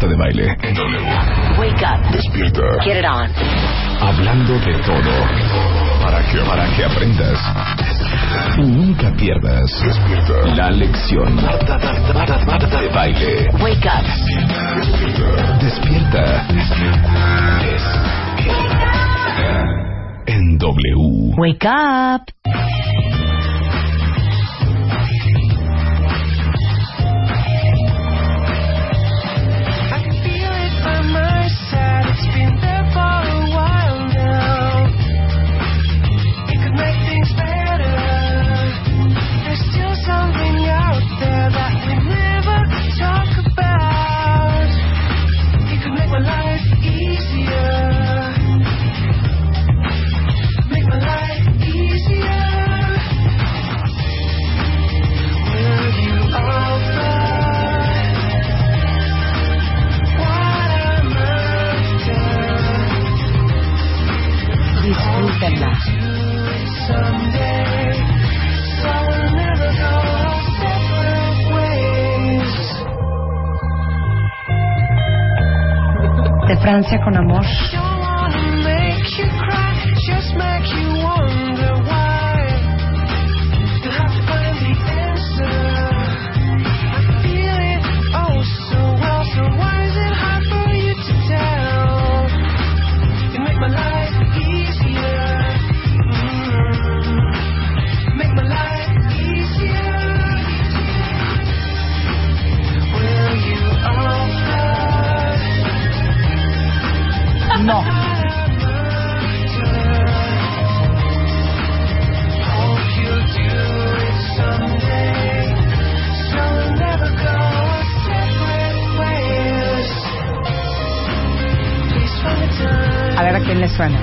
Marta de Baile. En W. Wake up. Despierta. Get it on. Hablando de todo. Para que, para que aprendas. Y nunca pierdas. Despierta. La lección. Marta, Marta, Marta, Marta de Baile. Wake up. Despierta. Despierta. Despierta. En W. Wake up. De Francia con amor. Quién le suena. a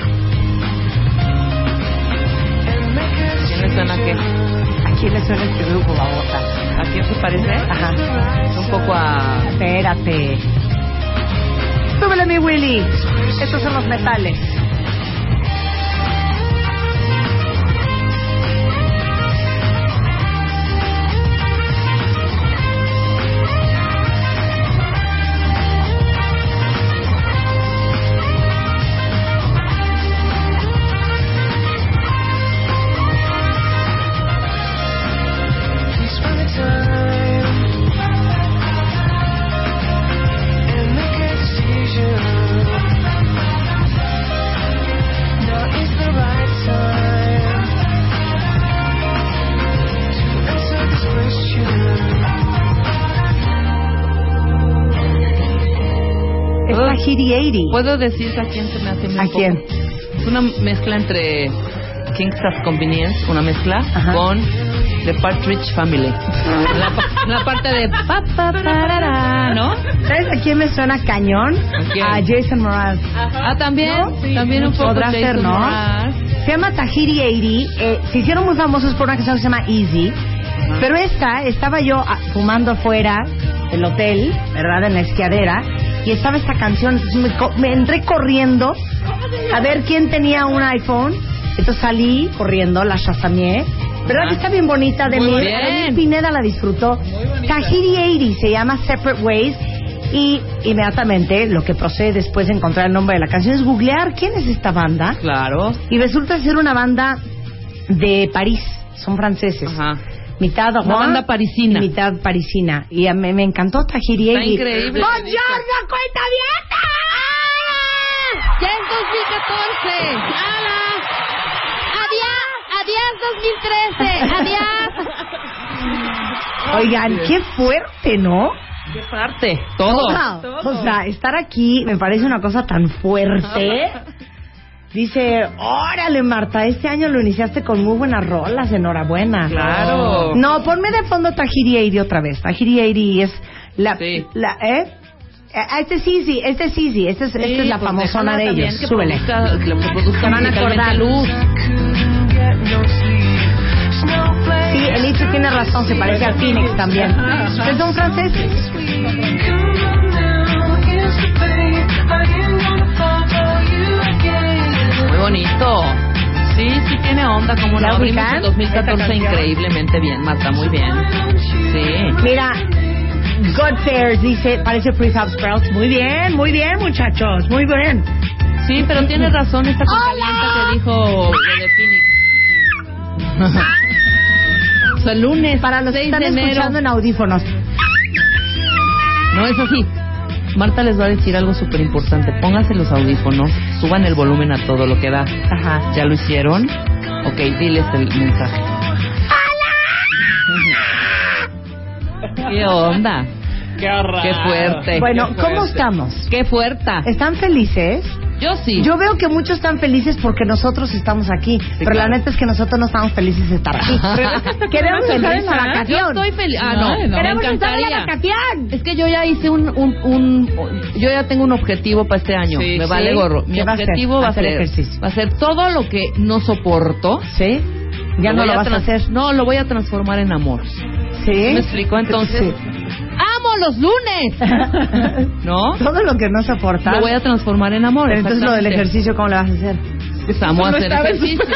¿Quién le suena qué? ¿A quién le suena este grupo, babota? ¿A quién se parece? Ajá. Un poco a... Espérate. Súbele mi Willy. Estos son los metales. 8080. ¿Puedo decir a quién se me hace ¿A poco? quién? Es una mezcla entre King's at Convenience, una mezcla Ajá. con The Partridge Family. La, la parte de pa, pa, parara, ¿no? ¿Sabes a quién me suena cañón? ¿A, a Jason Mraz. Ah, también, ¿No? sí, también un poco Podrá Jason ser, ¿no? Mraz. Se llama Tahiri 80. Eh, se hicieron muy famosos por una canción que se llama Easy. Pero esta, estaba yo ah, fumando afuera del hotel, ¿verdad? En la esquiadera. Y estaba esta canción. entonces Me, co- me entré corriendo a ver quién tenía un iPhone. Entonces salí corriendo, la chasameé. ¿Verdad Ajá. que está bien bonita? De mí. Pineda la disfrutó. Tahiri 80 se llama Separate Ways. Y inmediatamente lo que procede después de encontrar el nombre de la canción es googlear quién es esta banda. Claro. Y resulta ser una banda de París, son franceses. Ajá. Mitad Una banda parisina. y mitad parisina. Y a mí me encantó Tahiri Está increíble. ¡Buongiorno, cuenta ¡Ya es 2014! ¡Hala! ¡Adiós! ¡Adiós 2013! ¡Adiós! Oigan, qué fuerte, ¿no? ¿Qué parte? Todo. Wow. O sea, estar aquí me parece una cosa tan fuerte. Dice, órale Marta, este año lo iniciaste con muy buenas rolas, enhorabuena. Claro. No, ponme de fondo Tahiri 80 otra vez. Tahiri 80 es la... Sí. la ¿Eh? Eh, Este sí, sí, este sí, sí, este es, esta es la pues famosona de ellos. Que Súbele. produzca, que Se van a acordar. luz. Sí, Elise tiene razón, se parece al Phoenix también. Ustedes son franceses. Bonito. Sí, sí tiene onda, como ¿La abrimos en 2014 Esta canción. increíblemente bien, Marta, muy bien. Sí. Mira, God Fairs dice, parece Prefab Sprouts. Muy bien, muy bien, muchachos, muy bien. Sí, pero tiene razón esta compañera que dijo de Phoenix. o sea, lunes, Para los que 6 están enero. escuchando en audífonos. No es así. Marta les va a decir algo súper importante. Pónganse los audífonos, suban el volumen a todo lo que da. Ajá. ¿Ya lo hicieron? Ok, diles el mensaje. ¿Qué onda? ¡Qué horror! ¡Qué fuerte! Bueno, Qué ¿cómo estamos? ¡Qué fuerte! ¿Están felices? Yo sí. Yo veo que muchos están felices porque nosotros estamos aquí, pero la neta es que nosotros no estamos felices de estar aquí. Queremos estar en la Yo vacación. estoy feliz. Ah, no, No, no. me Queremos estar en la encantaría. vacación. Es que yo ya hice un, un, un- yo ya tengo un objetivo para este año. Sí, Me sí. vale gorro. Mi ¿Qué va a objetivo va a ser, va a ser todo lo que no soporto. ¿Sí? Ya no lo vas a trans- hacer. No, lo voy a transformar en amor. ¿Sí? ¿Me explico? Entonces, amo los lunes. ¿No? Todo lo que no soporta. Lo voy a transformar en amor. Pero entonces lo del ejercicio, ¿cómo le vas a hacer? Amo Eso no hacer en sus ejercicio.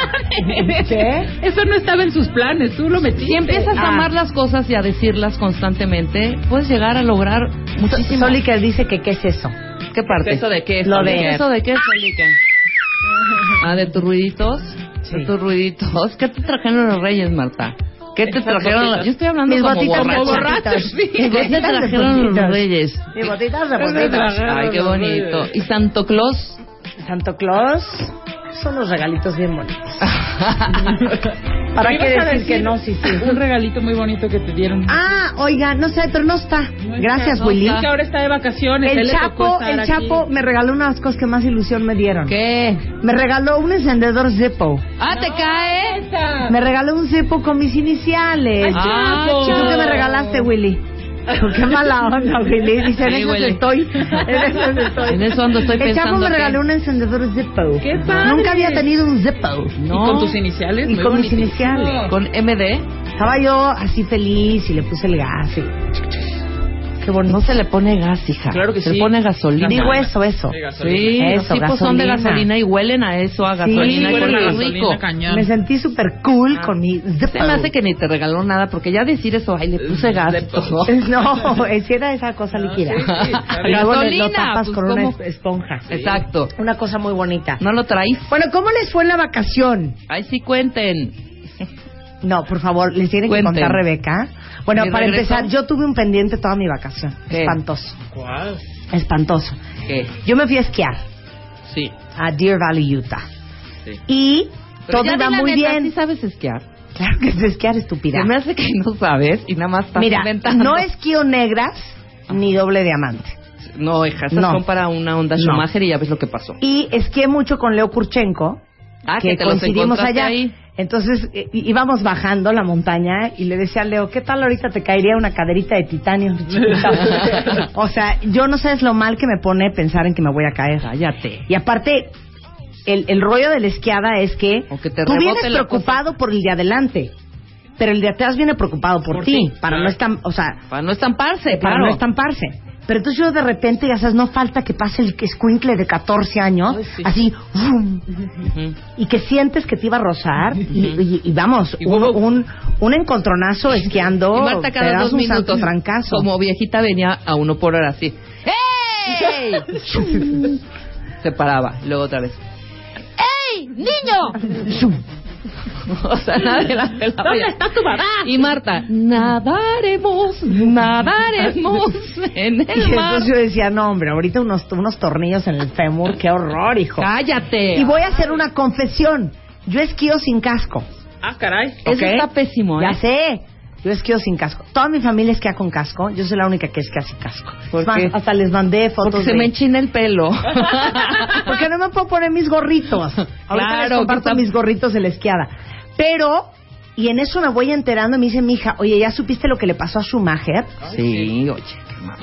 Eso no estaba en sus planes, tú lo metiste. Si empiezas a Ah. amar las cosas y a decirlas constantemente, puedes llegar a lograr muchísimo. Soliker dice que qué es eso. ¿Qué parte? ¿Eso de qué? Lo de- ¿Qué ¿Eso de qué, Soliker? Ah, de tus ruiditos. Sí. De tus ruiditos. ¿Qué te trajeron los reyes, Marta? ¿Qué te trajeron? Yo estoy hablando Mis como botitas de borracha. borrachos. Sí. ¿Qué te trajeron los reyes? Mis botitas de botitas. Ay, qué bonito. ¿Y Santo Claus? Santo Claus. Son los regalitos bien bonitos. ¿Para ¿Me qué a decir que no? Sí, sí. Un regalito muy bonito que te dieron. Ah, oiga, no sé, pero no está. No está, Gracias, no Willy. está. que ahora está de vacaciones. El Chapo, el aquí. Chapo me regaló unas cosas que más ilusión me dieron. ¿Qué? Me regaló un encendedor Zippo. Ah, ¿te cae? Esa. Me regaló un Zippo con mis iniciales. Ay, Ah, Chapo. ¿Y tú qué me regalaste, Willy? Qué mala onda, Willy. Dice, en eso estoy. En eso estoy. En eso ando, estoy El Chapo pensando me regaló un encendedor Zippo. ¡Qué padre! Nunca había tenido un Zippo. ¿Y No. con tus iniciales? Y Muy con mis iniciales. Con MD. Estaba yo así feliz y le puse el gas. y- Qué bonito. No se le pone gas, hija. Claro que se sí. le pone gasolina. Digo eso, eso. Sí, gasolina. Sí, Eso, los tipos son de gasolina. gasolina y huelen a eso, a Sí, gasolina. Huele huelen a gasolina rico. cañón. Me sentí súper cool Ah. con mi Zippo. Se me hace que ni te regaló nada, porque ya decir eso, ay, le puse gas. No, es que era esa cosa líquida. sí, sí, Gasolina, lo tapas pues, con una ¿cómo? es- esponja. Exacto. Una cosa muy bonita. ¿No lo traes? Bueno, ¿cómo les fue en la vacación? Ay, sí, cuenten. No, por favor, les tiene que Cuenten. contar Rebeca. Bueno, ¿Mi para regreso? empezar, yo tuve un pendiente toda mi vacación. ¿Qué? Espantoso. ¿Cuál? Espantoso. ¿Qué? Yo me fui a esquiar Sí. a Deer Valley, Utah. Sí. Y Pero todo iba muy neta, bien. ¿Sí sabes esquiar? Claro que es esquiar, estúpida. Se me hace que no sabes y nada más estás Mira, inventando. no esquío negras ni doble diamante. No, hija, esas No. son para una onda No. Schumacher y ya ves lo que pasó. Y esquié mucho con Leo Kurchenko, Ah, que, que te coincidimos allá. ahí. Entonces eh, íbamos bajando la montaña y le decía a Leo, ¿qué tal ahorita te caería una caderita de titanio? chiquita?" o sea, yo no sabes lo mal que me pone pensar en que me voy a caer. Cállate. Y aparte, el, el rollo de la esquiada es que, que te tú vienes preocupado por el de adelante, pero el de atrás viene preocupado por, Por ti, para claro. no estar, o sea, Para no estamparse, para claro. no estamparse. Pero entonces yo de repente, ya sabes, no falta que pase el escuincle de 14 años, Ay, sí. así, y que sientes que te iba a rozar, y, y- y vamos, Y un, hubo- un, un encontronazo esquiando, Y Marta cada dos un minutos, santo trancazo. como viejita venía a uno por hora así. ¡Ey! Se paraba, luego otra vez. ¡Ey, niño! o sea, nadie la pelaba ¿Dónde está tu mamá? Y Marta, nadaremos, nadaremos en Y el mar. entonces yo decía, no hombre, ahorita unos, unos tornillos en el fémur, qué horror, hijo. Cállate. Y voy a hacer una confesión, yo esquío sin casco. Ah, caray. Eso está pésimo, ¿eh? Ya sé. Yo esquío sin casco. Toda mi familia esquía con casco. Yo soy la única que esquía sin casco. ¿Por qué? hasta les mandé fotos Porque se de... me enchina el pelo. Porque no me puedo poner mis gorritos. Ahorita les Claro, comparto que está- mis gorritos de la esquiada. Pero, y en eso me voy enterando, me dice mi hija, oye, ¿ya supiste lo que le pasó a Schumacher? Sí, oye, qué mal.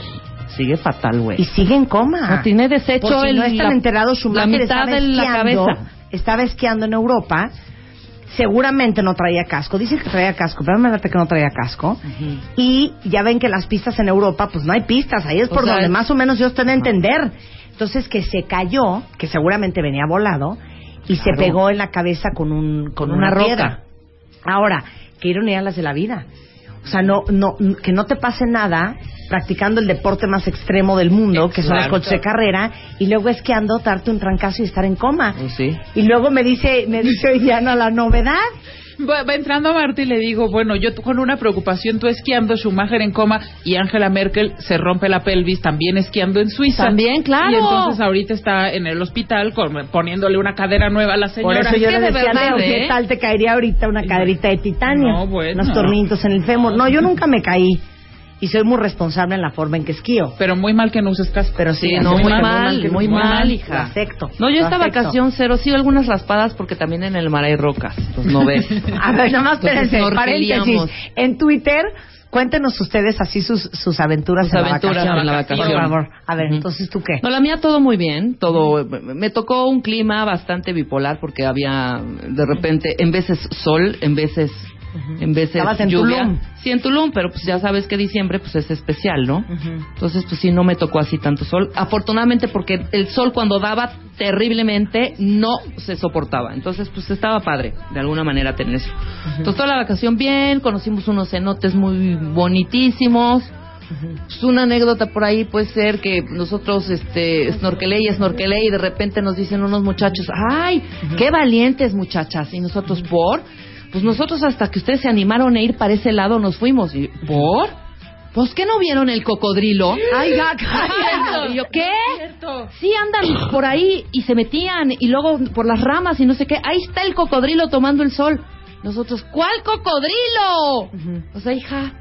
Sigue fatal, güey. Y sigue en coma. No tiene desecho Por si el- no están la- enterados, la Schumacher mitad estaba de la esquiando, cabeza. estaba esquiando en Europa. Seguramente no traía casco. Dicen que traía casco, pero me que no traía casco. Y ya ven que las pistas en Europa, pues no hay pistas. Ahí es O por sea, donde es- más o menos yo estoy de entender. Entonces que se cayó, que seguramente venía volado, y se pegó en la cabeza con, un, con, Con una, una roca. Ahora, qué ironía las de la vida. O sea, no, no, que no te pase nada practicando el deporte más extremo del mundo, que son los coches de carrera, y luego esquiando, darte un trancazo y estar en coma. Sí. Y luego me dice, me dice Diana la novedad. Va, va entrando Marta y le digo, bueno, yo con una preocupación, tú esquiando, Schumacher en coma y Angela Merkel se rompe la pelvis también esquiando en Suiza. También, claro. Y entonces ahorita está en el hospital con- poniéndole una cadera nueva a la Por señora. eso yo le de decía, verdad, Leo, ¿qué ¿eh? tal te caería ahorita una caderita de titanio? No, bueno. Unos tornitos en el fémur. No, yo nunca me caí. Y soy muy responsable en la forma en que esquío. Pero muy mal que no uses casco. Pero sí, Sí, así no, muy mal, mal, que- muy mal, hija. Lo acepto. No, yo lo esta acepto. vacación cero, sí, algunas raspadas porque también en el mar hay rocas, pues no ves. A ver, nomás Entonces, espérense, paréntesis. En Twitter, cuéntenos ustedes así sus, sus aventuras, Sus en, aventuras la vacación, en la vacación. Por favor. A ver, entonces, ¿tú qué? No, la mía todo muy bien, todo. Me tocó un clima bastante bipolar porque había de repente, en veces sol, en veces, en veces Estabas en lluvia. Tulum. Sí, en Tulum, pero pues ya sabes que diciembre pues es especial, ¿no? Entonces pues sí, no me tocó así tanto sol. Afortunadamente porque el sol cuando daba terriblemente no se soportaba. Entonces pues estaba padre, de alguna manera tener eso. Entonces toda la vacación bien, conocimos unos cenotes muy bonitísimos. Pues, una anécdota por ahí puede ser que nosotros este snorkelé y snorkelé y de repente nos dicen unos muchachos, "Ay, qué valientes muchachas." Y nosotros, "¿Por?" Pues nosotros hasta que ustedes se animaron a ir para ese lado nos fuimos. Y, "¿Por?" Pues que no vieron el cocodrilo. Ay. Y yo, ¿qué? Sí, andan por ahí y se metían y luego por las ramas y no sé qué. Ahí está el cocodrilo tomando el sol. Nosotros, ¿cuál cocodrilo? O sea, hija.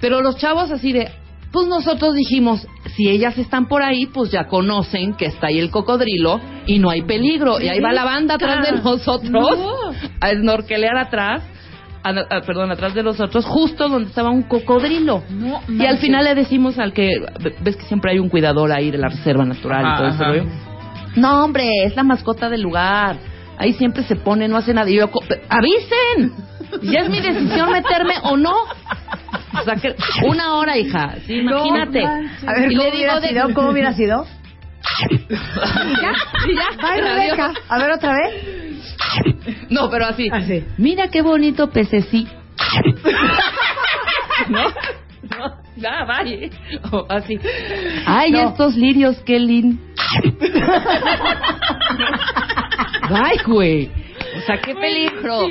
Pero los chavos así de, pues nosotros dijimos, si ellas están por ahí, pues ya conocen que está ahí el cocodrilo y no hay peligro. Y ahí va la banda atrás de nosotros a snorkelear atrás. a- a- perdón, atrás de nosotros, justo donde estaba un cocodrilo. No, y al final le decimos al que, ves que siempre hay un cuidador ahí de la reserva natural y todo ese rollo. No, hombre, es la mascota del lugar. Ahí siempre se pone, no hace nada. Y yo, ¡avisen! Ya es mi decisión meterme o no. O sea, que una hora, hija. Sí, imagínate. A ver, Y ¿cómo le hubiera digo de- sido? ¿Cómo hubiera sido? Y ya. Ay. Rebeca. A ver, otra vez. No, pero así. Así. Mira qué bonito pececí. ¿No? No, ya, vaya. O así. Ay, No. estos lirios, qué lindo. Ay, güey. O sea, qué peligro.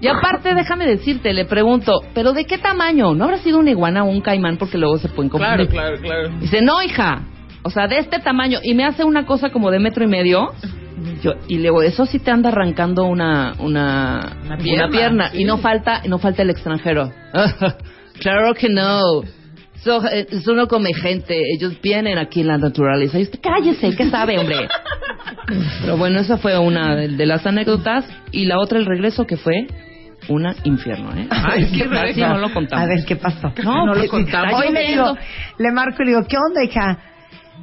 Y aparte, déjame decirte, le pregunto, ¿pero de qué tamaño? ¿No habrá sido una iguana o un caimán? Porque luego se pueden confundir. Claro, claro, claro. Dice, no, hija. O sea, de este tamaño. Y me hace una cosa como de metro y medio. Yo, y luego, eso sí te anda arrancando una, una, Una pierna, pierna. sí. Y no falta, no falta el extranjero. claro que no. So, eh, eso no come gente. Ellos vienen aquí en la naturaleza. Y usted, cállese, ¿qué sabe, hombre? Pero bueno, esa fue una de, las anécdotas. Y la otra, el regreso, que fue una infierno, ¿eh? Ay, qué Así Rebeca. no lo contamos. A ver, ¿qué pasó? No, No lo pues, contamos. Hoy le digo, le marco y le digo, ¿qué onda, hija?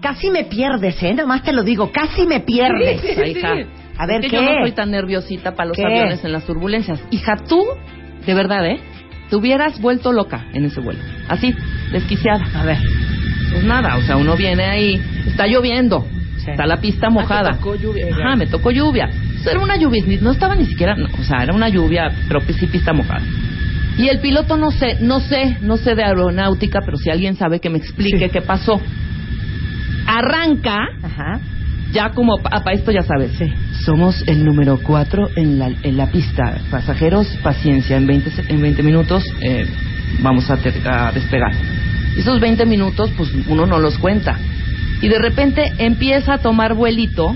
Casi me pierdes, ¿eh? Nomás te lo digo, casi me pierdes. Ay, hija. A ver, es que ¿qué? yo no soy tan nerviosita para los ¿Qué? aviones en las turbulencias. Hija, tú, de verdad, ¿eh? Te hubieras vuelto loca en ese vuelo. Así, desquiciada. A ver. Pues nada, o sea, uno viene ahí, está lloviendo, Sí. está la pista Ah, mojada. te tocó lluvia. Ajá, me tocó lluvia. Eso era una lluvia, no estaba ni siquiera, no, o sea, era una lluvia, pero pues sí pista mojada. Y el piloto no sé, no sé, no sé de aeronáutica, pero si alguien sabe que me explique Sí. qué pasó. Arranca Ajá. ya como para esto ya sabes. Sí. Somos el número 4 en la, en la pista. Pasajeros, paciencia. En 20, se- en 20 minutos eh, vamos a, ter- a despegar. Esos 20 minutos, pues uno no los cuenta. Y de repente empieza a tomar vuelito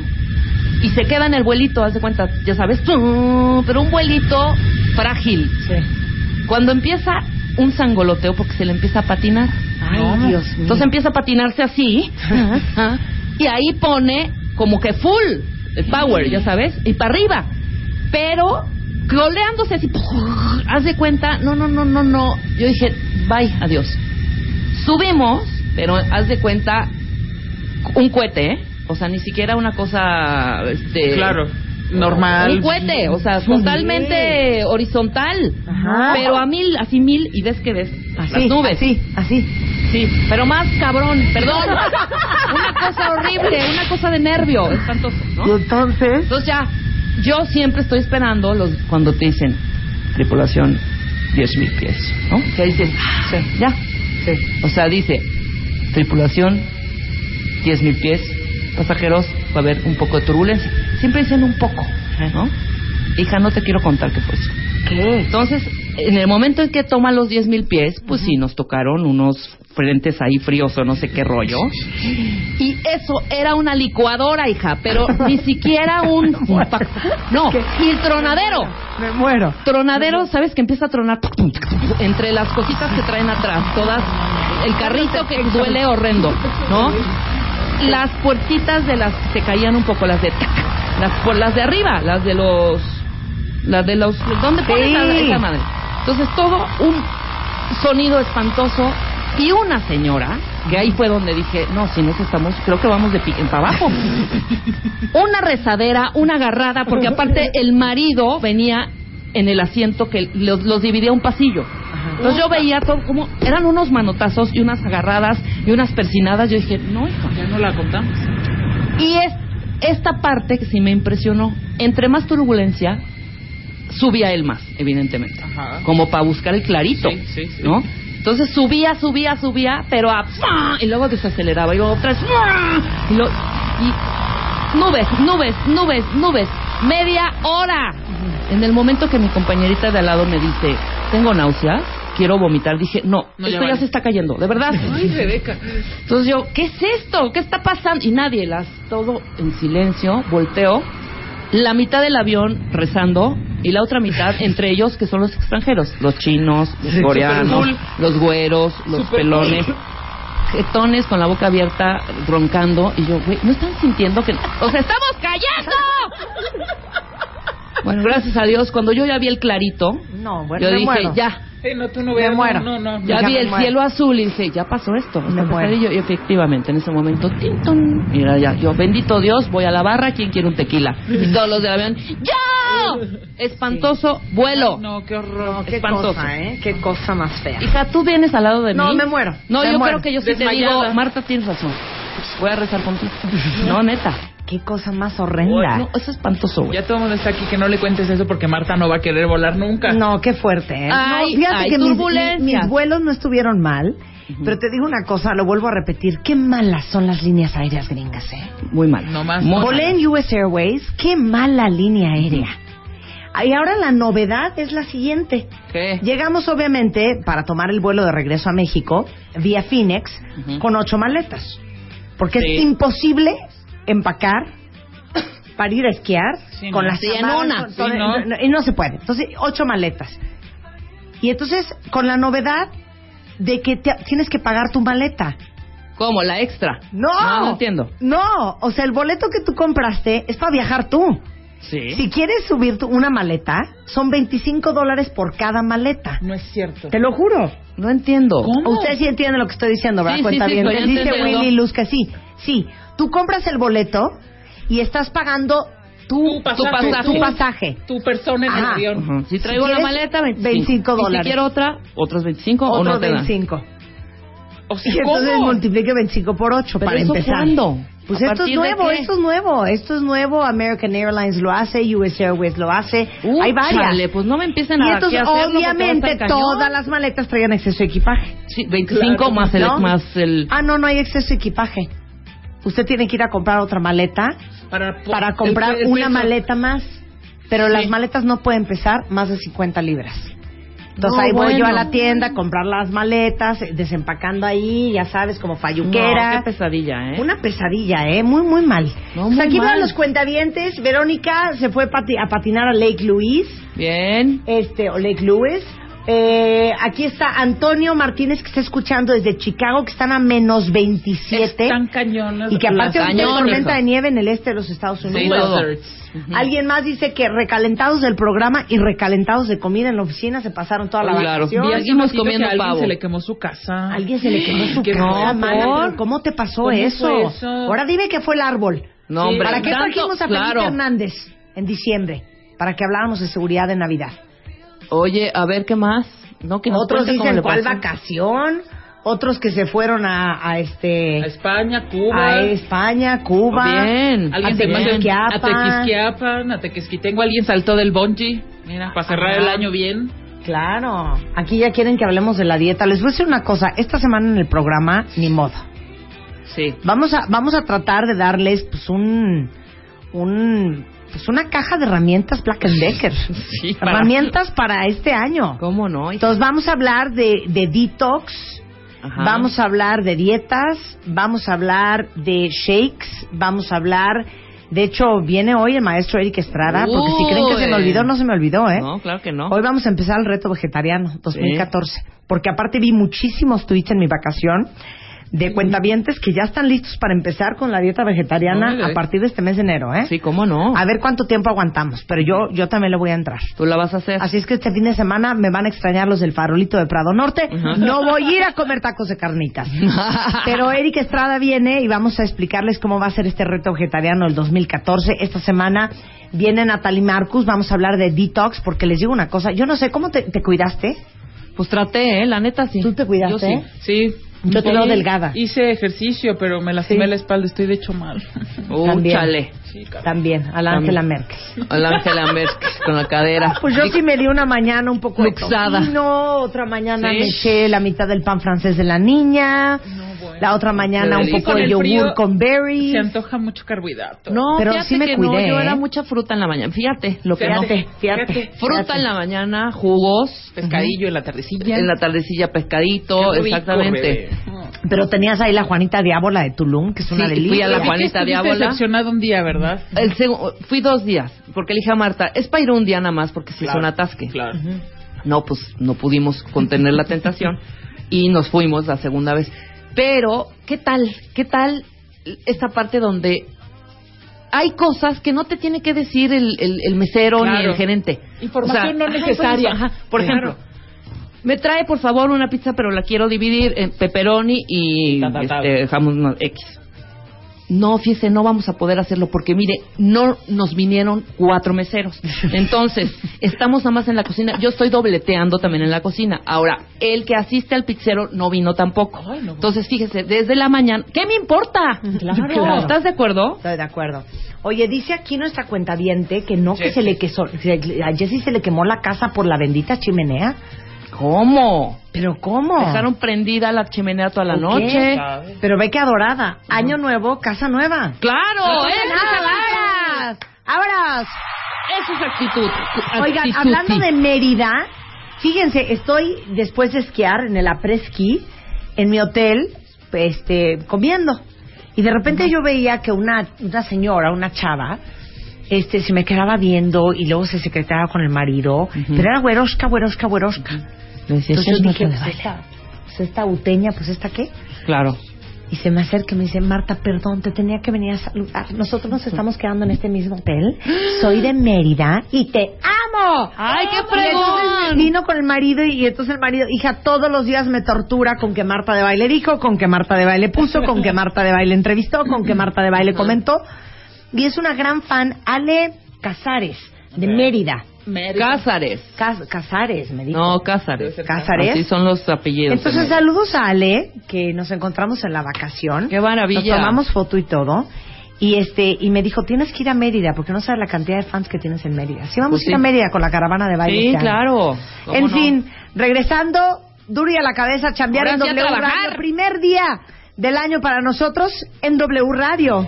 y se queda en el vuelito, haz de cuenta, ya sabes, pero un vuelito frágil. Sí. Cuando empieza un sangoloteo porque se le empieza a patinar. Ay, No. Dios mío. Entonces empieza a patinarse así. y ahí pone como que full el power, ya sabes, y para arriba. Pero coleándose así, haz de cuenta, no, no, no, no, no. Yo dije, bye, adiós. Subimos, pero haz de cuenta, un cohete, ¿eh? O sea, ni siquiera una cosa, este... Claro, normal. Un cohete, o sea, totalmente horizontal. Ajá. Pero a mil, así mil, y ves que ves Así, las nubes. así, así. Sí, pero más cabrón, perdón. una cosa horrible, una cosa de nervio, espantoso, Y ¿no? entonces, Entonces ya, yo siempre estoy esperando los cuando te dicen, tripulación, diez mil pies, ¿no? Que dices, "Ah, ya. O sea, dice, tripulación, diez mil pies, pasajeros, va a haber un poco de turbulencia. Siempre dicen un poco, ¿no? Hija, no te quiero contar qué fue eso. ¿Qué? Entonces, en el momento en que toma los 10 mil pies, pues sí, nos tocaron unos frentes ahí fríos o no sé qué rollo. Y eso era una licuadora, hija, pero ni siquiera un... no, y el tronadero. Me muero. Tronadero, ¿sabes? Que empieza a tronar entre las cositas que traen atrás, todas. El carrito que duele horrendo, ¿no? Las puertitas de las se caían un poco, las de tac, las por las de arriba, las de los las de los ¿dónde pones a Sí. esa madre? Entonces todo un sonido espantoso y una señora que ahí fue donde dije, no, si nos estamos, creo que vamos de pique para abajo. una rezadera, una agarrada, porque aparte el marido venía en el asiento que los, los dividía un pasillo. Entonces yo veía todo como eran unos manotazos y unas agarradas y unas persinadas. Yo dije, no, hija. Ya no la contamos. Y es esta parte que sí me impresionó. Entre más turbulencia, subía él más, evidentemente. Ajá. Como para buscar el clarito, Sí, sí, sí. ¿no? Entonces subía, subía, subía, pero a... Y luego desaceleraba y luego otra vez... Y, lo, y nubes, nubes, nubes, nubes. Media hora. En el momento que mi compañerita de al lado me dice, tengo náuseas, quiero vomitar, dije, no, No, esto ya ya, se está cayendo, de verdad. Ay, Rebeca. Entonces yo, ¿qué es esto? ¿Qué está pasando? Y nadie, las todo en silencio, volteo, la mitad del avión rezando y la otra mitad entre ellos que son los extranjeros, los chinos, los Sí, coreanos, los güeros, los Super pelones, jetones con la boca abierta, roncando. Y yo, güey, ¿no están sintiendo que os estamos callando? Bueno, gracias a Dios, cuando yo ya vi el clarito, No, bueno, yo me dije, muero. ya, Sí, no, tú no Me veas. muero. No, no, no. ya Ya vi me el muero. cielo azul y dice, ya pasó esto. Me. Y efectivamente, en ese momento, tin, ton, mira ya, yo, bendito Dios, voy a la barra, ¿quién quiere un tequila? Y todos los del avión, ¡yo! Espantoso vuelo. No, qué horror. Qué espantoso. cosa, ¿eh? Qué cosa más fea. Hija, tú vienes al lado de mí. No, me muero. No, Me yo muero. creo que yo sí te digo, Marta, tienes razón. Voy a rezar contigo. No, neta. Qué cosa más horrenda. No, es espantoso, güey. Ya todo el mundo está aquí que no le cuentes eso porque Marta no va a querer volar nunca. No, qué fuerte, ¿eh? Ay, no, fíjate ay, que mis, mis vuelos no estuvieron mal, pero te digo una cosa, lo vuelvo a repetir, qué malas son las líneas aéreas gringas, ¿eh? Muy mal. No más. Muy Volé mal. en US Airways, qué mala línea aérea. Y ahora la novedad es la siguiente. ¿Qué? Llegamos obviamente para tomar el vuelo de regreso a México vía Phoenix con ocho maletas. Porque Sí. es imposible empacar para ir a esquiar Sí, con no. las Sí, en chamarras, una. con- Sí, con- no. no- y no se puede. Entonces, ocho maletas. Y entonces, con la novedad de que te- tienes que pagar tu maleta. ¿Cómo? La extra. No, No, no entiendo. No, o sea, el boleto que tú compraste es para viajar tú. Sí. Si quieres subir tu- una maleta, son 25 dólares por cada maleta. No es cierto. Te lo juro. No entiendo. ¿Cómo? Ustedes sí entienden lo que estoy diciendo, ¿verdad? Sí, Cuenta sí, bien. Dice. Willy Luz que sí. Sí, tú compras el boleto y estás pagando tu, Tu pasaje. tu- tu pasaje. Tu persona en el Ajá. avión. Ujú. Si traigo Si la maleta, 25. 25 Y dólares. si quiero otra, otros 25 o Otro no te dan. 25. O sea, Y entonces ¿cómo? multiplique 25 por 8 ¿Pero para eso empezar. cuándo? Pues ¿A esto es nuevo, esto es nuevo, esto es nuevo. American Airlines lo hace, US Airways lo hace. Uh, Hay varias. chale, pues no me empiecen a y entonces, obviamente, todas las maletas traían exceso de equipaje. Sí, 25 Claro. más el ¿No? más el Ah, no, no hay exceso de equipaje. Usted tiene que ir a comprar otra maleta Para, comprar el- el una maleta más. Pero Sí. las maletas no pueden pesar más de 50 libras. Entonces No, ahí voy yo a la tienda a comprar las maletas, eh, desempacando ahí, ya sabes, como falluquera. No, qué pesadilla, ¿eh? Una pesadilla, ¿eh? Muy, muy mal. No, Pues muy aquí mal. van los cuentavientes. Verónica se fue pati- a patinar a Lake Louise, Bien. este, o Lake Louise. Eh, aquí está Antonio Martínez que está escuchando desde Chicago, que están a menos 27. Están cañonas. Y que aparte hay cañones. tormenta de nieve en el este de los Estados Unidos. Alguien más dice que recalentados del programa y recalentados de comida en la oficina se pasaron toda la Claro. vacación. Seguimos ratito comiendo alguien pavo. se le quemó su casa. Alguien se le quemó su Qué casa, mana, ¿Cómo te pasó ¿Cómo eso? Ahora dime que fue el árbol. No, Sí. hombre. ¿Para qué trajimos a Felipe claro. Hernández en diciembre? Para que habláramos de seguridad de Navidad. Oye, a ver, ¿qué más? No, que Otros dicen cuál vacación. Otros que se fueron a, a este A España, Cuba. a España, Cuba. Bien. Alguien a Tequisquiapan. Tequisquiapan, a Tequisquitengo. Alguien saltó del bungee. Mira, para cerrar Ajá. el año bien. claro. Aquí ya quieren que hablemos de la dieta. Les voy a decir una cosa. Esta semana en el programa, ni modo. Sí. Vamos a, vamos a tratar de darles pues un, un pues una caja de herramientas Black Decker. Sí, para- Herramientas para este año. ¿Cómo no? Entonces vamos a hablar de, de detox, Ajá. vamos a hablar de dietas, vamos a hablar de shakes, vamos a hablar... De hecho, viene hoy el maestro Eric Estrada, porque si creen que se me olvidó, no se me olvidó, ¿eh? No, claro que no. Hoy vamos a empezar el reto vegetariano 2014, porque aparte vi muchísimos tweets en mi vacación de cuentavientes que ya están listos para empezar con la dieta vegetariana a partir de este mes de enero, ¿eh? Sí, ¿cómo no? A ver cuánto tiempo aguantamos, pero yo yo también le voy a entrar. Tú la vas a hacer. Así es que este fin de semana me van a extrañar los del farolito de Prado Norte. No voy a ir a comer tacos de carnitas. Pero Eric Estrada viene y vamos a explicarles cómo va a ser este reto vegetariano del 2014. Esta semana viene Natalie Marcus. Vamos a hablar de detox porque les digo una cosa. Yo no sé, ¿cómo te, te cuidaste? Pues traté, ¿eh? La neta sí. ¿Tú te cuidaste? Yo sí. Sí. Yo te veo delgada. Hice ejercicio, pero me lastimé Sí. la espalda. Estoy de hecho mal. Uh, chale. Sí. También, a la Angela Merkel. A la Ángela Merkel con la cadera. Pues yo sí me di una mañana un poco de Luxada. tocino, otra mañana Sí. me eché la mitad del pan francés de la niña, bueno. la otra mañana un poco de yogur con berries. Se antoja mucho carbohidrato. No, Pero fíjate sí me que cuidé, no, yo ¿eh? era mucha fruta en la mañana. Fíjate, lo que no. Fíjate, fíjate. Fíjate. Fruta fíjate. en la mañana, jugos, Pescadillo en la tardecilla. en la tardecilla pescadito, rico, exactamente. bebé. Pero tenías ahí la Juanita Diábola de Tulum, que es una Sí, delicia. fui a la ¿Por qué Juanita Diábola? decepcionado un día, ¿verdad? El fui dos días, porque le dije a Marta, es para ir un día nada más porque se hizo Claro, un atasque. Claro. No, pues no pudimos contener la tentación y nos fuimos la segunda vez. Pero, ¿qué tal? ¿Qué tal esta parte donde hay cosas que no te tiene que decir el, el- el mesero ni el gerente? Información no ajá, necesaria. ajá. Por Claro. ejemplo, me trae por favor una pizza, pero la quiero dividir en pepperoni y Ta, ta, ta. este, jamón no, X. No, fíjese, no vamos a poder hacerlo porque mire, no nos vinieron cuatro meseros. Entonces, estamos nada más en la cocina. Yo estoy dobleteando también en la cocina. Ahora, el que asiste al pizzero no vino tampoco. Ay, no. Entonces, fíjese, desde la mañana, ¿qué me importa? Claro. ¿Estás de acuerdo? Estoy de acuerdo. Oye, dice aquí nuestra cuentaviente que no, que se le quesó, a Jessie se le quemó la casa por la bendita chimenea. ¿Cómo? ¿Pero cómo? Dejaron prendida la chimenea toda la ¿Por noche. Pero ve que adorada. Año nuevo, casa nueva. ¡Claro! ¡Esa es actitud! ¡Vámonos! Eso es actitud. Oigan, Actitud, hablando sí. de Mérida, fíjense, estoy después de esquiar en el après-ski, en mi hotel, este, comiendo. Y de repente yo veía que una, una señora, una chava, este, se me quedaba viendo y luego se secretaba con el marido, pero era güerosca, güerosca, güerosca. Entonces "Sí, yo no dije, pues vale". esta, pues esta uteña, pues esta qué? Claro. Y se me acerca y me dice, Marta, perdón, te tenía que venir a saludar. Nosotros nos estamos quedando en este mismo hotel. Soy de Mérida y te amo. ¡Ay, qué entonces fregón! vino con el marido y, y entonces el marido, hija, todos los días me tortura con que Marta de baile dijo, con que Marta de baile puso, con que Marta de baile entrevistó, con que Marta de baile comentó. Y es una gran fan, Ale Casares, de Mérida. Cázares. Cas- Casares, me dijo. No, Cázares. Cázares. Así son los apellidos. Entonces, saludos a Ale, que nos encontramos en la vacación. Qué maravilla. Nos tomamos foto y todo. Y este y me dijo, tienes que ir a Mérida, porque no sabes la cantidad de fans que tienes en Mérida. Sí, vamos Pues a ir a. Mérida con la caravana de baile. Sí, este claro. ¿Cómo En no? fin, regresando, duro y a la cabeza, chambear Ahora en W. Radio. Primer día del año para nosotros en W Radio.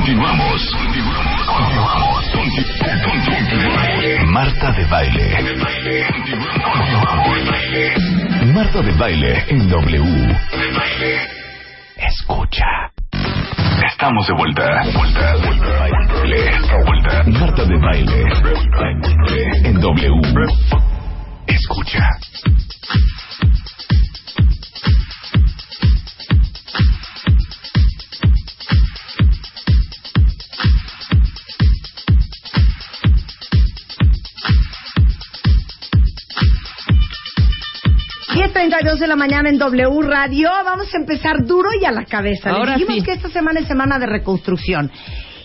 Continuamos. Continuamos. Conti- conti- Marta de baile. Marta de baile en W. Escucha. Estamos de vuelta. Vuelta, vuelta. Vuelta. Marta de baile. En W. Escucha. Dos de la mañana en W Radio. Vamos a empezar duro y a la cabeza. Les Ahora dijimos sí. que esta semana es semana de reconstrucción.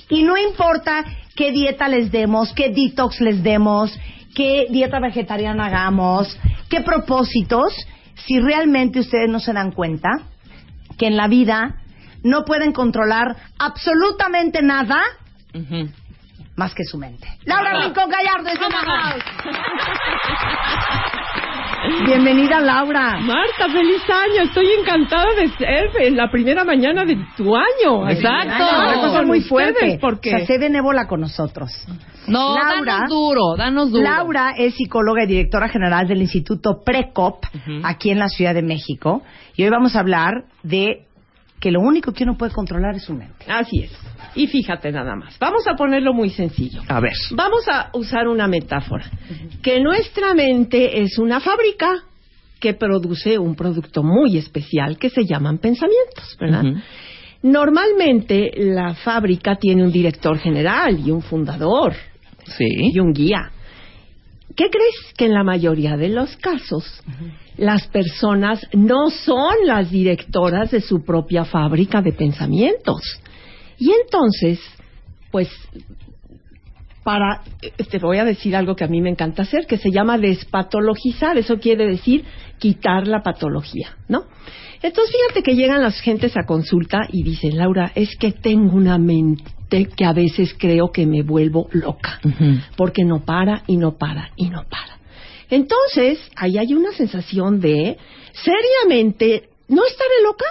Y no importa qué dieta les demos, qué detox les demos, qué dieta vegetariana hagamos, qué propósitos, si realmente ustedes no se dan cuenta que en la vida no pueden controlar absolutamente nada Ujú. Más que su mente. Laura Rincón Gallardo es Bienvenida, Laura. Marta, feliz año. Estoy encantada de ser en la primera mañana de tu año. Exacto. Una cosa muy fuerte. Porque O sea, sé benévola con nosotros. No, Laura- danos duro, danos duro. Laura es psicóloga y directora general del Instituto Precop Ujú. aquí en la Ciudad de México. Y hoy vamos a hablar de que lo único que uno puede controlar es su mente. Así es. Y fíjate nada más. Vamos a ponerlo muy sencillo. A ver. Vamos a usar una metáfora. Que nuestra mente es una fábrica que produce un producto muy especial que se llaman pensamientos, ¿verdad? Normalmente la fábrica tiene un director general y un fundador Sí. y un guía. ¿Qué crees que en la mayoría de los casos las personas no son las directoras de su propia fábrica de pensamientos? Y entonces, pues, para, te voy a decir algo que a mí me encanta hacer, que se llama despatologizar. Eso quiere decir quitar la patología, ¿no? Entonces, fíjate que llegan las gentes a consulta y dicen, Laura, es que tengo una mente que a veces creo que me vuelvo loca porque no para y no para y no para. Entonces, ahí hay una sensación de, seriamente, ¿no estaré loca?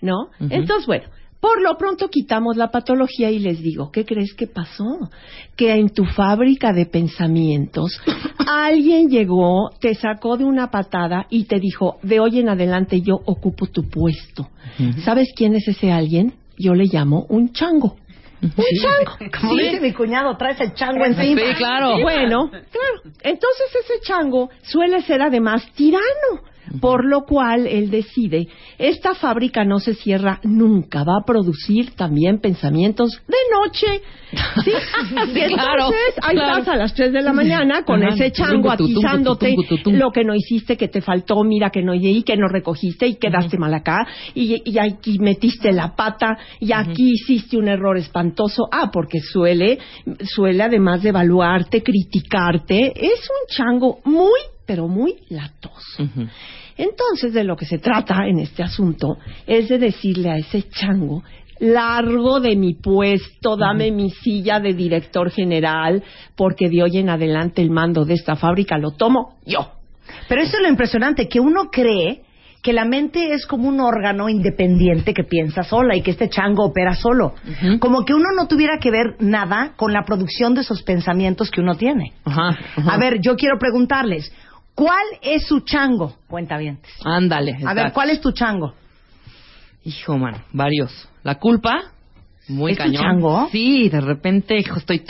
¿No? Entonces, bueno, por lo pronto quitamos la patología y les digo, ¿qué crees que pasó? Que en tu fábrica de pensamientos alguien llegó, te sacó de una patada y te dijo, de hoy en adelante yo ocupo tu puesto. ¿Sabes quién es ese alguien? Yo le llamo un chango. Un chango. Como Sí. dice mi cuñado, traes el chango encima. Sí, claro. Bueno, claro. Entonces ese chango suele ser además tirano, por lo cual él decide, esta fábrica no se cierra nunca, va a producir también pensamientos de noche. ¿Sí? Y entonces claro, ahí claro. estás a las 3 de la mañana con ese chango atizándote lo que no hiciste, que te faltó, mira que no llegué, que no recogiste y quedaste mal acá, y, y aquí metiste la pata, y aquí hiciste un error espantoso. Ah, porque suele, suele además de evaluarte, criticarte, es un chango muy, pero muy latoso. Entonces, de lo que se trata en este asunto es de decirle a ese chango, largo de mi puesto, dame mi silla de director general, porque de hoy en adelante el mando de esta fábrica lo tomo yo. Pero eso es lo impresionante, que uno cree que la mente es como un órgano independiente que piensa sola y que este chango opera solo. Como que uno no tuviera que ver nada con la producción de esos pensamientos que uno tiene. A ver, yo quiero preguntarles, ¿cuál es su chango? Cuenta bien. Ándale. A ver. ¿cuál es tu chango? Hijo, mano, varios. La culpa, muy ¿Es tu cañón. chango? Sí, de repente, hijo, estoy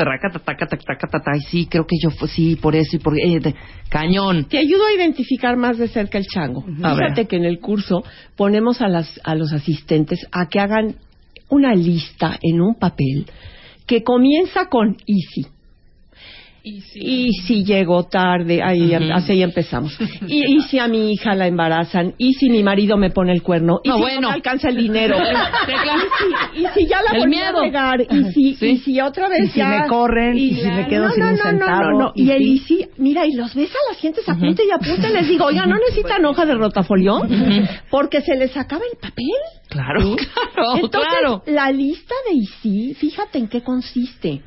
taca, y sí, creo que yo fue, sí, por eso y por... Eh, de- cañón. Te ayudo a identificar más de cerca el chango. A Fíjate ver. que en el curso ponemos a, las, a los asistentes a que hagan una lista en un papel que comienza con easy. Y si llegó tarde, ahí, así empezamos. Y, y si a mi hija la embarazan, y si mi marido me pone el cuerno, y No, si bueno. no me alcanza el dinero, y, si, y si ya la El volví miedo. a regar, y si, Sí. y si otra vez Y si ya- me corren, y si me quedo no, sin no, un no, no, centavo, no, no. y Y, el sí. y si, mira, y los ves a las gentes apunte y apunte, les digo, oiga, ¿no necesitan hoja de rotafolio? Porque se les acaba el papel. Claro, ¿Sí? claro, Entonces, claro. la lista de ICI, fíjate en qué consiste.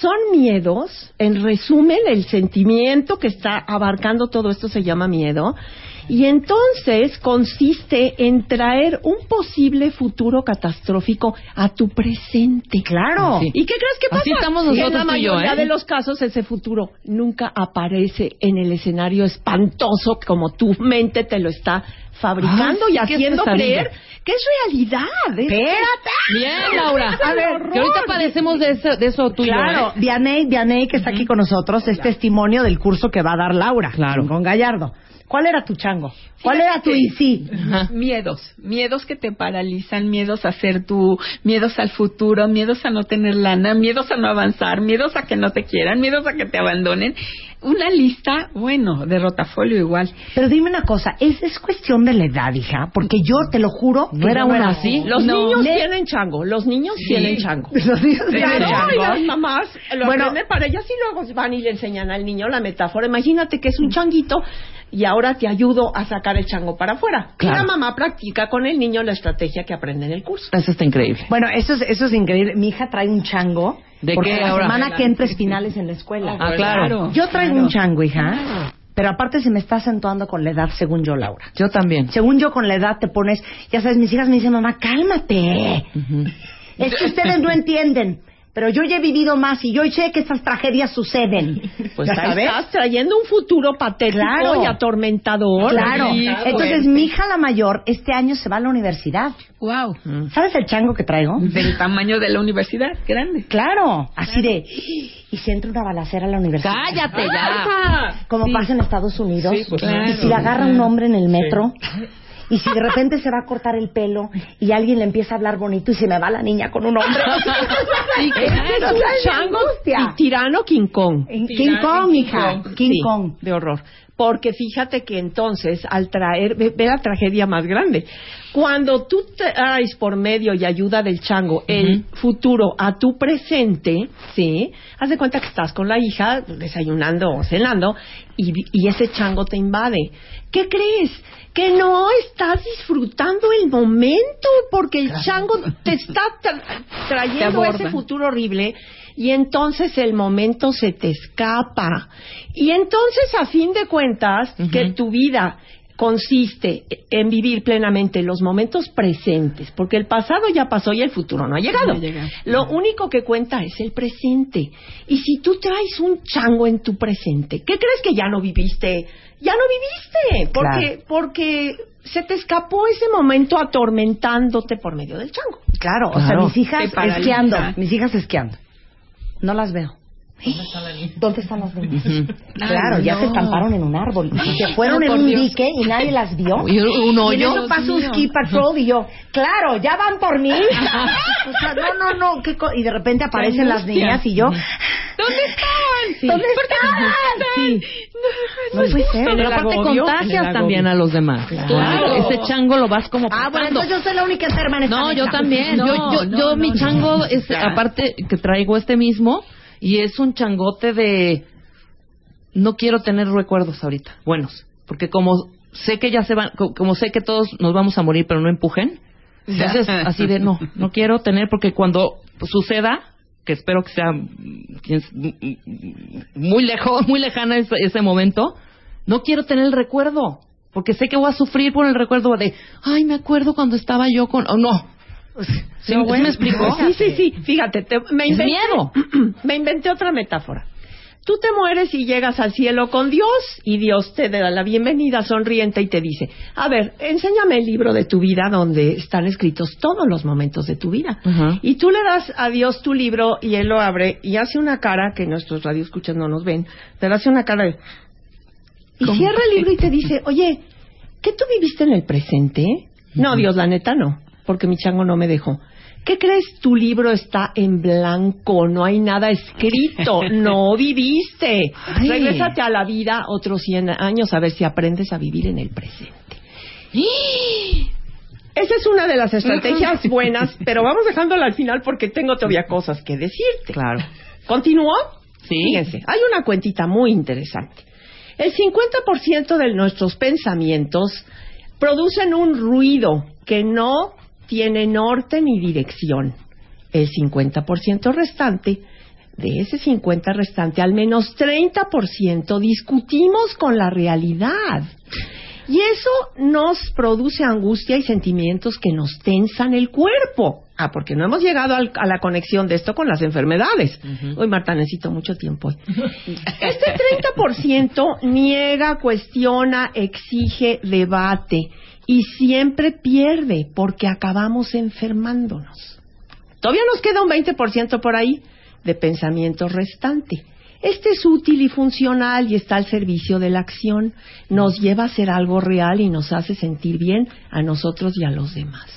Son miedos, en resumen, el sentimiento que está abarcando todo esto se llama miedo, y entonces consiste en traer un posible futuro catastrófico a tu presente. Claro. Sí. ¿Y qué crees que pasa? Así estamos Que nosotros en la tú y yo, mayoría ¿eh? de los casos ese futuro nunca aparece en el escenario espantoso como tu mente te lo está fabricando sí, y haciendo creer que es realidad. es- Espérate. Bien, Laura. A ver, que ahorita padecemos de eso, de eso tuyo, Claro, ¿eh? Vianey, que está aquí con nosotros, es testimonio del curso que va a dar Laura Claro. con Gallardo. ¿Cuál era tu chango? ¿Cuál era tu IC? Ajá. Miedos, miedos que te paralizan, miedos a ser tú, miedos al futuro, miedos a no tener lana, miedos a no avanzar, miedos a que no te quieran, miedos a que te abandonen. Una lista, bueno, de rotafolio igual. Pero dime una cosa, ¿es, es cuestión de la edad, hija? Porque yo te lo juro que ¿No era una así? Los No. niños Le- tienen chango, los niños tienen chango. Los niños tienen Claro, y chango. las mamás lo Bueno. aprenden para ellas y luego van y le enseñan al niño la metáfora. Imagínate que es un changuito y ahora te ayudo a sacar el chango para afuera. Y Claro. la mamá practica con el niño la estrategia que aprende en el curso. Eso está increíble. Bueno, eso es, eso es increíble. Mi hija trae un chango. ¿De porque qué la ahora? semana que entra es finales en la escuela. Ah, claro. Yo traigo un chango, hija. Pero aparte se me está acentuando con la edad, según yo, Laura. Yo también. Según yo, con la edad te pones... Ya sabes, mis hijas me dicen, mamá, cálmate. Es que ustedes no entienden. Pero yo ya he vivido más y yo sé que estas tragedias suceden. Pues ¿Ya sabes? estás trayendo un futuro patético Claro. y atormentador. Claro. Sí, Entonces, fuerte. mi hija la mayor este año se va a la universidad. Wow. ¿Sabes el chango que traigo? Del tamaño de la universidad, grande. Claro, así de... Y si entra una balacera a la universidad. Cállate ya. Como pasa en Estados Unidos. Sí, pues, y si le agarra un hombre en el metro. Y si de repente se va a cortar el pelo y alguien le empieza a hablar bonito y se me va la niña con un hombre. Sí, que Es es una un chango angustia. y tirano King Kong. King Kong, hija. King Sí, Kong. de horror. Porque fíjate que entonces, al traer, ve, ve la tragedia más grande. Cuando tú traes por medio y ayuda del chango el futuro a tu presente, ¿sí? Haz de cuenta que estás con la hija desayunando o cenando y, y ese chango te invade. ¿Qué crees? Que no estás disfrutando el momento porque el chango te está tra- trayendo ese futuro horrible y entonces el momento se te escapa. Y entonces, a fin de cuentas, que tu vida consiste en vivir plenamente los momentos presentes, porque el pasado ya pasó y el futuro no ha llegado. No. Lo único que cuenta es el presente. Y si tú traes un chango en tu presente, ¿qué crees que ya no viviste? Ya no viviste, porque porque se te escapó ese momento atormentándote por medio del chango. Claro, o sea, Claro. mis hijas esquiando. Mis hijas esquiando. No las veo. ¿Dónde están las niñas? Claro, Ay, ya no. se estamparon en un árbol. Y se fueron en un Dios. dique y nadie las vio. Y un- un Y en hoyo. eso pasa un ski patrol y yo, claro, ya van por mí. O sea, no, no, no. ¿qué co- y de repente aparecen las niñas y yo, ¿Dónde estaban? ¿dónde están? Sí. No puede ser. Pero el aparte agobio, contagias también a los demás. Claro. Ese chango lo vas como Ah, bueno, entonces yo soy la única enferma en esta No, yo también. No, yo, yo, no, yo no, mi no. chango es aparte que traigo este mismo y es un changote de no quiero tener recuerdos ahorita buenos, porque como sé que ya se van, co- como sé que todos nos vamos a morir, pero no empujen. Entonces, así de no, no quiero tener porque cuando suceda, que espero que sea muy lejos, muy lejana ese, ese momento, no quiero tener el recuerdo, porque sé que voy a sufrir por el recuerdo de, ay, me acuerdo cuando estaba yo con, oh, no. ¿Sí, No, ¿sí bueno, me explico? Sí, sí, sí. Fíjate, te- me inventé, miedo. me inventé otra metáfora. Tú te mueres y llegas al cielo con Dios y Dios te da la bienvenida sonriente y te dice, a ver, enséñame el libro de tu vida donde están escritos todos los momentos de tu vida. Y tú le das a Dios tu libro y Él lo abre y hace una cara que nuestros radioescuchas no nos ven, pero hace una cara de... Y ¿Cómo? cierra el libro y te dice, oye, ¿qué tú viviste en el presente? No, Dios, la neta no, porque mi chango no me dejó. ¿Qué crees? Tu libro está en blanco, no hay nada escrito, no viviste. Ay. Regrésate a la vida otros 100 años a ver si aprendes a vivir en el presente. Esa es una de las estrategias buenas, pero vamos dejándola al final porque tengo todavía cosas que decirte. Claro. ¿Continúo? Sí. Fíjense, hay una cuentita muy interesante. El 50% de nuestros pensamientos producen un ruido que no tiene norte ni dirección. El 50% restante, de ese 50 restante, al menos 30% discutimos con la realidad. Y eso nos produce angustia y sentimientos que nos tensan el cuerpo. Ah, porque no hemos llegado al- a la conexión de esto con las enfermedades. Hoy, Marta, necesito mucho tiempo. Este 30% niega, cuestiona, exige, debate y siempre pierde porque acabamos enfermándonos. Todavía nos queda un 20% por ahí de pensamiento restante. Este es útil y funcional y está al servicio de la acción. Nos lleva a hacer algo real y nos hace sentir bien a nosotros y a los demás.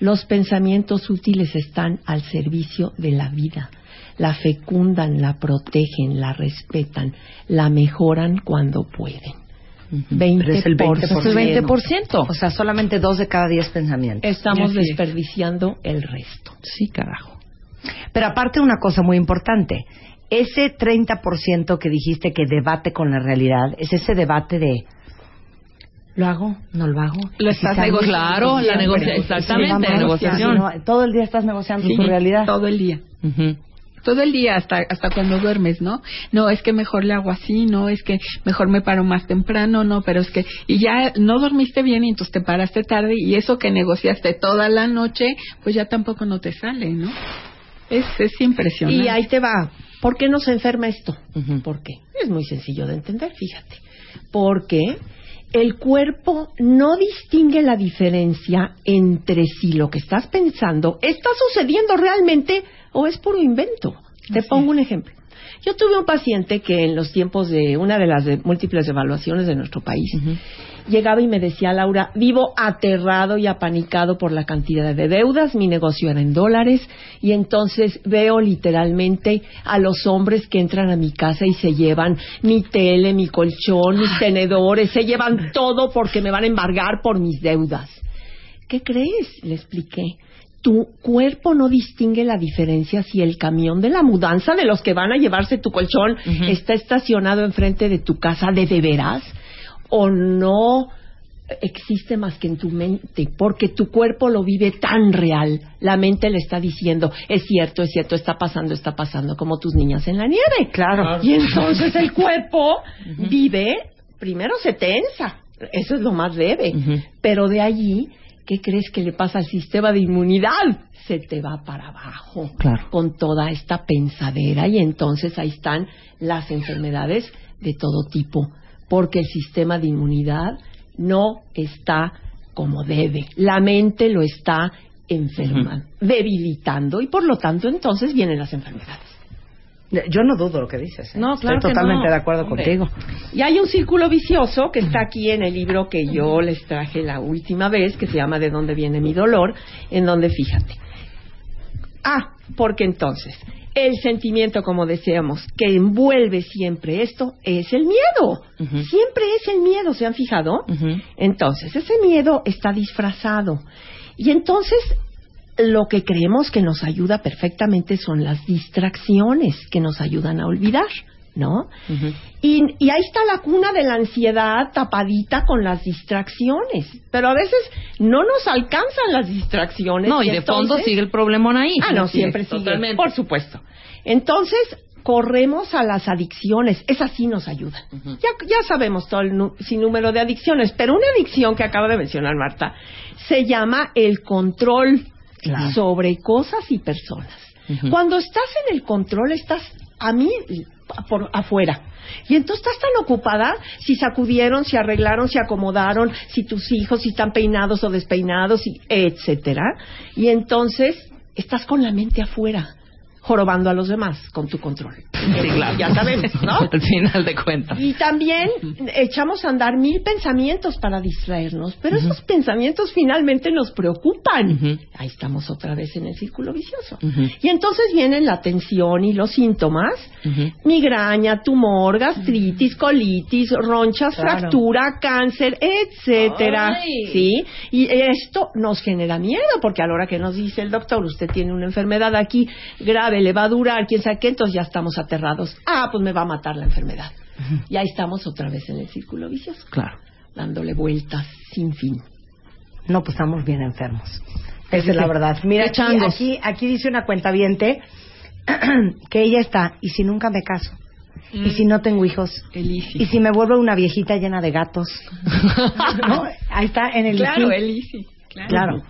Los pensamientos útiles están al servicio de la vida. La fecundan, la protegen, la respetan, la mejoran cuando pueden. 20%. Pero es el 20%. Es el 20%. O sea, solamente dos de cada diez pensamientos. Estamos desperdiciando el resto. Sí, carajo. Pero aparte una cosa muy importante, ese 30% que dijiste que debate con la realidad, es ese debate de ¿Lo hago? ¿No lo hago? Lo ¿Y si estás salgo? Claro, la negocia- Sí, exactamente, la negociación. todo el día estás negociando Sí, tu realidad. Todo el día. Ujú. Todo el día hasta hasta cuando duermes, ¿no? No, es que mejor le hago así, no, es que mejor me paro más temprano, no, pero es que y ya no dormiste bien y entonces te paraste tarde y eso que negociaste toda la noche, pues ya tampoco no te sale, ¿no? Es es impresionante. Y ahí te va. ¿Por qué nos enferma esto? Ujú. ¿Por qué? Es muy sencillo de entender, fíjate. Porque el cuerpo no distingue la diferencia entre si lo que estás pensando está sucediendo realmente o es puro invento. Te pongo un ejemplo. Yo tuve un paciente que en los tiempos de una de las de- múltiples evaluaciones de nuestro país llegaba y me decía, Laura, vivo aterrado y apanicado por la cantidad de deudas, mi negocio era en dólares y entonces veo literalmente a los hombres que entran a mi casa y se llevan mi tele, mi colchón, mis tenedores, se llevan todo porque me van a embargar por mis deudas. ¿Qué crees? Le expliqué. Tu cuerpo no distingue la diferencia si el camión de la mudanza de los que van a llevarse tu colchón está estacionado enfrente de tu casa de de veras o no existe más que en tu mente, porque tu cuerpo lo vive tan real. La mente le está diciendo, es cierto, es cierto, está pasando, está pasando, como tus niñas en la nieve. Claro. Y entonces el cuerpo vive, primero se tensa, eso es lo más leve, pero de allí, ¿qué crees que le pasa al sistema de inmunidad? Se te va para abajo Claro. con toda esta pensadera y entonces ahí están las enfermedades de todo tipo, porque el sistema de inmunidad no está como debe. La mente lo está enfermando, debilitando y por lo tanto entonces vienen las enfermedades. Yo no dudo lo que dices. ¿eh? No, claro Estoy que totalmente no. de acuerdo Hombre. contigo. Y hay un círculo vicioso que está aquí en el libro que yo les traje la última vez, que se llama De dónde viene mi dolor, en donde fíjate. Ah, porque entonces, el sentimiento, como decíamos, que envuelve siempre esto, es el miedo. Siempre es el miedo, ¿se han fijado? Entonces, ese miedo está disfrazado. Y entonces, lo que creemos que nos ayuda perfectamente son las distracciones que nos ayudan a olvidar, ¿no? Y, y ahí está la cuna de la ansiedad tapadita con las distracciones. Pero a veces no nos alcanzan las distracciones. No, y de fondo sigue el problemón ahí. Ah, no, Sí, siempre sigue. Totalmente. Por supuesto. Entonces, corremos a las adicciones. Esas sí nos ayudan. Ujú. ya, ya sabemos todo el sinnúmero de adicciones, pero una adicción que acaba de mencionar Marta se llama el control Claro. sobre cosas y personas. Cuando estás en el control, estás a mí por afuera. Y entonces estás tan ocupada si sacudieron, si arreglaron, si acomodaron, si tus hijos, si están peinados o despeinados, y etcétera. Y entonces estás con la mente afuera, jorobando a los demás con tu control. Sí, claro. Ya sabemos, ¿no? Al final de cuentas. Y también echamos a andar mil pensamientos para distraernos, pero esos pensamientos finalmente nos preocupan. Ahí estamos otra vez en el círculo vicioso. Y entonces vienen la tensión y los síntomas, migraña, tumor, gastritis, colitis, ronchas, Claro. fractura, cáncer, etcétera. Ay. Sí, y esto nos genera miedo porque a la hora que nos dice el doctor, usted tiene una enfermedad aquí grave, le va a durar, quién sabe qué, entonces ya estamos aterrados. Ah, pues me va a matar la enfermedad. Y ahí estamos otra vez en el círculo vicioso, Claro. dándole vueltas sin fin. No, pues estamos bien enfermos. Esa es la verdad. Mira, aquí, aquí, aquí dice una cuenta que ella está, y si nunca me caso, y si no tengo hijos, y si me vuelvo una viejita llena de gatos. ¿No? Ahí está en el Claro, sí. Elisi. Claro. Claro.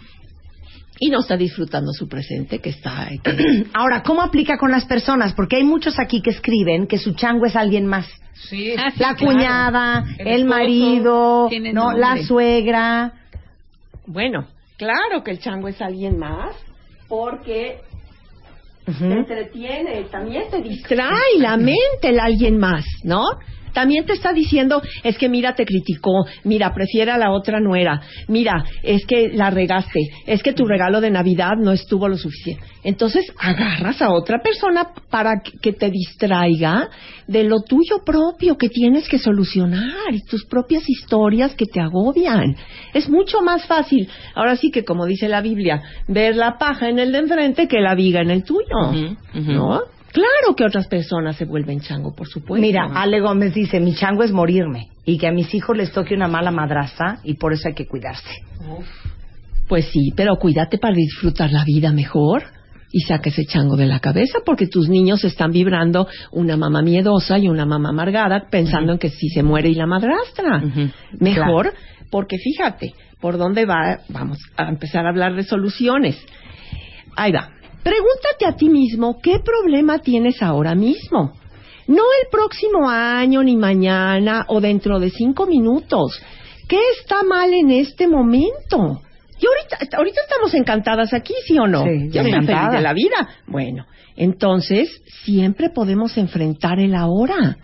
Y no está disfrutando su presente, que está... que- Ahora, ¿cómo aplica con las personas? Porque hay muchos aquí que escriben que su chango es alguien más. Sí. Ah, sí, La claro. cuñada, El el, esposo, marido, no, nombre. la suegra. Bueno, claro que el chango es alguien más, porque te Ujú. entretiene, también te distrae la mente el alguien más, ¿no? También te está diciendo, es que mira, te criticó, mira, prefiere a la otra nuera, mira, es que la regaste, es que tu regalo de Navidad no estuvo lo suficiente. Entonces agarras a otra persona para que- te distraiga de lo tuyo propio que tienes que solucionar y tus propias historias que te agobian. Es mucho más fácil, ahora sí que como dice la Biblia, ver la paja en el de enfrente que la viga en el tuyo. ¿No? Claro que otras personas se vuelven chango, por supuesto. Mira, Ale Gómez dice, mi chango es morirme y que a mis hijos les toque una mala madrastra y por eso hay que cuidarse. Pues sí, pero cuídate para disfrutar la vida mejor y saca ese chango de la cabeza porque tus niños están vibrando una mamá miedosa y una mamá amargada pensando en que si se muere y la madrastra. Mejor, porque fíjate, por dónde va, vamos a empezar a hablar de soluciones. Ahí va. Pregúntate a ti mismo qué problema tienes ahora mismo. No el próximo año, ni mañana o dentro de cinco minutos. ¿Qué está mal en este momento? Y ahorita, ahorita estamos encantadas aquí, ¿sí o no? Sí, Yo estoy feliz de la vida. Bueno, entonces siempre podemos enfrentar el ahora.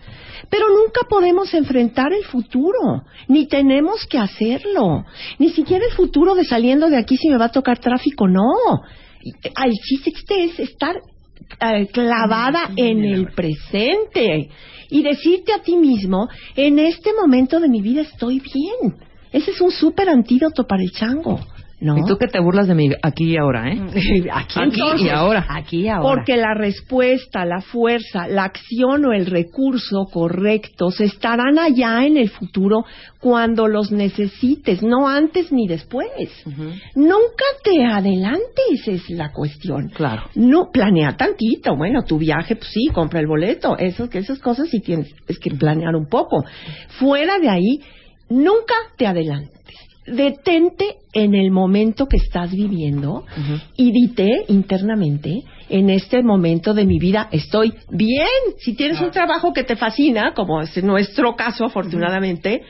Pero nunca podemos enfrentar el futuro, ni tenemos que hacerlo. Ni siquiera el futuro de saliendo de aquí si me va a tocar tráfico, no. El chiste es estar eh, clavada en el presente y decirte a ti mismo, en este momento de mi vida estoy bien. Ese es un súper antídoto para el chango, ¿no? Y tú que te burlas de mí aquí y ahora, ¿eh? Aquí, Aquí y ahora. Aquí y ahora. Porque la respuesta, la fuerza, la acción o el recurso correctos estarán allá en el futuro cuando los necesites, no antes ni después. Nunca te adelantes, es la cuestión. Claro. No, planea tantito. Bueno, tu viaje, pues sí, compra el boleto. Eso, que esas cosas sí tienes es que planear un poco. Fuera de ahí, nunca te adelantes. Detente en el momento que estás viviendo y dite internamente, en este momento de mi vida estoy bien. Si tienes un trabajo que te fascina, como es nuestro caso afortunadamente,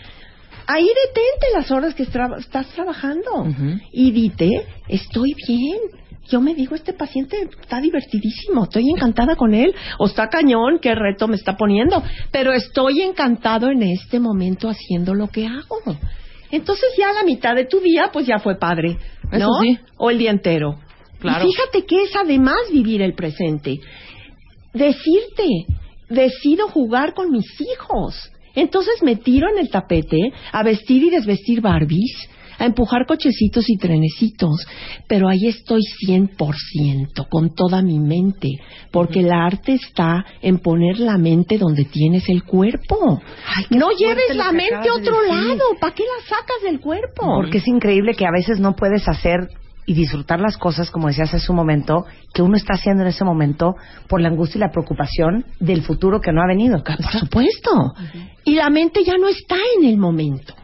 ahí detente las horas que estás trabajando Ujú. y dite, estoy bien. Yo me digo, este paciente está divertidísimo, estoy encantada con él, o está cañón, qué reto me está poniendo, pero estoy encantado en este momento haciendo lo que hago. Entonces ya la mitad de tu día, pues ya fue padre, ¿no? Eso sí. O el día entero. Claro. Y fíjate que es además vivir el presente. Decirte, decido jugar con mis hijos. Entonces me tiro en el tapete a vestir y desvestir Barbies, a empujar cochecitos y trenecitos, pero ahí estoy 100%, con toda mi mente, porque el arte está en poner la mente donde tienes el cuerpo. no lleves la mente a de otro lado, ¿para qué la sacas del cuerpo? Porque es increíble que a veces no puedes hacer y disfrutar las cosas, como decías hace un momento, que uno está haciendo en ese momento por la angustia y la preocupación del futuro que no ha venido. Por supuesto. Y la mente ya no está en el momento.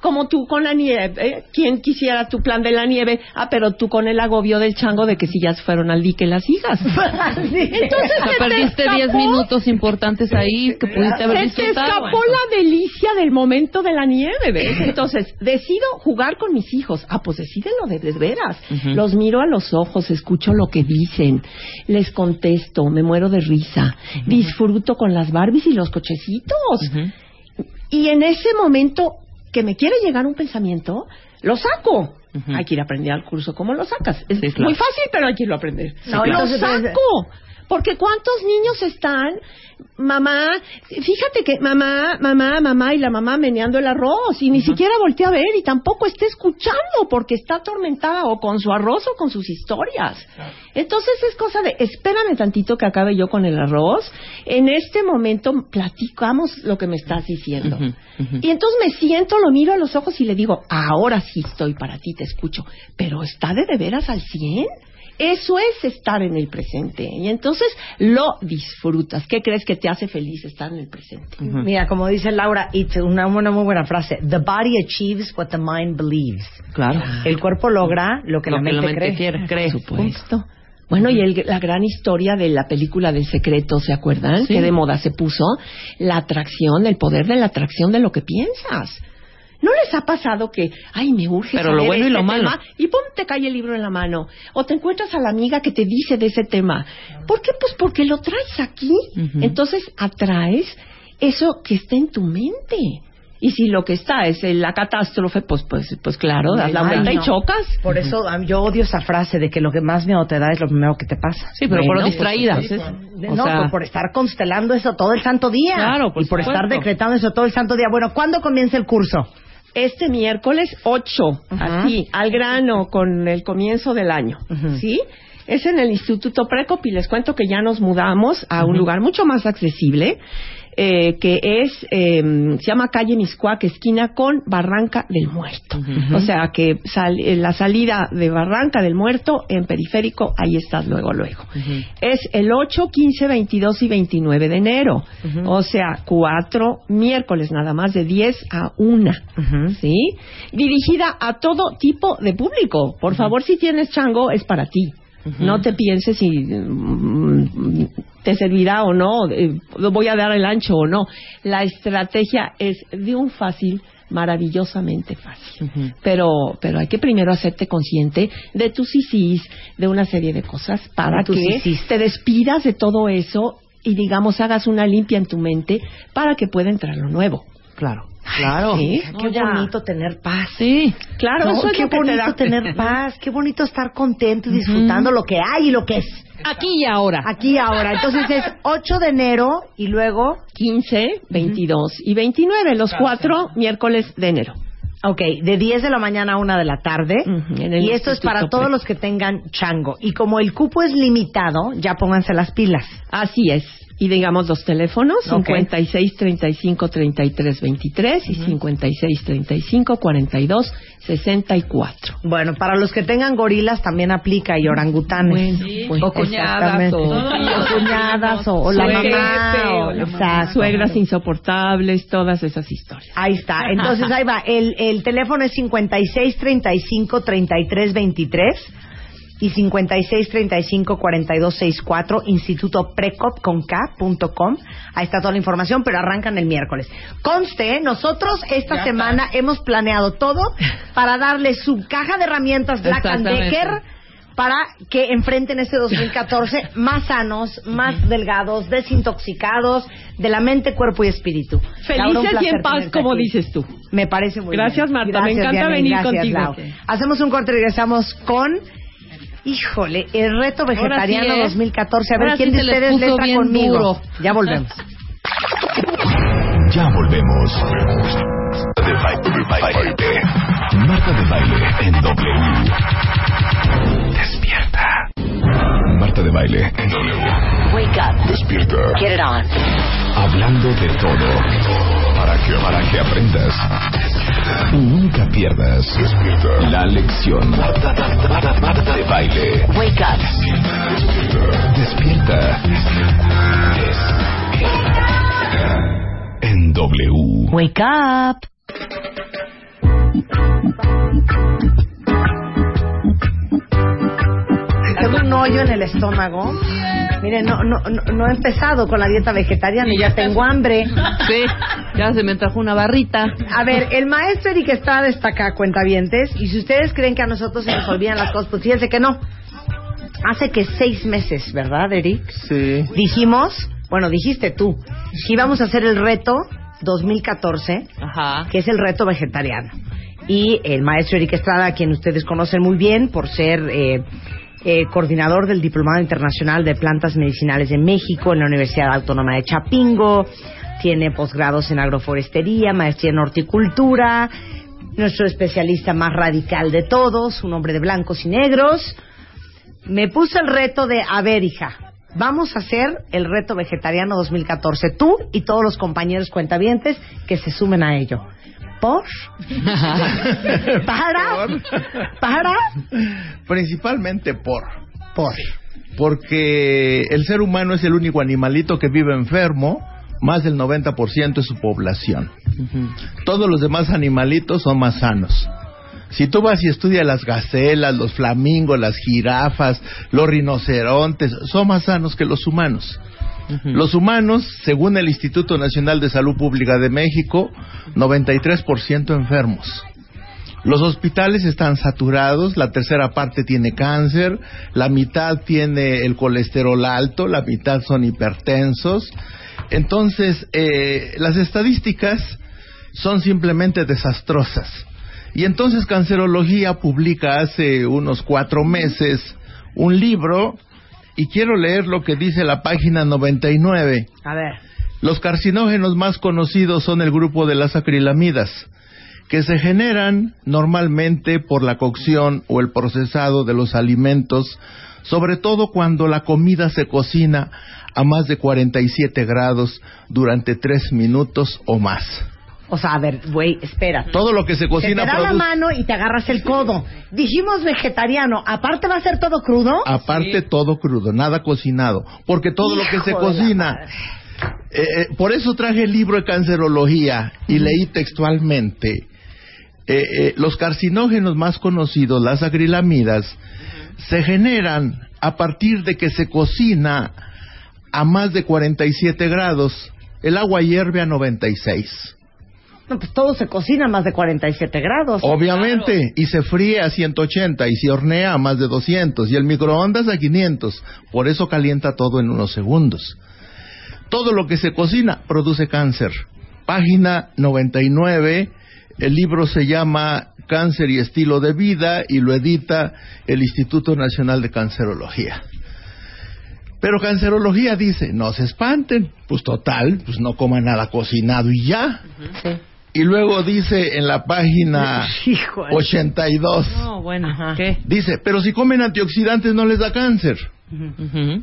Como tú con la nieve. ¿eh? ¿Quién quisiera tu plan de la nieve? Ah, pero tú con el agobio del chango de que si ya se fueron al dique las hijas. Entonces se te perdiste 10 escapó- minutos importantes ahí que pudiste haber se te disfrutado. escapó la delicia del momento de la nieve, ¿ves? Entonces, decido jugar con mis hijos. Ah, pues decídelo de, de veras. Los miro a los ojos, escucho lo que dicen, les contesto, me muero de risa, disfruto con las Barbies y los cochecitos. Y en ese momento que me quiere llegar un pensamiento, lo saco. Hay que ir a aprender al curso. ¿Cómo lo sacas? Es Sí, claro. muy fácil, pero hay que irlo a aprender. No, lo saco. Porque ¿cuántos niños están, mamá, fíjate que mamá, mamá, mamá y la mamá meneando el arroz y ni siquiera voltea a ver y tampoco está escuchando porque está atormentada o con su arroz o con sus historias. Entonces es cosa de, espérame tantito que acabe yo con el arroz. En este momento platicamos lo que me estás diciendo. Y entonces me siento, lo miro a los ojos y le digo, ahora sí estoy para ti, te escucho. Pero ¿está de de veras al 100? Eso es estar en el presente. Y entonces lo disfrutas. ¿Qué crees que te hace feliz estar en el presente? Mira, como dice Laura, it's una, una muy buena frase. The body achieves what the mind believes. Claro. El cuerpo logra lo que, Lo la, que mente la mente cree. quiere, cree. Por supuesto. Bueno, y el- la gran historia de la película del secreto, ¿se acuerdan? Sí. Que de moda se puso. La atracción, el poder de la atracción de lo que piensas. ¿No les ha pasado que, ay, me urge Pero lo saber bueno y este lo malo. tema? Y pum, te cae el libro en la mano. O te encuentras a la amiga que te dice de ese tema. ¿Por qué? Pues porque lo traes aquí. Entonces atraes eso que está en tu mente. Y si lo que está es la catástrofe, pues, pues, pues claro, das la Ay, vuelta y chocas. Por eso yo odio esa frase de que lo que más miedo te da es lo primero que te pasa. Sí, pero Bueno, por distraída. pues, entonces, O no, sea- por, por estar constelando eso todo el santo día. Claro, por y por estar decretando eso todo el santo día. Bueno, ¿cuándo comienza el curso? Este miércoles 8, Ajá. así, al grano, con el comienzo del año. ¿sí? Es en el Instituto Precop y les cuento que ya nos mudamos a un lugar mucho más accesible, eh, que es, eh, se llama Calle Miscuac, esquina con Barranca del Muerto. O sea que sal- eh, la salida de Barranca del Muerto en periférico, ahí estás luego, luego. Es el 8, 15, 22 y 29 de enero. O sea, cuatro miércoles nada más de 10 a 1. ¿Sí? Dirigida a todo tipo de público. Por favor, si tienes chango, es para ti. No te pienses si mm, te servirá o no, eh, voy a dar el ancho o no. La estrategia es de un fácil, maravillosamente fácil. Pero, pero hay que primero hacerte consciente de tus sisis, de una serie de cosas para que sisís. te despidas de todo eso y digamos hagas una limpia en tu mente para que pueda entrar lo nuevo. Claro. Claro. Sí, qué ya. bonito tener paz. Sí. Claro, No, eso es qué lo que te bonito da- tener paz, qué bonito estar contento y disfrutando lo que hay y lo que es. Aquí y ahora. Aquí y ahora. Entonces es 8 de enero y luego, 15, 22 y 29, los cuatro miércoles de enero. ok, de 10 de la mañana a 1 de la tarde. En el Y esto es para todos Pre- los que tengan chango. Y como el cupo es limitado, ya pónganse las pilas. Así es. Y digamos los teléfonos, Ok. 56 35 33 23 y 56 35 42 64. Bueno, para los que tengan gorilas también aplica y orangutanes. pues, o cuñadas, Exactamente. o- o cuñadas o, o la mamá. o- o la mamá. exacto. Suegras insoportables, todas esas historias. Ahí está. Entonces ahí va. El, el teléfono es 56 35 33 23 y 56 35 42 64 Instituto Precop con K punto com. Ahí está toda la información, pero arrancan el miércoles. Conste, nosotros esta semana hemos planeado todo para darle su caja de herramientas Black and. Decker para que enfrenten este 2014 más sanos, más delgados, desintoxicados de la mente, cuerpo y espíritu. Laura, Felices y placer en paz, como aquí. dices tú. Me parece muy Gracias, bien. Marta. Me encanta venir Gracias, contigo. Lau. Hacemos un corte y regresamos con. Híjole, el reto vegetariano sí, ¿eh? 2014. A ver Ahora quién sí de ustedes le entra conmigo. duro. Ya volvemos. Ya volvemos. De baile, baile. Marta de baile en W. Despierta. Marta de baile en W. Wake up. Despierta. Get it on. Hablando de todo. Para que, para que aprendas. Y nunca pierdas. Despierta. La lección. De baile. Wake up. Despierta. Despierta. En W. Wake up. Tengo un hoyo en el estómago. Miren, no, no, no, no he empezado con la dieta vegetariana y ya tengo hambre. Sí. Ya se me trajo una barrita. A ver, el maestro Eric Estrada está acá, cuentavientes, y si ustedes creen que a nosotros se nos olvidan las cosas, pues fíjense que no. Hace que seis meses, ¿verdad, Eric? Sí. Dijimos, bueno, dijiste tú, que íbamos a hacer el reto 2014, Ajá. que es el reto vegetariano. Y el maestro Eric Estrada, a quien ustedes conocen muy bien por ser eh, eh, coordinador del Diplomado Internacional de Plantas Medicinales de México en la Universidad Autónoma de Chapingo, tiene posgrados en agroforestería, maestría en horticultura, nuestro especialista más radical de todos, un hombre de blancos y negros. Me puso el reto de, a ver, hija, vamos a hacer el reto vegetariano 2014, tú y todos los compañeros cuentavientes que se sumen a ello. ¿Por? ¿Para? ¿Para? Principalmente por. Por. Porque el ser humano es el único animalito que vive enfermo, más del 90% de su población. Todos los demás animalitos son más sanos. Si tú vas y estudias las gacelas, los flamingos, las jirafas, los rinocerontes, son más sanos que los humanos. Los humanos, según el Instituto Nacional de Salud Pública de México, 93% enfermos. Los hospitales están saturados, la tercera parte tiene cáncer, la mitad tiene el colesterol alto, la mitad son hipertensos. Entonces, eh, las estadísticas son simplemente desastrosas. Y entonces Cancerología publica hace unos cuatro meses un libro y quiero leer lo que dice la página 99. A ver. Los carcinógenos más conocidos son el grupo de las acrilamidas, que se generan normalmente por la cocción o el procesado de los alimentos sobre todo cuando la comida se cocina a más de 47 grados durante 3 minutos o más. O sea, a ver, güey, espera. Todo lo que se Se cocina te da la mano y te agarras el codo. Dijimos vegetariano. Aparte va a ser todo crudo. Aparte todo crudo, nada cocinado, porque todo lo que se cocina. Eh, eh, por eso traje el libro de cancerología y leí textualmente. eh, eh, los carcinógenos más conocidos, las acrilamidas, se generan a partir de que se cocina a más de 47 grados. El agua hierve a 96. No, pues todo se cocina a más de 47 grados. Obviamente, y se fríe a 180 y se hornea a más de 200 y el microondas a 500. Por eso calienta todo en unos segundos. Todo lo que se cocina produce cáncer. Página 99, el libro se llama Cáncer y estilo de vida y lo edita el Instituto Nacional de Cancerología. Pero cancerología dice, no se espanten, pues total, pues no coman nada cocinado y ya. Y luego dice en la página Hijo de- 82, No, bueno, ¿qué? dice, pero si comen antioxidantes no les da cáncer.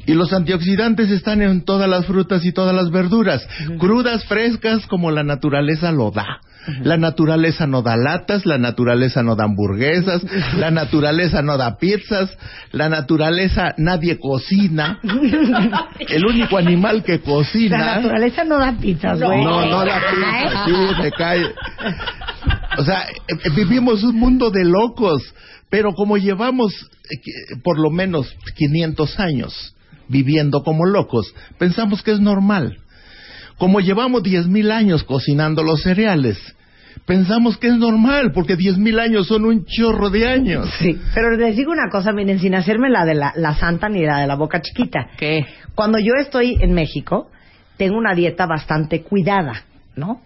Y los antioxidantes están en todas las frutas y todas las verduras, crudas, frescas, como la naturaleza lo da. La naturaleza no da latas, la naturaleza no da hamburguesas, la naturaleza no da pizzas, la naturaleza nadie cocina. El único animal que cocina. La naturaleza no da pizzas, güey. No, no da pizza, sí, me cae. O sea, eh, eh, vivimos un mundo de locos, pero como llevamos eh, por lo menos 500 años viviendo como locos, pensamos que es normal. Como llevamos 10.000 años cocinando los cereales, pensamos que es normal, porque 10.000 años son un chorro de años. Sí, pero les digo una cosa, miren, sin hacerme la de la, la santa ni la de la boca chiquita. ¿Qué? Cuando yo estoy en México, tengo una dieta bastante cuidada, ¿no?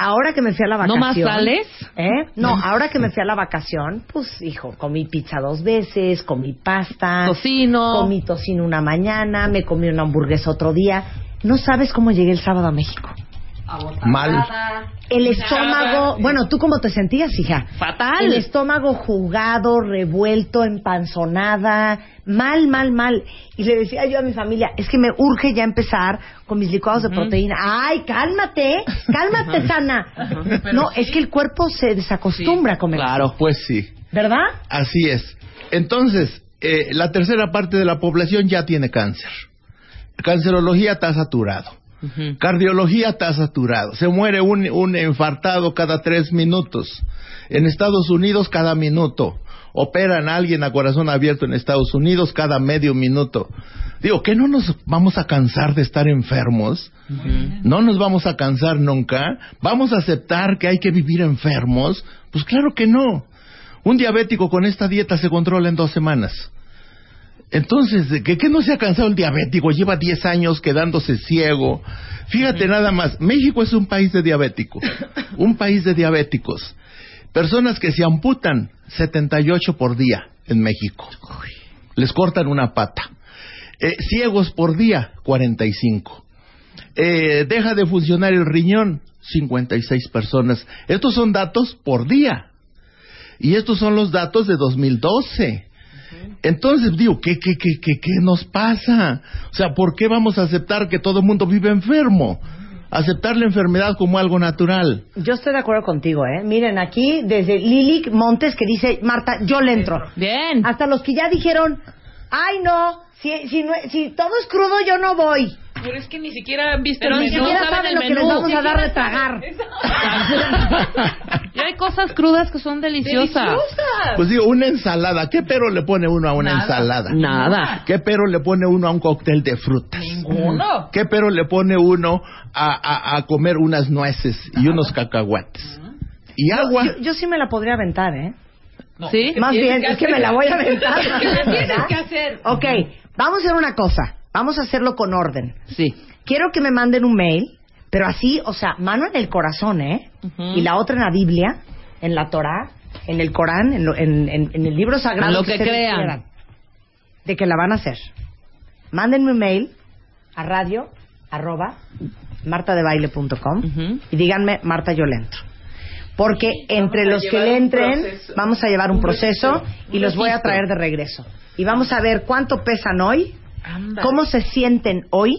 Ahora que me fui a la ¿No vacación. más sales? ¿Eh? No, ahora que me fui a la vacación, pues, hijo, comí pizza dos veces, comí pasta. Tocino. Comí tocino una mañana, me comí una hamburguesa otro día. No sabes cómo llegué el sábado a México. Mal. El estómago, bueno, ¿tú cómo te sentías, hija? Fatal. El estómago jugado, revuelto, empanzonada, mal, mal, mal. Y le decía yo a mi familia, es que me urge ya empezar con mis licuados de proteína. Ay, cálmate, cálmate, sana. No, es que el cuerpo se desacostumbra a comer. Claro. Pues sí. ¿Verdad? Así es. Entonces, eh, la tercera parte de la población ya tiene cáncer. Cancerología está saturado. Cardiología está saturado. Se muere un, un infartado cada tres minutos. En Estados Unidos cada minuto. Operan a alguien a corazón abierto en Estados Unidos cada medio minuto. Digo, ¿que no nos vamos a cansar de estar enfermos? No nos vamos a cansar nunca. ¿Vamos a aceptar que hay que vivir enfermos? Pues claro que no. Un diabético con esta dieta se controla en dos semanas. Entonces, ¿de ¿qué, qué no se ha cansado el diabético? Lleva 10 años quedándose ciego. Fíjate nada más, México es un país de diabéticos, un país de diabéticos. Personas que se amputan 78 por día en México. Les cortan una pata. Eh, ciegos por día, 45. Eh, deja de funcionar el riñón, 56 personas. Estos son datos por día. Y estos son los datos de 2012. Entonces, digo, ¿qué, qué, qué, qué, qué nos pasa? O sea, ¿por qué vamos a aceptar que todo el mundo vive enfermo? Aceptar la enfermedad como algo natural. Yo estoy de acuerdo contigo, ¿eh? Miren, aquí desde Lilic Montes que dice, Marta, yo le entro. Bien. Hasta los que ya dijeron, ay no, si, si, no- si todo es crudo yo no voy. Pero es que ni siquiera han visto Pero el ni menú. siquiera saben saben el lo que menú. les vamos a Ni dar de tragar. Y hay cosas crudas que son deliciosas. Pues digo, una ensalada. ¿Qué pero le pone uno a una ensalada? Nada. ¿Qué pero le pone uno a un cóctel de frutas? Ninguno. ¿Qué pero le pone uno a, a- a comer unas nueces y unos cacahuates? Y agua. Yo, yo sí me la podría aventar, ¿eh? ¿Sí? Más bien, es que me la voy a aventar. tienes que hacer? Ok, vamos a hacer una cosa. Vamos a hacerlo con orden. Sí. Quiero que me manden un mail, pero así, o sea, mano en el corazón, ¿eh? Y la otra en la Biblia, en la Torá, en el Corán, en, lo- en- en- en el libro sagrado. Lo que ustedes crean. quieran, de que la van a hacer. Mándenme un mail a radio arroba martadebaile.com Ujú. y díganme, Marta, yo le entro. Porque entre los que le entren, vamos a llevar un proceso y los voy a traer de regreso. y vamos a ver cuánto pesan hoy, Anda. cómo se sienten hoy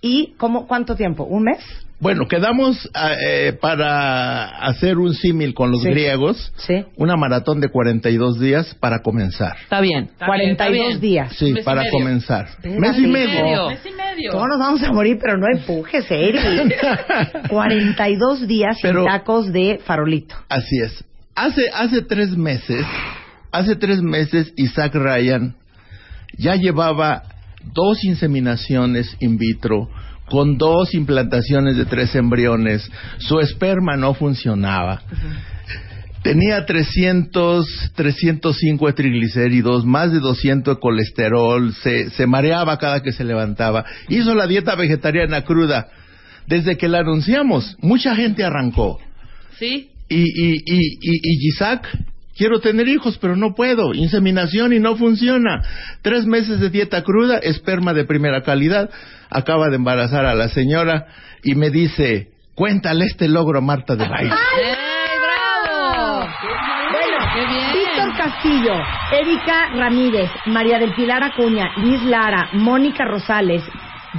y cómo cuánto tiempo, un mes. Bueno, quedamos ah, eh, para hacer un símil con los Sí. griegos, Sí. una maratón de 42 días para comenzar. Está bien. Está bien, está 42 bien. días. Sí, Mes y para comenzar. Mes y medio. Mes y medio. Todos nos vamos a morir, pero no empujes, Eri. 42 días sin Pero- tacos de farolito. Así es. Hace, hace tres meses, hace tres meses Isaac Ryan ya llevaba dos inseminaciones in vitro con dos implantaciones de tres embriones. Su esperma no funcionaba. Tenía 300, 305 de triglicéridos, más de 200 de colesterol, se, se mareaba cada que se levantaba. Hizo la dieta vegetariana cruda. Desde que la anunciamos, mucha gente arrancó. Sí. Y, y, y, y, y Isaac, quiero tener hijos, pero no puedo. Inseminación y no funciona. Tres meses de dieta cruda, esperma de primera calidad. Acaba de embarazar a la señora y me dice, cuéntale este logro a Marta de baile. ¡Ey, bravo! Bueno, ¡Qué bien! Víctor Castillo, Erika Ramírez, María del Pilar Acuña, Liz Lara, Mónica Rosales,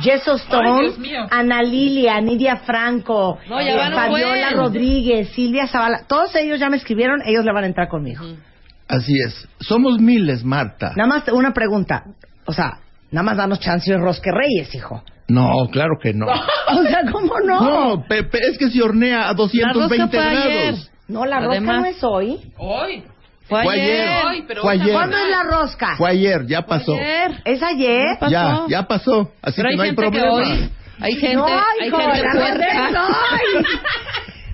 Yeso Ay, Stone. Ana Lilia, Nidia Franco, No, eh, Fabiola. Rodríguez, Silvia Zavala, todos ellos ya me escribieron, ellos le van a entrar conmigo. Así es. Somos miles, Marta. Nada más una pregunta, o sea, nada más danos chance de rosque reyes, hijo. No, claro que no. O sea, ¿cómo no? No, pe- pe- es que se hornea a 220 fue ayer. grados. No, la rosca Además- no es hoy. Hoy. Fue Fue ayer. pero Fue ayer. ¿Cuándo es la rosca? Fue ayer, ya pasó. Ayer. ¿Es ayer? pasó? Ya, ya pasó. Así Pero que hay no hay problema. hoy... Hay gente... no, hay hijo, gente.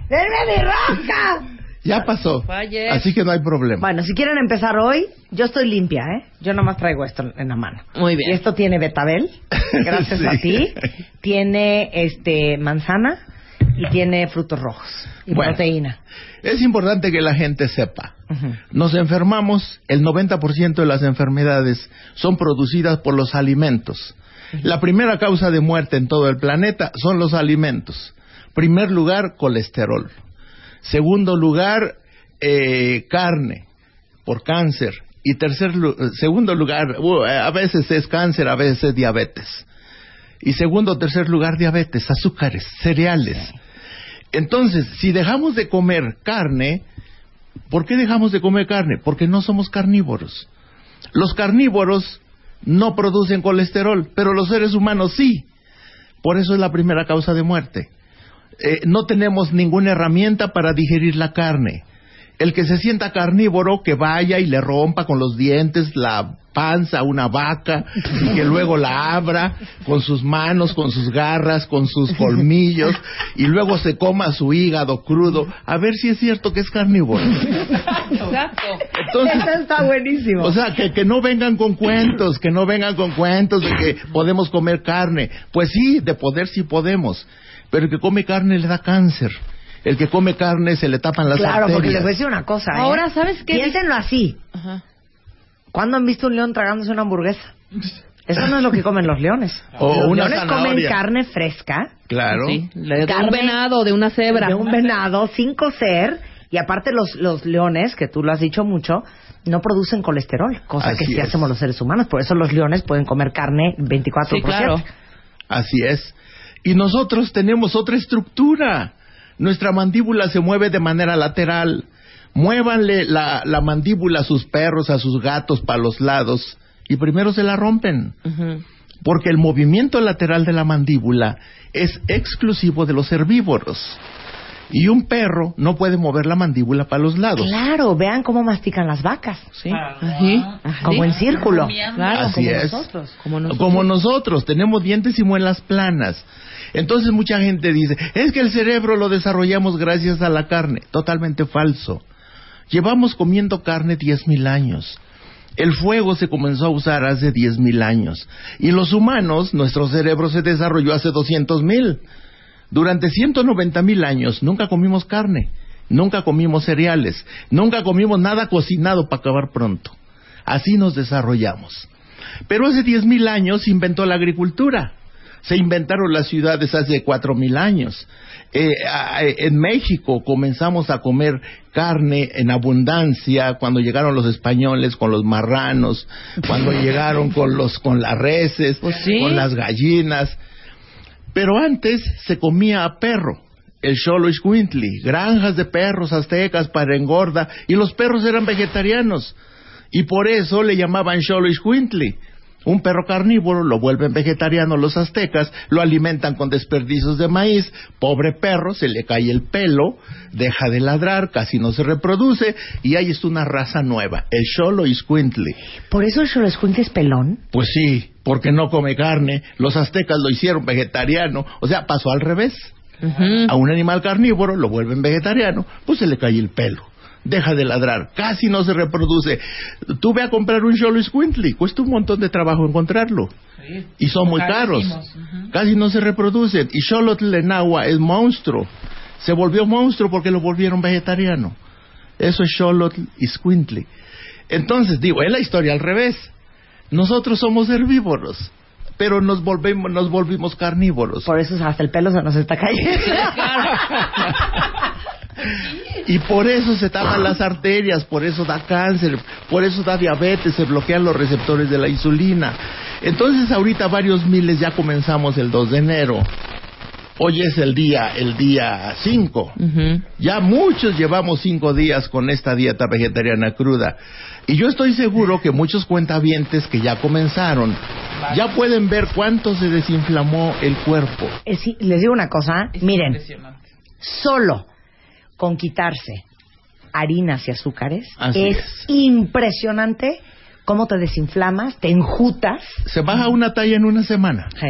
¡Denme mi rosca! Ya pasó. Fue ayer. Así que no hay problema. Bueno, si quieren empezar hoy, yo estoy limpia, ¿eh? Yo nomás traigo esto en la mano. Muy bien. Y esto tiene betabel, gracias Sí. a ti. Tiene este manzana y tiene frutos rojos y Bueno. proteína. Es importante que la gente sepa. Nos enfermamos, el 90% de las enfermedades son producidas por los alimentos. La primera causa de muerte en todo el planeta son los alimentos. Primer lugar, colesterol. Segundo lugar, eh, carne, por cáncer. Y tercer eh, segundo lugar, uh, a veces es cáncer, a veces es diabetes. Y segundo, tercer lugar, diabetes, azúcares, cereales. Entonces, si dejamos de comer carne, ¿por qué dejamos de comer carne? Porque no somos carnívoros. Los carnívoros no producen colesterol, pero los seres humanos sí. Por eso es la primera causa de muerte. Eh, no tenemos ninguna herramienta para digerir la carne. El que se sienta carnívoro, que vaya y le rompa con los dientes la panza a una vaca y que luego la abra con sus manos, con sus garras, con sus colmillos y luego se coma su hígado crudo, a ver si es cierto que es carnívoro. Exacto. Entonces, Eso está buenísimo. o sea, que, que no vengan con cuentos, que no vengan con cuentos de que podemos comer carne. Pues sí, de poder sí podemos, pero el que come carne le da cáncer. El que come carne se le tapan las claro, porque les arterias. voy a decir una cosa. ¿eh? Ahora, ¿sabes qué? Piénsenlo así. Ajá. ¿Cuándo han visto un león tragándose una hamburguesa? Eso no es lo que comen los leones. O los una leones comen carne fresca, Claro. Sí, de un venado, de una cebra. de un venado sin cocer y aparte los, los leones, que tú lo has dicho mucho, no producen colesterol, cosa Así que sí es. hacemos los seres humanos. Por eso los leones pueden comer carne 24 Sí, por claro. 7. Así es. Y nosotros tenemos otra estructura. Nuestra mandíbula se mueve de manera lateral. Muévanle la, la mandíbula a sus perros, a sus gatos para los lados y primero se la rompen. Porque el movimiento lateral de la mandíbula es exclusivo de los herbívoros. Y un perro no puede mover la mandíbula para los lados. Claro, vean cómo mastican las vacas. Sí, Ah, así. Como en círculo. Claro, Así como es. nosotros. Como nosotros. Como nosotros, tenemos dientes y muelas planas. Entonces mucha gente dice, es que el cerebro lo desarrollamos gracias a la carne. Totalmente falso. Llevamos comiendo carne 10.000 años. El fuego se comenzó a usar hace 10.000 años. Y los humanos, nuestro cerebro se desarrolló hace 200.000. Durante 190.000 años nunca comimos carne, nunca comimos cereales, nunca comimos nada cocinado para acabar pronto. Así nos desarrollamos. Pero hace 10.000 años se inventó la agricultura. Se inventaron las ciudades hace cuatro mil años. Eh, eh, en México comenzamos a comer carne en abundancia cuando llegaron los españoles con los marranos, cuando llegaron con los con las reses, Pues sí. con las gallinas. Pero antes se comía a perro, el Xoloitzcuintli, granjas de perros aztecas para engorda, y los perros eran vegetarianos. Y por eso le llamaban Xoloitzcuintli. Un perro carnívoro lo vuelven vegetariano los aztecas, lo alimentan con desperdicios de maíz, pobre perro, se le cae el pelo, deja de ladrar, casi no se reproduce, y ahí está una raza nueva, el Xoloitzcuintli. Por eso el Xoloitzcuintli es pelón. Pues sí, porque no come carne, los aztecas lo hicieron vegetariano, o sea, pasó al revés. A un animal carnívoro lo vuelven vegetariano, pues se le cae el pelo. Deja de ladrar, casi no se reproduce. Tú ve a comprar un Xoloitzcuintli, cuesta un montón de trabajo encontrarlo. Y son muy caros. Casi no se reproducen. Y Xolotl en agua es monstruo. Se volvió monstruo porque lo volvieron vegetariano. Eso es Xolotl y Squintly. Entonces, digo, es la historia al revés. Nosotros somos herbívoros, pero nos volvemos, nos volvimos carnívoros. Por eso hasta el pelo se nos está cayendo. Y por eso se tapan las arterias, por eso da cáncer, por eso da diabetes, se bloquean los receptores de la insulina. Entonces ahorita varios miles ya comenzamos el 2 de enero. Hoy es el día, el día 5. Ya muchos llevamos cinco días con esta dieta vegetariana cruda. Y yo estoy seguro que muchos cuentavientes que ya comenzaron, ya pueden ver cuánto se desinflamó el cuerpo. Eh, sí, les digo una cosa, Es miren, solo con quitarse harinas y azúcares Así es, es. impresionante cómo te desinflamas, te enjutas. Se baja una talla en una semana. Sí.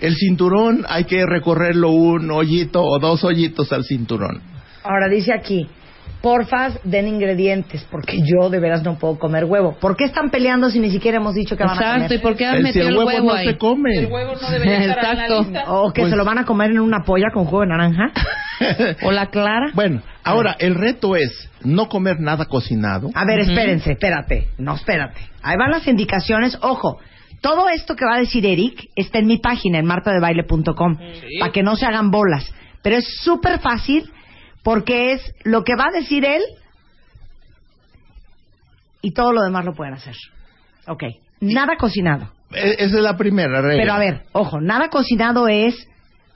El cinturón hay que recorrerlo un hoyito o dos hoyitos al cinturón. Ahora dice aquí, porfas den ingredientes, porque yo de veras no puedo comer huevo. ¿Por qué están peleando si ni siquiera hemos dicho que van a Exacto, ¿y comer? por qué has El, si metido el el huevo, huevo no ahí? se come. El huevo no debería estar en la Exacto. lista. O que Pues- se lo van a comer en una polla con jugo de naranja. ¿O la clara? Bueno, ahora el reto es no comer nada cocinado. A ver, espérense, espérate. No, espérate. Ahí van las indicaciones. Ojo, todo esto que va a decir Eric está en mi página, en martadebaile.com, para que no se hagan bolas. Pero es súper fácil porque es lo que va a decir él y todo lo demás lo pueden hacer. Ok. Nada cocinado. E- Esa es la primera regla. Pero a ver, ojo, nada cocinado es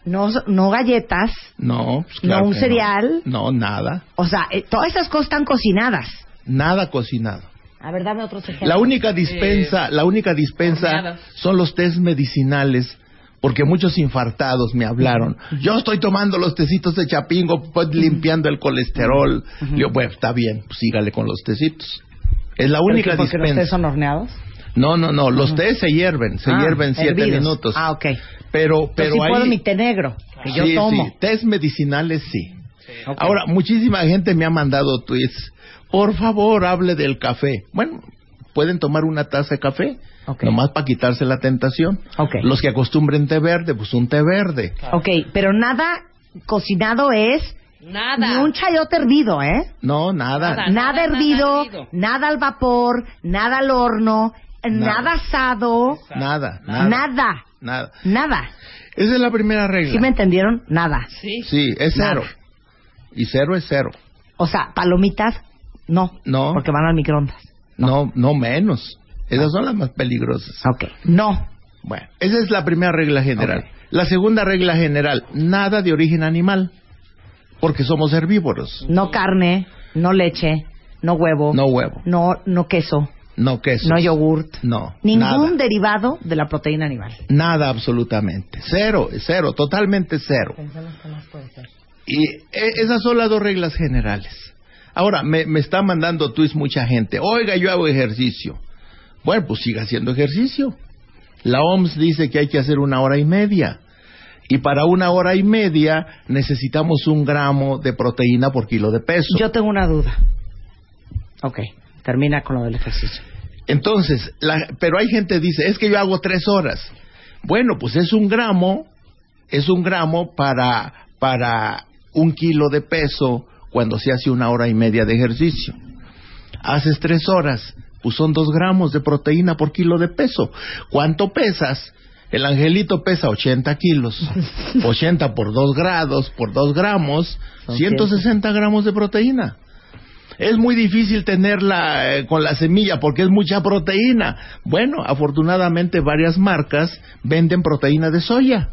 no, no galletas, No, pues no un que cereal. No. no, nada. o sea, eh, todas esas cosas están cocinadas. Nada cocinado. A ver, dame otros ejemplos. La única dispensa, la única dispensa son los test medicinales. Porque muchos infartados me hablaron. Yo estoy tomando los tecitos de chapingo, pues limpiando el colesterol. Yo, pues está bien, pues, sígale con los tecitos. Es la ¿Pero única qué, porque los dispensa. tés son horneados? No, no, no, los tés se hierven, se Ah, hierven siete hervidos. minutos. Ah, ok. Pero, Pero pero sí ahí... puedo mi té negro, que yo Sí, tomo. sí, test medicinales sí. Ahora, muchísima gente me ha mandado tweets. Por favor, hable del café. Bueno, pueden tomar una taza de café, Ok. nomás para quitarse la tentación. Ok. Los que acostumbren té verde, pues un té verde. Ok, pero nada cocinado es Nada. ni un chayote hervido, ¿eh? No, nada. Nada. Nada, hervido, hervido. nada al vapor, nada al horno, nada, Nada. asado, Nada, nada. nada, nada. nada. Esa es la primera regla. ¿Sí me entendieron? Nada. Sí. Sí, es Nada. cero. Y cero es cero. O sea, palomitas, no. No. Porque van al microondas. No, no menos. Esas son las más peligrosas. Ok. No. Bueno, esa es la primera regla general. La segunda regla general, nada de origen animal, porque somos herbívoros. No carne, no leche, no huevo. No huevo, No, no queso, no queso. no yogurt. No, Ningún nada. derivado de la proteína animal. Nada absolutamente. Cero, cero, totalmente cero. Y e- esas son las dos reglas generales. Ahora, me, me está mandando tweets mucha gente. Oiga, yo hago ejercicio. Bueno, pues siga haciendo ejercicio. La OMS dice que hay que hacer una hora y media. Y para una hora y media necesitamos un gramo de proteína por kilo de peso. Yo tengo una duda. Ok, termina con lo del ejercicio. Entonces, la- pero hay gente que dice, es que yo hago tres horas. Bueno, pues es un gramo, es un gramo para, para un kilo de peso cuando se hace una hora y media de ejercicio. Haces tres horas, pues son dos gramos de proteína por kilo de peso. ¿Cuánto pesas? El angelito pesa 80 kilos, 80 por 2 grados, por 2 gramos, Son 160 gramos de proteína. Es muy difícil tenerla eh, con la semilla porque es mucha proteína. Bueno, afortunadamente varias marcas venden proteína de soya.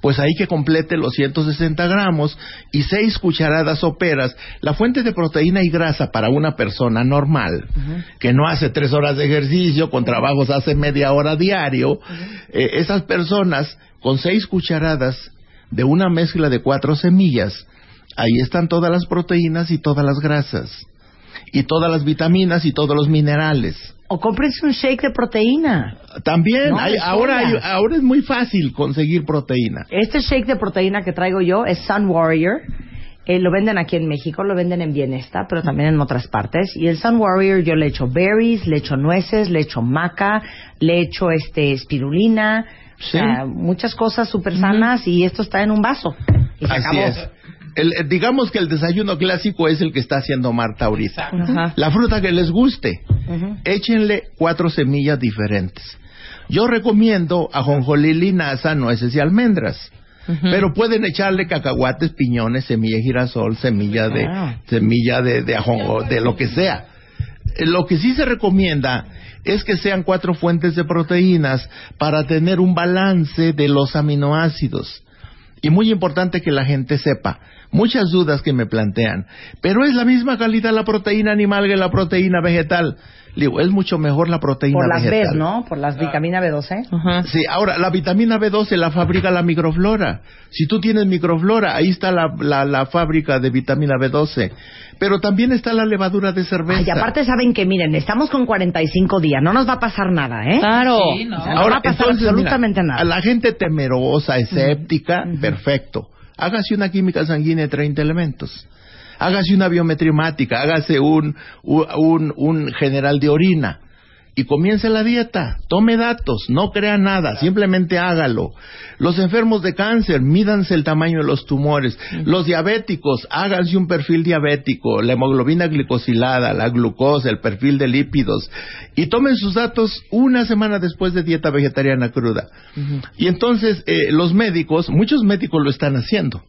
Pues ahí que complete los 160 gramos y 6 cucharadas soperas. La fuente de proteína y grasa para una persona normal, que no hace 3 horas de ejercicio, con trabajos hace media hora diario, eh, esas personas con 6 cucharadas de una mezcla de cuatro semillas, ahí están todas las proteínas y todas las grasas, y todas las vitaminas y todos los minerales. O cómprense un shake de proteína. También, No, hay- ahora, hay- soya. ahora es muy fácil conseguir proteína. Este shake de proteína que traigo yo es Sun Warrior. Eh, lo venden aquí en México, lo venden en Bienesta, pero también en otras partes. Y el Sun Warrior yo le echo berries, le echo nueces, le echo maca, le echo este espirulina, o Sí. sea, muchas cosas súper sanas y esto está en un vaso. Y se Así acabó. es. El- eh, digamos que el desayuno clásico es el que está haciendo Marta ahorita. Ajá. La fruta que les guste, échenle cuatro semillas diferentes. Yo recomiendo ajonjolí, linaza, nueces y almendras. Pero pueden echarle cacahuates, piñones, semilla de girasol, semilla de Ah. semilla de, de ajonjo, de lo que sea. Eh, Lo que sí se recomienda es que sean cuatro fuentes de proteínas para tener un balance de los aminoácidos. Y muy importante que la gente sepa, muchas dudas que me plantean, pero es la misma calidad la proteína animal que la proteína vegetal. Digo, es mucho mejor la proteína Por las B, vegetal. ¿no? Por las vitamina B12. Ajá. Sí, ahora, la vitamina B12 la fabrica la microflora. Si tú tienes microflora, ahí está la, la, la fábrica de vitamina B12. Pero también está la levadura de cerveza. Ay, aparte saben que, miren, estamos con 45 días, no nos va a pasar nada, ¿eh? Claro. Sí, no. O sea, no va a pasar entonces, absolutamente mira, nada. A la gente temerosa, escéptica, perfecto. Hágase una química sanguínea de 30 elementos. Hágase una biometrimática, hágase un, un, un- un general de orina. Y comience la dieta. Tome datos, no crea nada, simplemente hágalo. Los enfermos de cáncer, mídanse el tamaño de los tumores. Los diabéticos, háganse un perfil diabético, la hemoglobina glicosilada, la glucosa, el perfil de lípidos. Y tomen sus datos una semana después de dieta vegetariana cruda. Y entonces eh, los médicos, muchos médicos lo están haciendo.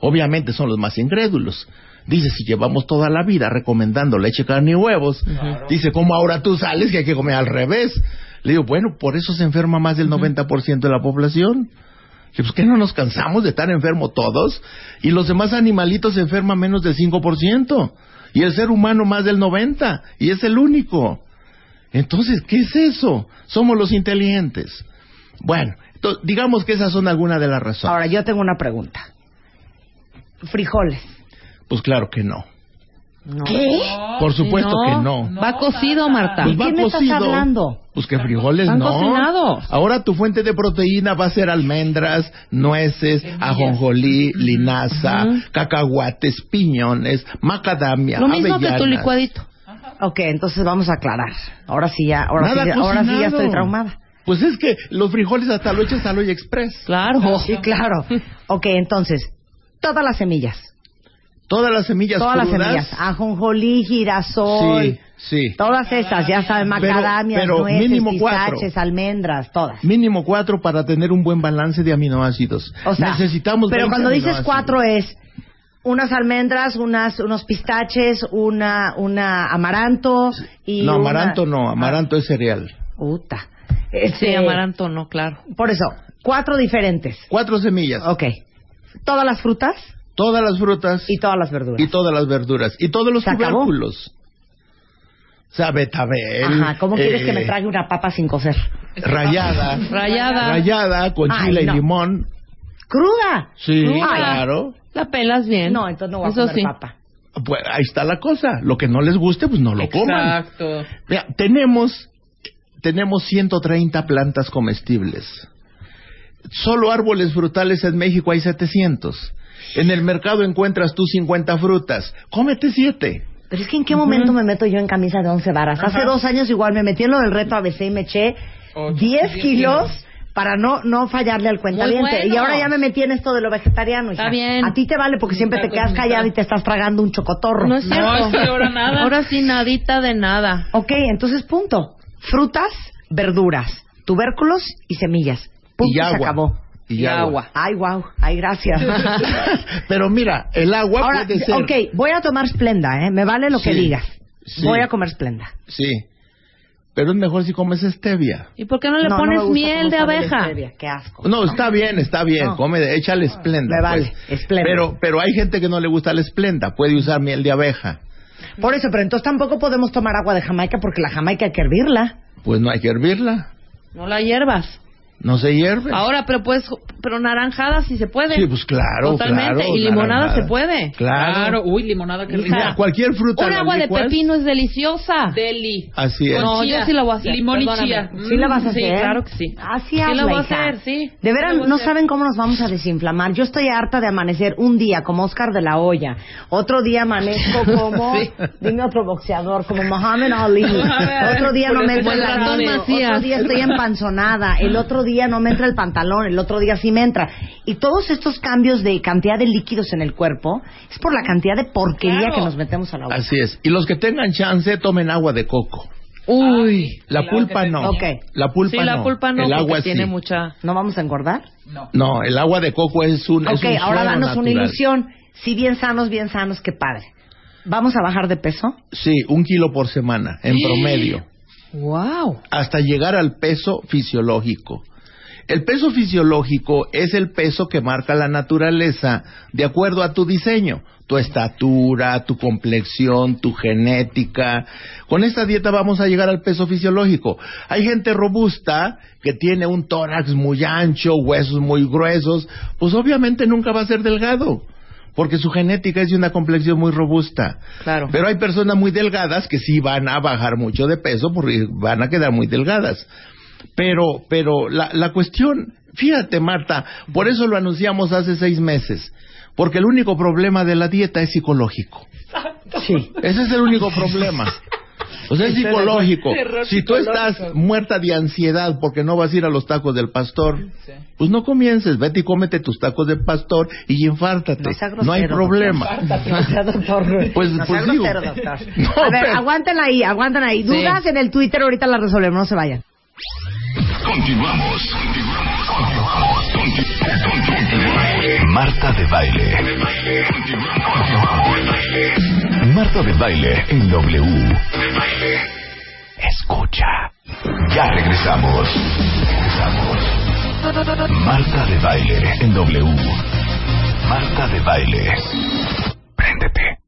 Obviamente son los más incrédulos. Dice, si llevamos toda la vida recomendando leche, carne y huevos, dice, ¿cómo ahora tú sales que hay que comer al revés? Le digo, bueno, por eso se enferma más del 90% de la población. Le digo, Pues que no nos cansamos de estar enfermos todos y los demás animalitos se enferman menos del 5% y el ser humano más del 90% y es el único. Entonces, ¿qué es eso? Somos los inteligentes. Bueno, digamos que esas son algunas de las razones. Ahora, yo tengo una pregunta. Frijoles. Pues claro que no. ¿Qué? Por supuesto No, que no. Va cocido, Marta. Pues ¿De va qué me estás cocido. hablando? Pues que frijoles Están no. cocinados. Ahora tu fuente de proteína va a ser almendras, nueces, ajonjolí, linaza, Ujú. cacahuates, piñones, macadamia, Lo mismo que tu avellanas. licuadito. Ok, entonces vamos a aclarar. Ahora sí ya, ahora, Nada sí, ya- ahora sí ya cocinado. estoy traumada. Pues es que los frijoles hasta lo echas al Oye Express. Claro. Sí, claro. Ok, entonces, todas las semillas. Todas las semillas Todas las semillas. Ajonjolí, girasol. Sí, sí. Todas esas, ya saben, macadamias, pero nueces, mínimo cuatro. pistaches, almendras, todas. Mínimo cuatro para tener un buen balance de aminoácidos. O sea, Necesitamos pero 20 cuando dices cuatro es unas almendras, unas, unos pistaches, una, una amaranto y No, una- amaranto no, amaranto es cereal. Puta. Sí, Este, amaranto no, claro. Por eso, cuatro diferentes. Cuatro semillas. Ok. Todas las frutas Todas las frutas y todas las verduras. y todas las verduras y todos los tubérculos. O sea, betabel. Ajá, ¿cómo quieres que me eh, trague una papa sin cocer? Rayada. Rayada. Rayada con Ay, chile no. y limón. ¡Cruda! Sí, Ay. claro. La pelas bien. No, entonces no voy a Eso comer sí. papa. Pues ahí está la cosa. Lo que no les guste, pues no lo coman. Exacto. Mira, tenemos, tenemos 130 plantas comestibles. Solo árboles frutales en México hay 700. En el mercado encuentras tú 50 frutas. Cómete siete. Pero es que en qué momento me meto yo en camisa de 11 varas. Hace dos años igual me metí en lo del reto ABC y me eché Ocho, 10 diez kilos para no no fallarle al cuentaviente. bueno. Y ahora ya me metí en esto de lo vegetariano. hija. Está bien. A ti te vale porque siempre te quedas callada y te estás tragando un chocotorro. No es cierto. No, ahora nada. Ahora sí, nadita de nada. Ok, entonces punto. Frutas, verduras, tubérculos y semillas. Punto, y se agua. acabó. Y, Y agua. agua. Ay, wow. Ay, gracias. Pero mira, el agua Ahora, puede ser. ok, voy a tomar Splenda, ¿eh? Me vale lo que Sí, digas. sí. Voy a comer Splenda. Sí. Pero es mejor si comes stevia. ¿Y por qué no le No, no pones gusta miel de abeja? Qué asco. No, está bien, está bien. No. Come, échale esplenda. Me vale, pues. esplenda. Pero, pero hay gente que no le gusta la esplenda. Puede usar miel de abeja. Por eso, pero entonces tampoco podemos tomar agua de Jamaica porque la Jamaica hay que hervirla. Pues no hay que hervirla. No la hierbas. No se hierve. Ahora, pero pues, pero naranjada sí se puede. Sí, pues claro, Totalmente. claro, y limonada naranjada. se puede. Claro. Uy, limonada que rica. Mira, cualquier fruta. Un agua de pepino es deliciosa. Deli. Así es. No, chía. yo sí la voy a hacer. Limón y chía. ¿Sí la vas a Mm, hacer? Sí, claro que sí. Así Sí la voy a hacer, sí. De veras, no saben cómo nos vamos a desinflamar. Yo estoy harta de amanecer un día como Oscar de la Hoya. Otro día amanezco como, Sí. dime otro boxeador, como Muhammad Ali. Otro día no me. Macías. Otro día estoy empanzonada. El otro día no me entra el pantalón. El otro día sí me entra. Y todos estos cambios de cantidad de líquidos en el cuerpo es por la cantidad de porquería Claro. que nos metemos a la boca. Así es. Y los que tengan chance, tomen agua de coco. Uy. La la pulpa no. Ok. La pulpa Sí, no. la pulpa no, El porque agua tiene sí. mucha... ¿No vamos a engordar? No. No, el agua de coco es un, es Ok, un ahora suero danos una ilusión. Si bien sanos, bien sanos, qué padre. ¿Vamos a bajar de peso? Sí, un kilo por semana, en promedio. Wow. hasta llegar al peso fisiológico. El peso fisiológico es el peso que marca la naturaleza de acuerdo a tu diseño, tu estatura, tu complexión, tu genética. Con esta dieta vamos a llegar al peso fisiológico. Hay gente robusta que tiene un tórax muy ancho, huesos muy gruesos, pues obviamente nunca va a ser delgado. Porque su genética es de una complexión muy robusta. Claro. Pero hay personas muy delgadas que sí van a bajar mucho de peso porque van a quedar muy delgadas. Pero, pero la, la cuestión, fíjate Marta, por eso lo anunciamos hace seis meses, porque el único problema de la dieta es psicológico. Sí. Ese es el único problema. O sea, es psicológico. Si tú estás muerta de ansiedad porque no vas a ir a los tacos del pastor, pues no comiences, vete y cómete tus tacos del pastor y infártate. No hay problema. Doctor. Pues- no pues digo. grosero, doctor. No, a ver, pero- aguanten ahí, aguanten ahí. Sí. Dudas en el Twitter, ahorita las resolvemos, no se vayan. Continuamos. Continuamos. Continuamos. Marta de baile. Marta de baile en W. Escucha. Ya regresamos. Regresamos. Marta de baile en W. Marta de baile. Préndete.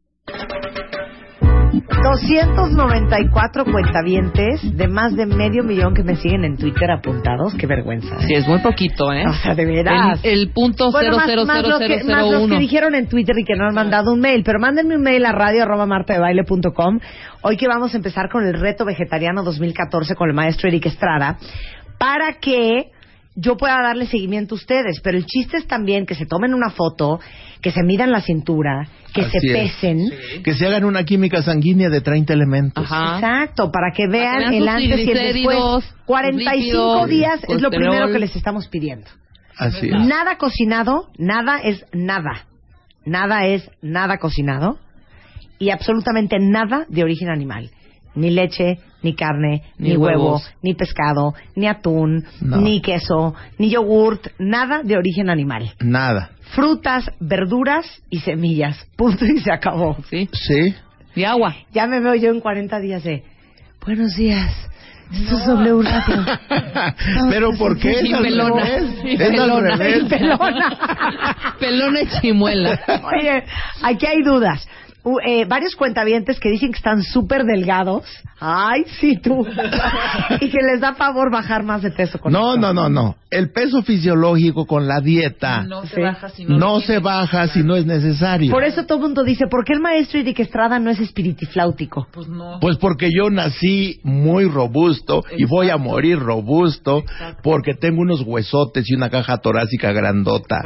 294 cuentavientes de más de medio millón que me siguen en Twitter apuntados. Qué vergüenza. ¿eh? Sí, es muy poquito, ¿eh? O sea, de veras. El, el punto Bueno, más, cero más los que, más los que dijeron en Twitter y que no han mandado un mail. Pero mándenme un mail a radio arroba martadebaile.com. Hoy que vamos a empezar con el reto vegetariano 2014 con el maestro Eric Estrada. Para que yo pueda darle seguimiento a ustedes. Pero el chiste es también que se tomen una foto, que se midan la cintura, que se es. pesen. Que se hagan una química sanguínea de 30 elementos. Ajá. Exacto, para que vean Para que el antes y el después. 45 lípidos, días es lo primero que les estamos pidiendo. Así es. Nada cocinado, nada es nada. Nada es nada cocinado y absolutamente nada de origen animal. Ni leche, ni carne, ni, Ni huevo, huevos. ni pescado, ni atún, No. ni queso, ni yogurt, nada de origen animal. Nada. Frutas, verduras y semillas. Punto y se acabó. Sí. Sí. Y agua. Ya me veo yo en 40 días de buenos días. Esto es W Radio. Pero ¿por qué? Y Es al pelona. revés. Y pelona. revés. Y pelona. Pelona y chimuela. Oye, aquí hay dudas. Eh, varios cuentavientes que dicen que están súper delgados. Ay, sí, tú. y que les da favor bajar más de peso con No, esto. no, no, no. El peso fisiológico con la dieta No se Sí. baja si no. se baja si no es necesario. Por eso todo el mundo dice, ¿por qué el maestro Eric Estrada no es espiritifláutico? Pues no. Pues porque yo nací muy robusto y voy a morir robusto porque tengo unos huesotes y una caja torácica grandota.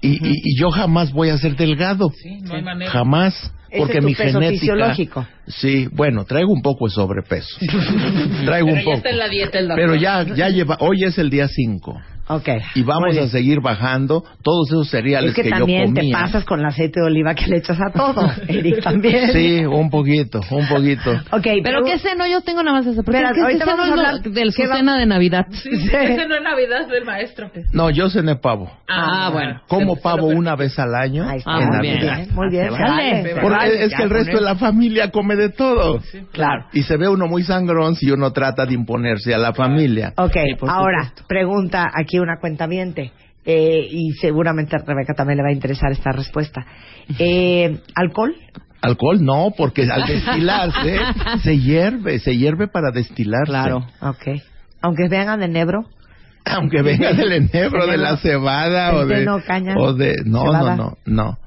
y, y- y yo jamás voy a ser delgado. Sí, no hay manera. Jamás. Porque es tu mi peso genética. fisiológico. Sí, bueno, traigo un poco de sobrepeso. traigo Pero un ya poco. está en la dieta el doctor. Pero ya, ya lleva. Hoy es el día 5. Ok. Y vamos a seguir bajando todos esos cereales Es que, yo también te comía. pasas con el aceite de oliva que le echas a todo, Eric, también. Sí, un poquito, un poquito. Ok, Pero qué ceno, yo tengo nada más eso. Porque Espera, es que ahorita vamos ceno a es hablar- del su ¿qué va- cena de Navidad. Ese no es Navidad del maestro. No, yo cené pavo. Ah, bueno. Como pavo una vez al año Ahí está, en muy Navidad. bien. Muy bien, Se se vale. se Porque vale, es que el resto de la familia come de todo. Claro. Y se ve uno muy sangrón si uno trata de imponerse a la familia. Ok, ahora, pregunta aquí una cuentaviente. Eh, y seguramente a Rebeca también le va a interesar esta respuesta. Eh, ¿Alcohol? Alcohol no, porque al destilarse se hierve, se hierve para destilarse. Claro. Ok. Aunque vengan de Nebro. Aunque venga del enebro, de la cebada o de, caña, o de no, cebada. no, no, no.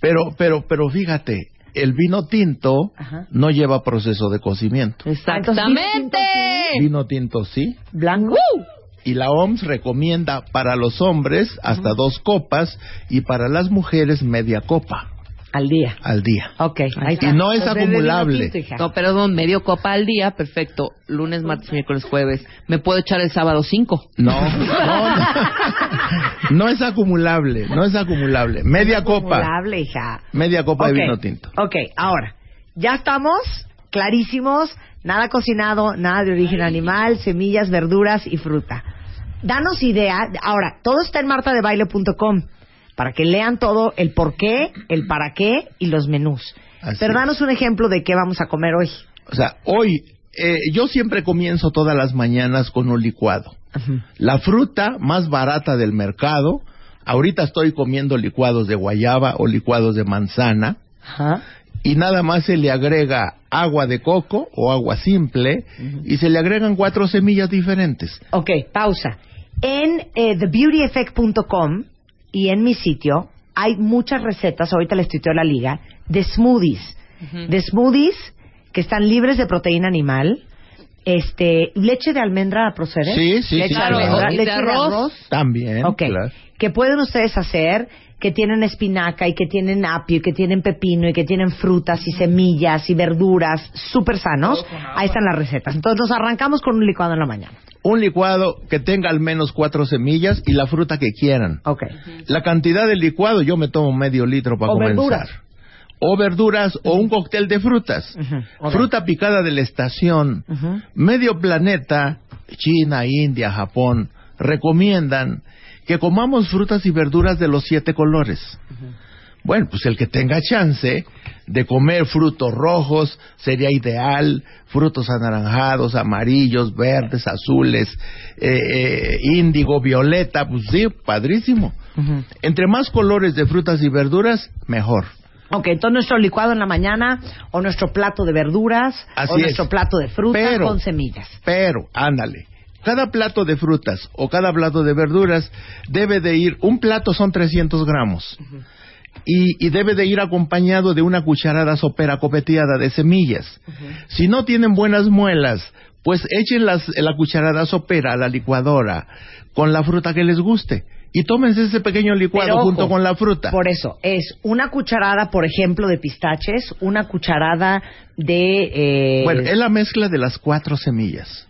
Pero, pero, pero fíjate, el vino tinto Ajá. no lleva proceso de cocimiento. Exactamente. Vino tinto sí. ¿Blanco? Y la OMS recomienda para los hombres hasta dos copas y para las mujeres media copa Al día. al día. Ok, ahí está. Y no es Entonces, acumulable. No, perdón, medio copa al día, perfecto. Lunes, martes, miércoles, jueves. ¿Me puedo echar el sábado cinco? No, no, no. No es acumulable, no es acumulable. Media copa, Acumulable, hija. media copa Ok, de vino tinto. Ok, ahora, ya estamos clarísimos, nada cocinado, nada de origen animal, semillas, verduras y fruta. Danos idea, ahora, todo está en martadebaile.com para que lean todo el por qué, el para qué y los menús. Así Pero es. danos un ejemplo de qué vamos a comer hoy. O sea, hoy eh, yo siempre comienzo todas las mañanas con un licuado. La fruta más barata del mercado, ahorita estoy comiendo licuados de guayaba o licuados de manzana Ajá. Y nada más se le agrega agua de coco o agua simple y se le agregan cuatro semillas diferentes. Ok, pausa. En eh, thebeautyeffect.com y en mi sitio hay muchas recetas, ahorita les tuiteo la liga, de smoothies. De smoothies que están libres de proteína animal. Este, leche de almendra procede. Sí, sí, leche sí, de claro. almendra, ¿Y leche de arroz? arroz. También, Ok. claro. Que pueden ustedes hacer, que tienen espinaca y que tienen apio y que tienen pepino y que tienen frutas y semillas y verduras súper sanos. Ahí están las recetas. Entonces nos arrancamos con un licuado en la mañana. Un licuado que tenga al menos cuatro semillas y la fruta que quieran. Ok. La cantidad del licuado yo me tomo medio litro para O comenzar. verduras. O verduras o un cóctel de frutas. Fruta picada de la estación. Medio planeta, China, India, Japón, recomiendan que comamos frutas y verduras de los siete colores. Bueno, pues el que tenga chance de comer frutos rojos sería ideal, frutos anaranjados, amarillos, verdes, azules, eh, eh, índigo, violeta, pues sí, padrísimo. Entre más colores de frutas y verduras, mejor. Ok, entonces nuestro licuado en la mañana o nuestro plato de verduras Así o es. nuestro plato de frutas Pero- con semillas. Pero, ándale, cada plato de frutas o cada plato de verduras debe de ir, un plato son 300 gramos. Y, y debe de ir acompañado de una cucharada sopera copeteada de semillas. Si no tienen buenas muelas, pues echen las, la cucharada sopera a la licuadora con la fruta que les guste. Y tómense ese pequeño licuado Pero, ojo, junto con la fruta. Por eso, es una cucharada, por ejemplo, de pistaches, una cucharada de... eh, Bueno, es la mezcla de las cuatro semillas.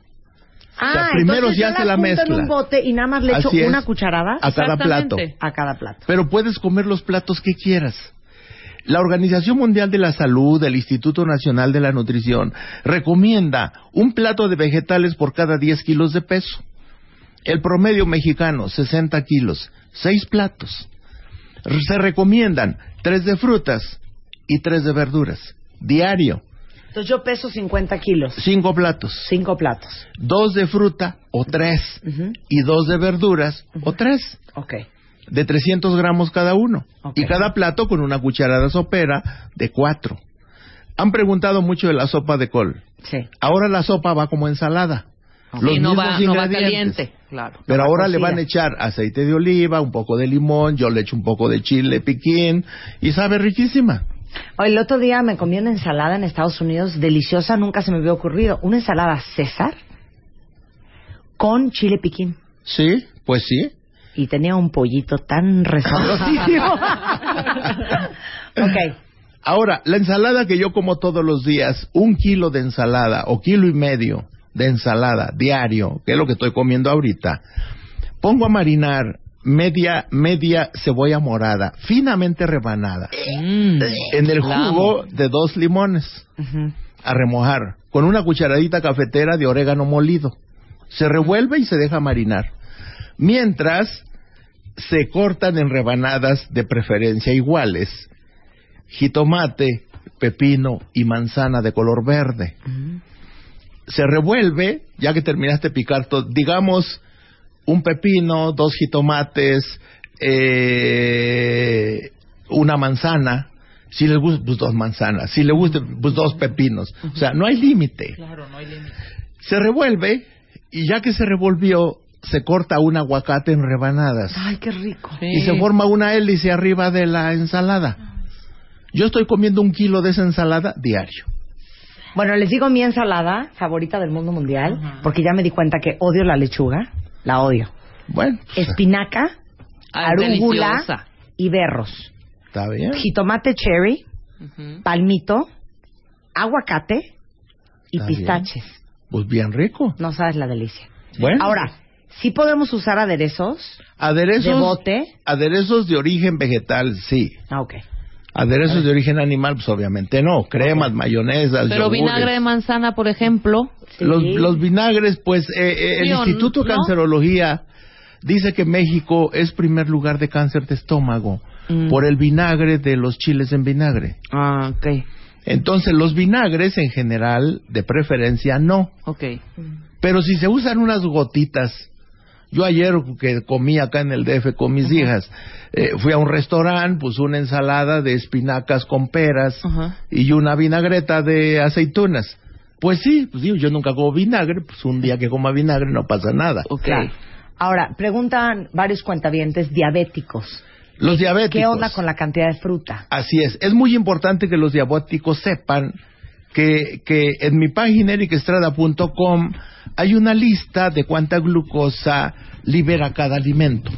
Ah, o sea, primero se yo hace la en mezcla. un bote y nada más le echo Así es. una cucharada A cada plato. A cada plato. pero puedes comer los platos que quieras. La Organización Mundial de la Salud, el Instituto Nacional de la Nutrición, recomienda un plato de vegetales por cada 10 kilos de peso. El promedio mexicano, 60 kilos, 6 platos. Se recomiendan 3 de frutas y 3 de verduras, diario, Entonces yo peso 50 kilos, 5 platos. cinco platos. 2 de fruta o 3 Ujú. y 2 de verduras o 3. Ok. de 300 gramos cada uno. Y cada plato con una cucharada sopera de cuatro. Han preguntado mucho de la sopa de col. Sí. Ahora la sopa va como ensalada. Los y no mismos va, no va ingredientes. caliente. Claro. Pero ahora le van a echar aceite de oliva, un poco de limón, yo le echo un poco de chile piquín y sabe riquísima. Hoy, el otro día me comí una ensalada en Estados Unidos deliciosa, nunca se me había ocurrido. Una ensalada César con chile piquín. Sí, pues sí. Y tenía un pollito tan resabrosísimo. ok. Ahora, la ensalada que yo como todos los días, un kilo de ensalada o kilo y medio de ensalada diario, que es lo que estoy comiendo ahorita, pongo a marinar media media cebolla morada, finamente rebanada, Mm, en el jugo de dos limones, a remojar, con una cucharadita cafetera de orégano molido. Se revuelve y se deja marinar. Mientras se cortan en rebanadas de preferencia iguales, jitomate, pepino y manzana de color verde. Se revuelve, ya que terminaste de picar todo, digamos, un pepino, dos jitomates, eh, una manzana. Si les gusta, pues dos manzanas. Si le gusta, pues dos pepinos. O sea, no hay límite. Claro, no hay límite. Se revuelve y ya que se revolvió, se corta un aguacate en rebanadas Ay, qué rico. y se forma una hélice arriba de la ensalada. Yo estoy comiendo un kilo de esa ensalada diario. Bueno, les digo mi ensalada favorita del mundo mundial, porque ya me di cuenta que odio la lechuga, la odio. Bueno, pues, Espinaca, Ah, arúgula deliciosa. y berros. está bien. Jitomate cherry, palmito, aguacate y Está bien. pistaches. Pues bien rico. No sabes la delicia. Bueno, Ahora, sí podemos usar aderezos aderezos, de bote. aderezos de origen vegetal, sí. Ah, ok. Aderezos de origen animal, pues obviamente no. Cremas, mayonesas, Pero yogures. vinagre de manzana, por ejemplo. Sí. Los, los vinagres, pues eh, eh, el Instituto de no. Cancerología dice que México es primer lugar de cáncer de estómago Mm. por el vinagre de los chiles en vinagre. Ah, ok. Entonces, los vinagres en general, de preferencia, no. Ok. Pero si se usan unas gotitas, yo ayer que comí acá en el DF con mis hijas, eh, fui a un restaurante, puse una ensalada de espinacas con peras y una vinagreta de aceitunas. Pues sí, pues digo, yo nunca como vinagre, pues un día que coma vinagre no pasa nada. Ok. Claro. Ahora, preguntan varios cuentavientes diabéticos. Los diabéticos. ¿Qué onda con la cantidad de fruta? Así es. Es muy importante que los diabéticos sepan que, que en mi página ericestrada.com hay una lista de cuánta glucosa libera cada alimento.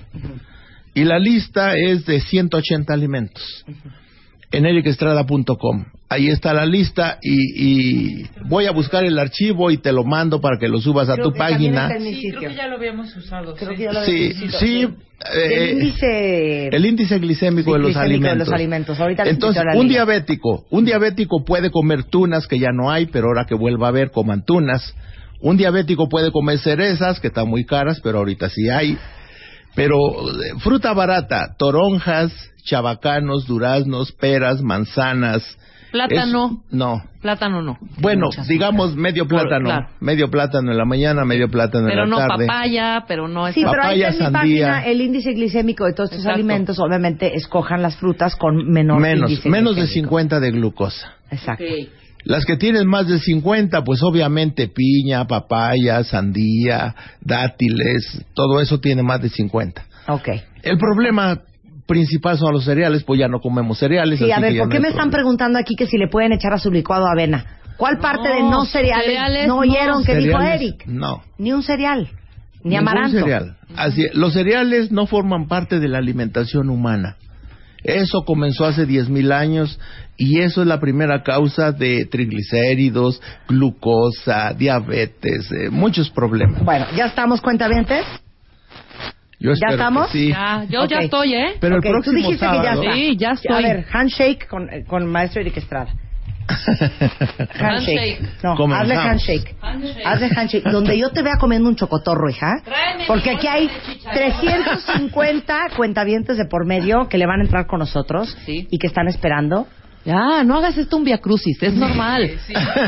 Y la lista es de 180 alimentos. En ericestrada.com. Ahí está la lista y, y voy a buscar el archivo y te lo mando para que lo subas a Creo tu que página. está en mi Sí, sitio. creo que ya lo habíamos usado. Creo sí. que ya lo Sí. El eh, índice... el índice glicémico, de, los glicémico de alimentos. los alimentos. Ahorita Entonces, un diabético, un diabético puede comer tunas que ya no hay, pero ahora que vuelva a haber coman tunas. Un diabético puede comer cerezas que están muy caras, pero ahorita sí hay. Pero eh, fruta barata, toronjas, chabacanos, duraznos, peras, manzanas. Plátano. Es- no. Plátano no. Bueno, Muchas digamos medio Por- plátano, claro. medio plátano en la mañana, medio plátano Pero en la no tarde. papaya, pero no es Sí, pero ahí Papaya, está en mi página el índice glicémico de todos estos Exacto. alimentos. Obviamente, escojan las frutas con menor menos, índice menos de glicémico. 50 de glucosa. Exacto. Las que tienen más de 50, pues obviamente piña, papaya, sandía, dátiles, todo eso tiene más de 50. Ok. El problema principal son los cereales, pues ya no comemos cereales. Sí, a ver, que ¿por no qué me están preguntando aquí que si le pueden echar a su licuado avena? ¿Cuál parte de no cereales, cereales no no. oyeron que dijo Eric? No. Ni un cereal, ni Ningún amaranto. cereal. Así, los cereales no forman parte de la alimentación humana. Eso comenzó hace 10.000 años y eso es la primera causa de triglicéridos, glucosa, diabetes, eh, muchos problemas. Bueno, ¿ya estamos cuentavientes? Yo ¿Ya estamos? sí. Ya, yo ya estoy, ¿eh? Pero el tú próximo dijiste que ya está. Sí, ya estoy. A ver, handshake con, eh, con maestro Eric Estrada. Handshake. No, Comenzamos. hazle handshake. Handshake. Hazle handshake. Donde yo te vea comiendo un chocotorro, hija. Tráeme Porque aquí hay de chicharrón. 350 cuentavientes de por medio que le van a entrar con nosotros Sí. y que están esperando. Ya, no hagas esto un via crucis, es normal.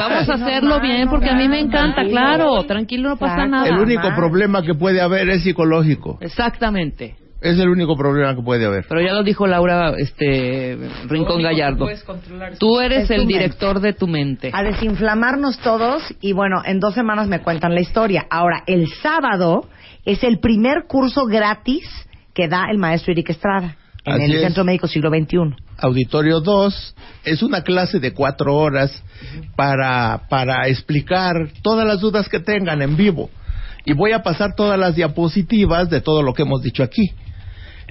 Vamos a hacerlo normal, bien porque a mí me encanta, tranquilo. claro. Tranquilo, no pasa Exacto. nada. El único problema que puede haber es psicológico. Exactamente. Es el único problema que puede haber. Pero ya lo dijo Laura este Rincón Gallardo. Puedes controlar Tú eres el mente. director de tu mente. A desinflamarnos todos y bueno, en dos semanas me cuentan la historia. Ahora, el sábado es el primer curso gratis que da el maestro Eric Estrada en Así el es. Centro Médico Siglo XXI. Auditorio 2 es una clase de cuatro horas para, para explicar todas las dudas que tengan en vivo. Y voy a pasar todas las diapositivas de todo lo que hemos dicho aquí.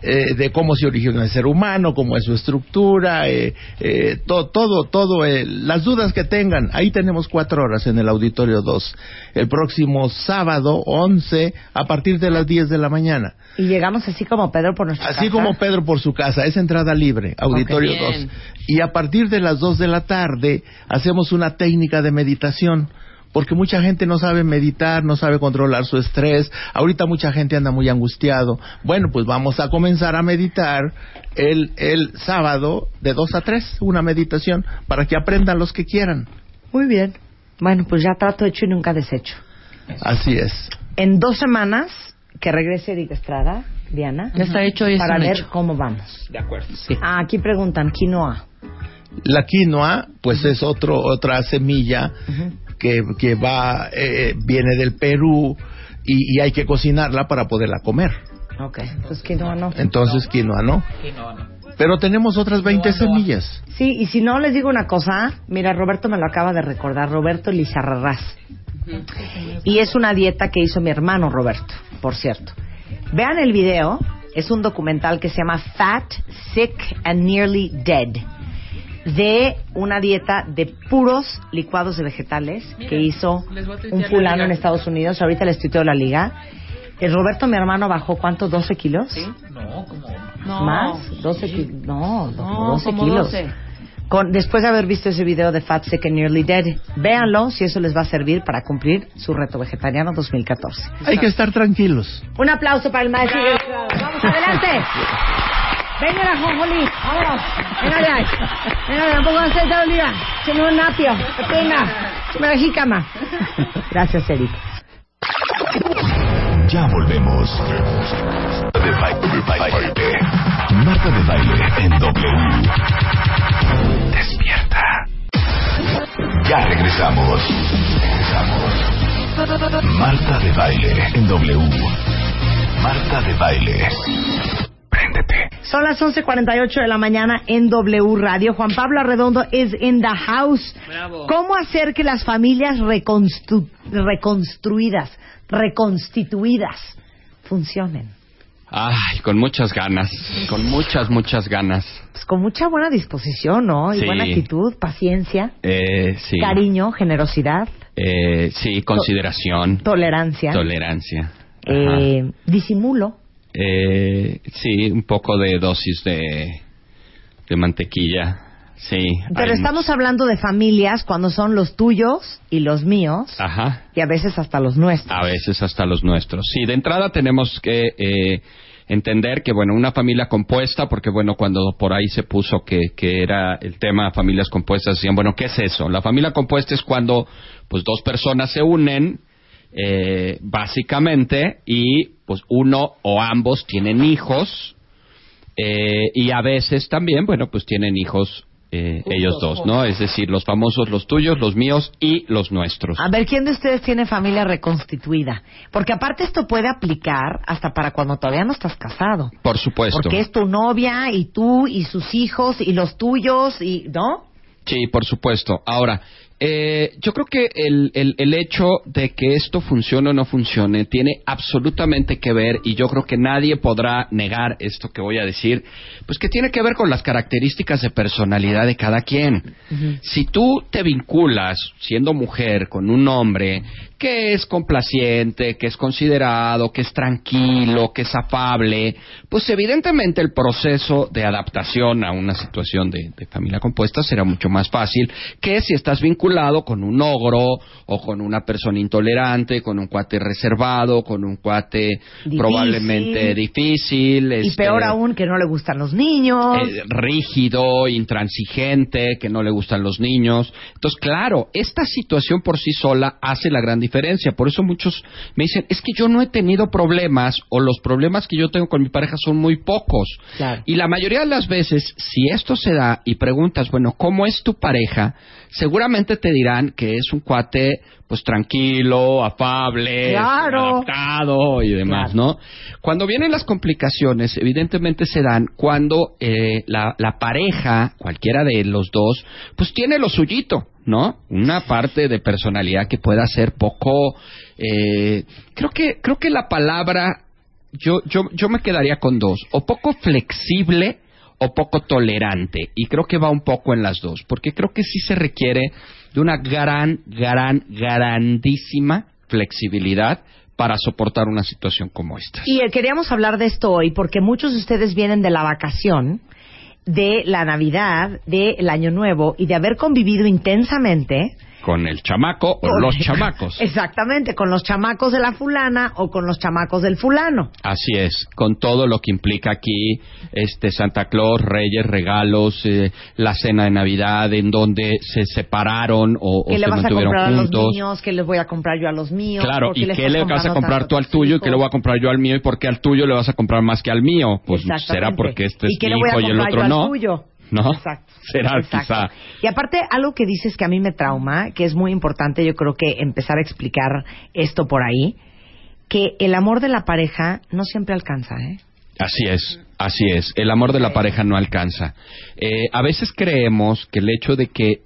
Eh, de cómo se origina el ser humano, cómo es su estructura, eh, eh, to- todo, todo, eh, las dudas que tengan. Ahí tenemos cuatro horas en el Auditorio 2. El próximo sábado 11 a partir de las 10 de la mañana. Y llegamos así como Pedro por nuestra Así casa. como Pedro por su casa, es entrada libre, Auditorio Ok, 2. bien. Y a partir de las 2 de la tarde hacemos una técnica de meditación. Porque mucha gente no sabe meditar, no sabe controlar su estrés. Ahorita mucha gente anda muy angustiado. Bueno, pues vamos a comenzar a meditar el, el sábado de 2 a 3, una meditación, para que aprendan los que quieran. Muy bien. Bueno, pues ya trato hecho y nunca deshecho. Así es. En dos semanas que regrese Erika Estrada, Diana. Ya está hecho y está Para ver hecho. cómo vamos. De acuerdo. Sí. Ah, aquí preguntan, quinoa. La quinoa, pues es otro, otra semilla que, que va, eh, viene del Perú y, y hay que cocinarla para poderla comer. Ok, pues quinoa no. Entonces quinoa no. Pero tenemos otras 20 semillas. Sí, y si no, les digo una cosa. Mira, Roberto me lo acaba de recordar. Roberto Lizarrarás. Y es una dieta que hizo mi hermano Roberto, por cierto. Vean el video. Es un documental que se llama Fat, Sick and Nearly Dead. De una dieta de puros licuados de vegetales que hizo un la fulano en Estados Unidos. Ahorita les tuiteo la liga. El Roberto, mi hermano, bajó ¿cuánto? ¿12 kilos? No, como... No. ¿Más? 12 kilos. No, No, como 12 como kilos. 12. Con, después de haber visto ese video de Fat, Sick and Nearly Dead, véanlo si eso les va a servir para cumplir su reto vegetariano 2014. Hay que estar tranquilos. Un aplauso para el maestro. Vamos adelante. Venga la jonjolí, vámonos. Venga de. Venga de ahí, un poco de aceite oliva. Échame un apio, pepina, échame la jícama. Gracias, Eric. Ya volvemos. De baile, de baile. Marta de baile en W. Despierta. Ya. Regresamos. Marta de baile en W. Marta de baile. Préndete. Son las 11.48 de la mañana en W Radio. Juan Pablo Arredondo is in the house. Bravo. ¿Cómo hacer que las familias reconstru- reconstruidas, reconstituidas, funcionen? Ay, con muchas ganas, con muchas, muchas ganas. Pues con mucha buena disposición, ¿no? Y Sí. buena actitud, paciencia, Eh, sí. cariño, generosidad, Eh, sí, consideración, tolerancia, tolerancia. Ajá. eh, disimulo. Eh, sí, un poco de dosis de, de mantequilla. Sí. Pero estamos hablando de familias cuando son los tuyos y los míos Ajá. y a veces hasta los nuestros. A veces hasta los nuestros. Sí, de entrada tenemos que eh, entender que, bueno, una familia compuesta, porque, bueno, cuando por ahí se puso que, que era el tema familias compuestas, decían, bueno, ¿qué es eso? La familia compuesta es cuando, pues, dos personas se unen, eh, básicamente, y, pues, uno o ambos tienen hijos, eh, y a veces también, bueno, pues tienen hijos eh, ellos dos, ¿no? Es decir, los famosos, los tuyos, los míos y los nuestros. A ver, ¿quién de ustedes tiene familia reconstituida? Porque aparte esto puede aplicar hasta para cuando todavía no estás casado. Por supuesto. Porque es tu novia y tú y sus hijos y los tuyos y, ¿no? Sí, por supuesto. Ahora, eh, yo creo que el, el, el hecho de que esto funcione o no funcione tiene absolutamente que ver, y yo creo que nadie podrá negar esto que voy a decir, pues que tiene que ver con las características de personalidad de cada quien. Si tú te vinculas, siendo mujer, con un hombre que es complaciente, que es considerado, que es tranquilo, que es afable, pues evidentemente el proceso de adaptación a una situación de, de familia compuesta será mucho más fácil que si estás vinculado con un ogro o con una persona intolerante, con un cuate reservado, con un cuate Difícil. probablemente difícil. Y este, peor aún, que no le gustan los niños. eh, rígido, intransigente, que no le gustan los niños. Entonces, claro, esta situación por sí sola hace la gran diferencia. Por eso muchos me dicen, es que yo no he tenido problemas o los problemas que yo tengo con mi pareja son muy pocos. Claro. Y la mayoría de las veces, si esto se da y preguntas, bueno, ¿cómo es tu pareja? Seguramente te dirán que es un cuate, pues tranquilo, afable, Claro. adaptado y demás, Claro. ¿no? Cuando vienen las complicaciones, evidentemente se dan cuando eh, la, la pareja, cualquiera de los dos, pues tiene lo suyito, ¿no? Una parte de personalidad que pueda ser poco, eh, creo que creo que la palabra yo, yo, yo me quedaría con dos. O poco flexible o poco tolerante. Y creo que va un poco en las dos. Porque creo que sí se requiere de una gran, gran, grandísima flexibilidad para soportar una situación como esta. Y eh, queríamos hablar de esto hoy porque muchos de ustedes vienen de la vacación, de la Navidad, del Año Nuevo y de haber convivido intensamente Con el chamaco o Con- los chamacos. Exactamente, con los chamacos de la fulana o con los chamacos del fulano. Así es, con todo lo que implica aquí este Santa Claus, Reyes, regalos, eh, la cena de Navidad, en donde se separaron o, o ¿Qué le se vas a comprar a los niños? ¿Qué les voy a comprar yo a los míos? Claro, ¿Por ¿y qué le vas a comprar tú al tuyo y qué le voy a comprar yo al mío y por qué al tuyo le vas a comprar más que al mío? Pues será porque este es ¿Y qué mi hijo y el comprar otro no. tuyo? ¿No? Exacto. Será Exacto. quizá. Y aparte, algo que dices que a mí me trauma, que es muy importante, yo creo que empezar a explicar esto por ahí, que el amor de la pareja no siempre alcanza, ¿eh? Así es, así es. El amor de la pareja no alcanza. Eh, a veces creemos que el hecho de que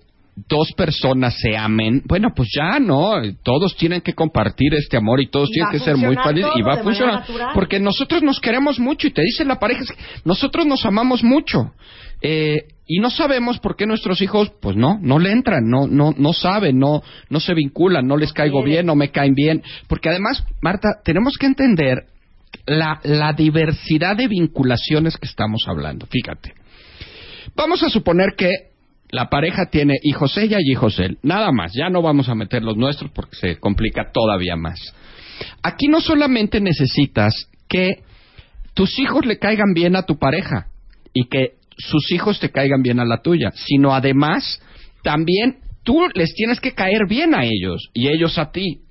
dos personas se amen, bueno, pues ya no, todos tienen que compartir este amor y todos Y tienen que ser muy felices y va a funcionar. Porque nosotros nos queremos mucho y te dice la pareja, nosotros nos amamos mucho. Eh, y no sabemos por qué nuestros hijos, pues no, no le entran, no, no, no saben, no, no se vinculan, no les caigo bien, no me caen bien. Porque además, Marta, tenemos que entender la, la diversidad de vinculaciones que estamos hablando. Fíjate. Vamos a suponer que la pareja tiene hijos ella y hijos él. Nada más. Ya no vamos a meter los nuestros porque se complica todavía más. Aquí no solamente necesitas que tus hijos le caigan bien a tu pareja y que sus hijos te caigan bien a la tuya, sino además también tú les tienes que caer bien a ellos y ellos a ti.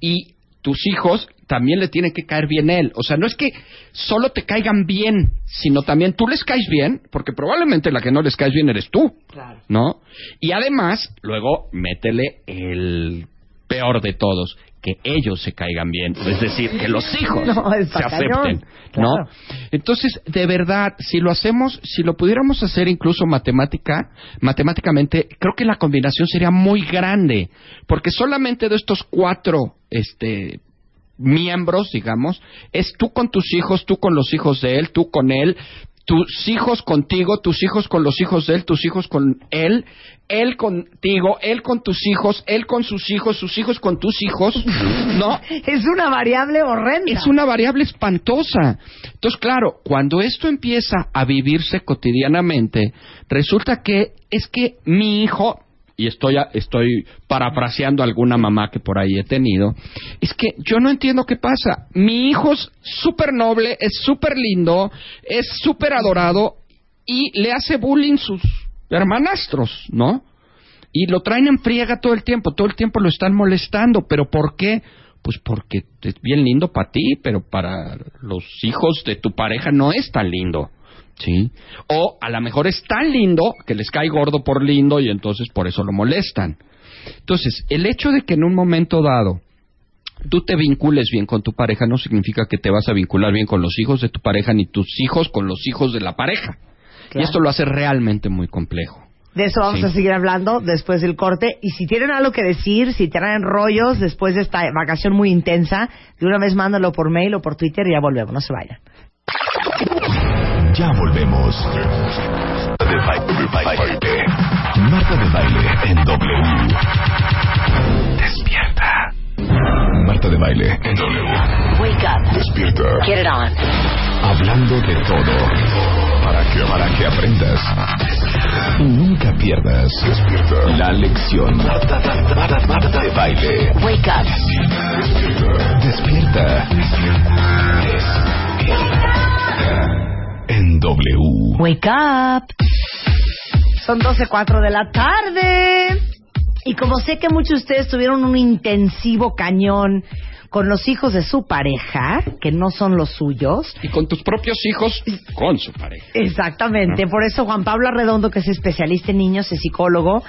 Y tus hijos también le tienen que caer bien a él. O sea, no es que solo te caigan bien, sino también tú les caes bien, porque probablemente la que no les caes bien eres tú. ¿No? Y además, luego métele el peor de todos, que ellos se caigan bien, es decir, que los hijos No, se acepten, ¿no? claro. Entonces, de verdad, si lo hacemos, si lo pudiéramos hacer incluso matemática, matemáticamente, creo que la combinación sería muy grande, porque solamente de estos cuatro, este miembros, digamos, es tú con tus hijos, tú con los hijos de él, tú con él, tus hijos contigo, tus hijos con los hijos de él, tus hijos con él, él contigo, él con tus hijos, él con sus hijos, sus hijos con tus hijos, ¿no? Es una variable horrenda. Es una variable espantosa. Entonces, claro, cuando esto empieza a vivirse cotidianamente, resulta que es que mi hijo, y estoy, estoy parafraseando a alguna mamá que por ahí he tenido, es que yo no entiendo qué pasa. Mi hijo es súper noble, es súper lindo, es súper adorado y le hace bullying sus hermanastros, ¿no? Y lo traen en friega todo el tiempo, todo el tiempo lo están molestando, pero ¿por qué? Pues porque es bien lindo para ti, pero para los hijos de tu pareja no es tan lindo. ¿Sí? O a lo mejor es tan lindo que les cae gordo por lindo y entonces por eso lo molestan. Entonces, el hecho de que en un momento dado tú te vincules bien con tu pareja no significa que te vas a vincular bien con los hijos de tu pareja ni tus hijos con los hijos de la pareja. Y esto lo hace realmente muy complejo. De eso vamos Sí. a seguir hablando después del corte. Y si tienen algo que decir, si tienen rollos después de esta vacación muy intensa, de una vez mándalo por mail o por Twitter y ya volvemos. No se vayan. Ya volvemos. Marta de baile en W. Despierta. Marta de baile en W. Wake up. Despierta. Get it on. Hablando de todo. Para que, para que aprendas. Y nunca pierdas. Despierta. La lección. Marta, Marta, Marta, Marta de baile. Wake up. Despierta. En W. Wake up. Son 12.04 de la tarde. Y como sé que muchos de ustedes tuvieron un intensivo cañón con los hijos de su pareja, que no son los suyos. Y con tus propios hijos, con su pareja. Exactamente. Por eso Juan Pablo Arredondo, que es especialista en niños, es psicólogo,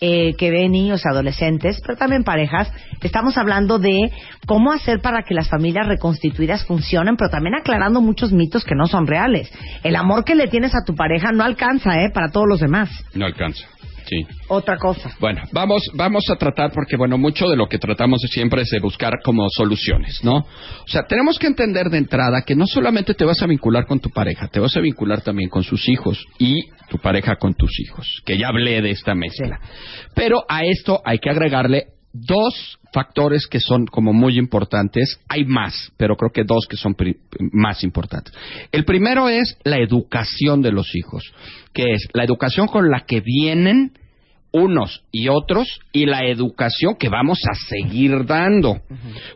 eh, que ve niños adolescentes, pero también parejas, estamos hablando de cómo hacer para que las familias reconstituidas funcionen, pero también aclarando muchos mitos que no son reales. El amor que le tienes a tu pareja no alcanza, ¿eh? Para todos los demás. No alcanza. Sí. otra cosa. Bueno, vamos, vamos a tratar, porque bueno, mucho de lo que tratamos siempre es de buscar como soluciones, ¿no? O sea, tenemos que entender de entrada que no solamente te vas a vincular con tu pareja, te vas a vincular también con sus hijos y tu pareja con tus hijos, que ya hablé de esta mezcla. Pero a esto hay que agregarle dos factores que son como muy importantes. Hay más, pero creo que dos que son pri- más importantes. El primero es la educación de los hijos, que es la educación con la que vienen unos y otros y la educación que vamos a seguir dando.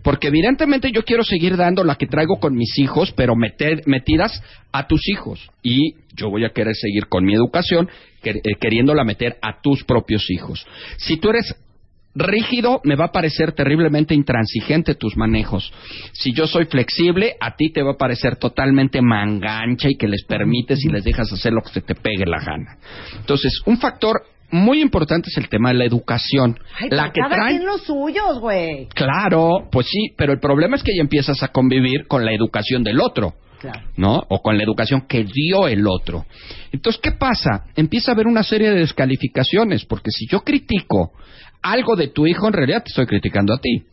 Porque evidentemente yo quiero seguir dando la que traigo con mis hijos, pero meter, metidas a tus hijos. Y yo voy a querer seguir con mi educación, eh, queriéndola meter a tus propios hijos. Si tú eres rígido, me va a parecer terriblemente intransigente tus manejos. Si yo soy flexible, a ti te va a parecer totalmente mangancha y que les permites y les dejas hacer lo que se te pegue la gana. Entonces, un factor muy importante es el tema de la educación. Ay, la que cada traen quien los suyos, güey. Claro, pues sí, pero el problema es que ya empiezas a convivir con la educación del otro. Claro. ¿no? O con la educación que dio el otro. Entonces, ¿qué pasa? Empieza a haber una serie de descalificaciones, porque si yo critico algo de tu hijo, en realidad te estoy criticando a ti.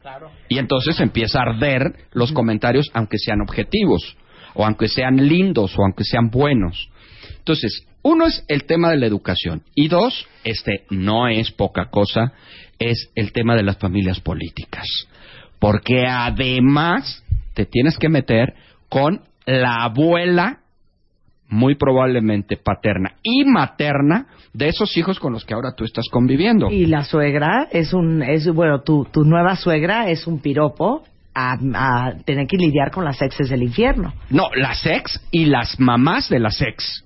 Y entonces empieza a arder los comentarios, aunque sean objetivos, o aunque sean lindos, o aunque sean buenos. Entonces, uno es el tema de la educación, y dos, este no es poca cosa, es el tema de las familias políticas. Porque además te tienes que meter con la abuela, muy probablemente paterna y materna, de esos hijos con los que ahora tú estás conviviendo. Y la suegra es un, es bueno, tu, tu nueva suegra es un piropo a, a tener que lidiar con las exes del infierno. No, las ex y las mamás de las ex,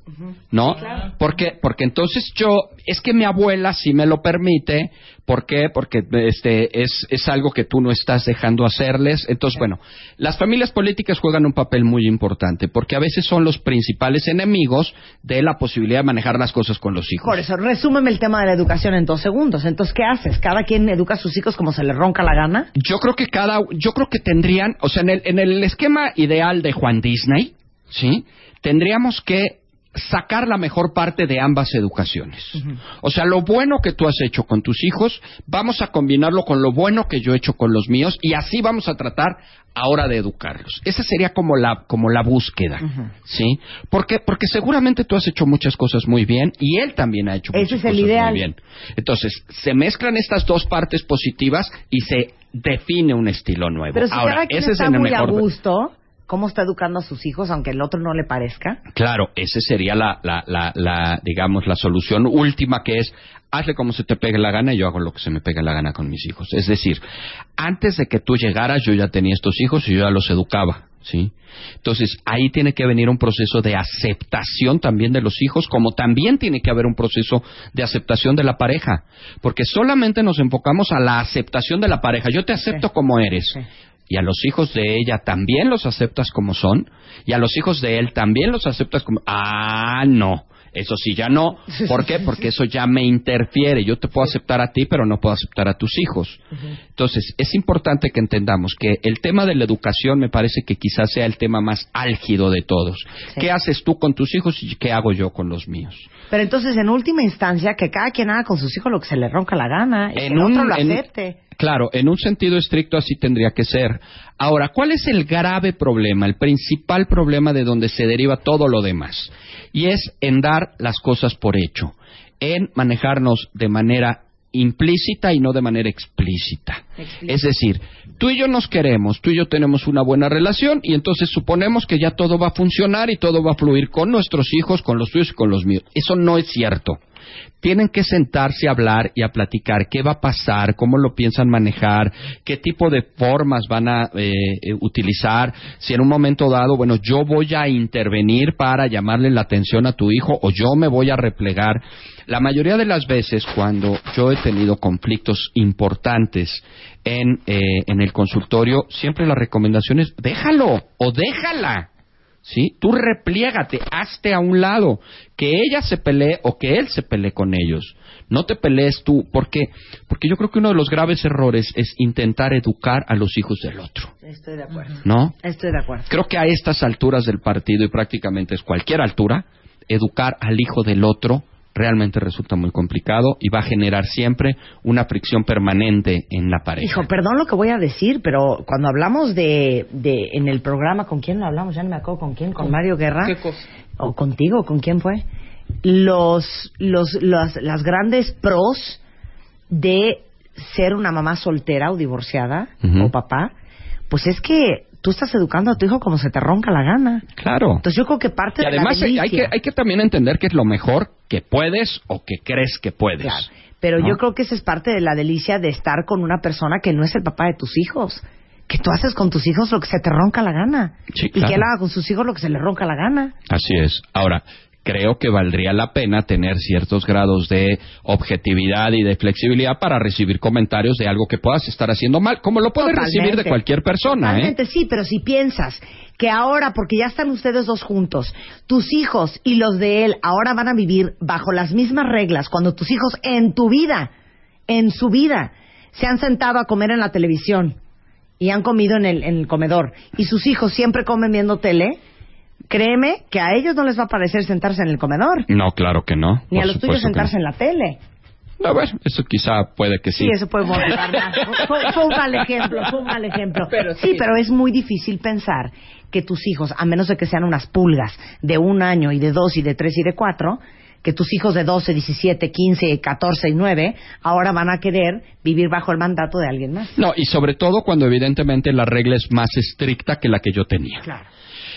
¿no? Porque, porque entonces yo, es que mi abuela sí me lo permite, ¿por qué? Porque este es, es algo que tú no estás dejando hacerles. Entonces, bueno, las familias políticas juegan un papel muy importante, porque a veces son los principales enemigos de la posibilidad de manejar las cosas con los hijos. Por eso, resúmeme el tema de la educación en dos segundos. Entonces, ¿qué haces? ¿Cada quien educa a sus hijos como se le ronca la gana? Yo creo que cada, yo creo que tendrían, o sea, en el, en el esquema ideal de Juan Disney, ¿sí? Tendríamos que sacar la mejor parte de ambas educaciones. O sea, lo bueno que tú has hecho con tus hijos, vamos a combinarlo con lo bueno que yo he hecho con los míos y así vamos a tratar ahora de educarlos. Esa sería como la como la búsqueda, ¿sí? Porque porque seguramente tú has hecho muchas cosas muy bien y él también ha hecho muchas es el cosas ideal. muy bien. Entonces, se mezclan estas dos partes positivas y se define un estilo nuevo. Pero si Ahora, ese está es el muy a mejor gusto, ¿cómo está educando a sus hijos aunque el otro no le parezca? Claro, esa sería la, la, la, la, digamos, la solución última que es, hazle como se te pegue la gana y yo hago lo que se me pegue la gana con mis hijos. Es decir, antes de que tú llegaras yo ya tenía estos hijos y yo ya los educaba, ¿sí? Entonces, ahí tiene que venir un proceso de aceptación también de los hijos, como también tiene que haber un proceso de aceptación de la pareja, porque solamente nos enfocamos a la aceptación de la pareja. Yo te acepto como eres. Y a los hijos de ella también los aceptas como son. Y a los hijos de él también los aceptas como... Ah, no. Eso sí, ya no. ¿Por qué? Porque eso ya me interfiere. Yo te puedo aceptar a ti, pero no puedo aceptar a tus hijos. Entonces, es importante que entendamos que el tema de la educación me parece que quizás sea el tema más álgido de todos. ¿Qué haces tú con tus hijos y qué hago yo con los míos? Pero entonces, en última instancia, que cada quien haga con sus hijos lo que se le ronca la gana y que el otro lo en- acepte. claro, en un sentido estricto así tendría que ser. Ahora, ¿cuál es el grave problema, el principal problema de donde se deriva todo lo demás? Y es en dar las cosas por hecho, en manejarnos de manera implícita y no de manera explícita. Es decir, tú y yo nos queremos, tú y yo tenemos una buena relación y entonces suponemos que ya todo va a funcionar y todo va a fluir con nuestros hijos, con los tuyos y con los míos. Eso no es cierto tienen que sentarse a hablar y a platicar qué va a pasar, cómo lo piensan manejar, qué tipo de formas van a eh, eh, utilizar, si en un momento dado, bueno, yo voy a intervenir para llamarle la atención a tu hijo o yo me voy a replegar. La mayoría de las veces cuando yo he tenido conflictos importantes en, eh, en el consultorio, siempre la recomendación es déjalo o déjala. ¿Sí? Tú repliégate, hazte a un lado, que ella se pelee o que él se pelee con ellos. No te pelees tú, porque porque yo creo que uno de los graves errores es intentar educar a los hijos del otro, Estoy de acuerdo. ¿no? Estoy de acuerdo. Creo que a estas alturas del partido y prácticamente es cualquier altura, educar al hijo del otro realmente resulta muy complicado y va a generar siempre una fricción permanente en la pareja. Hijo, perdón lo que voy a decir, pero cuando hablamos de, de en el programa, ¿con quién lo hablamos? Ya no me acuerdo con quién, con Mario Guerra. ¿Qué cosa? ¿O contigo? ¿Con quién fue? Los, los, las, las grandes pros de ser una mamá soltera o divorciada o papá, pues es que tú estás educando a tu hijo como se te ronca la gana. Claro. Entonces yo creo que parte Y de además la hay delicia, que, hay que también entender que es lo mejor que puedes o que crees que puedes. Claro. Pero ¿no? yo creo que esa es parte de la delicia de estar con una persona que no es el papá de tus hijos. Que tú haces con tus hijos lo que se te ronca la gana. Sí, Y claro. que él haga con sus hijos lo que se le ronca la gana. Así es. Ahora, creo que valdría la pena tener ciertos grados de objetividad y de flexibilidad para recibir comentarios de algo que puedas estar haciendo mal, como lo puedes Totalmente. recibir de cualquier persona, ¿eh? Totalmente, sí, pero si piensas que ahora, porque ya están ustedes dos juntos, tus hijos y los de él ahora van a vivir bajo las mismas reglas cuando tus hijos en tu vida, en su vida, se han sentado a comer en la televisión y han comido en el, en el comedor y sus hijos siempre comen viendo tele, créeme que a ellos no les va a parecer sentarse en el comedor, No, claro que no. ni a los tuyos sentarse en la tele. no. A ver, eso quizá puede que sí. Sí, eso puede motivar más. Fue, fue un mal ejemplo, fue un mal ejemplo. Pero sí. sí. pero es muy difícil pensar que tus hijos, a menos de que sean unas pulgas de un año y de dos y de tres y de cuatro, que tus hijos de 12, 17, 15, 14 y 9 ahora van a querer vivir bajo el mandato de alguien más. No, y sobre todo cuando evidentemente la regla es más estricta que la que yo tenía. Claro.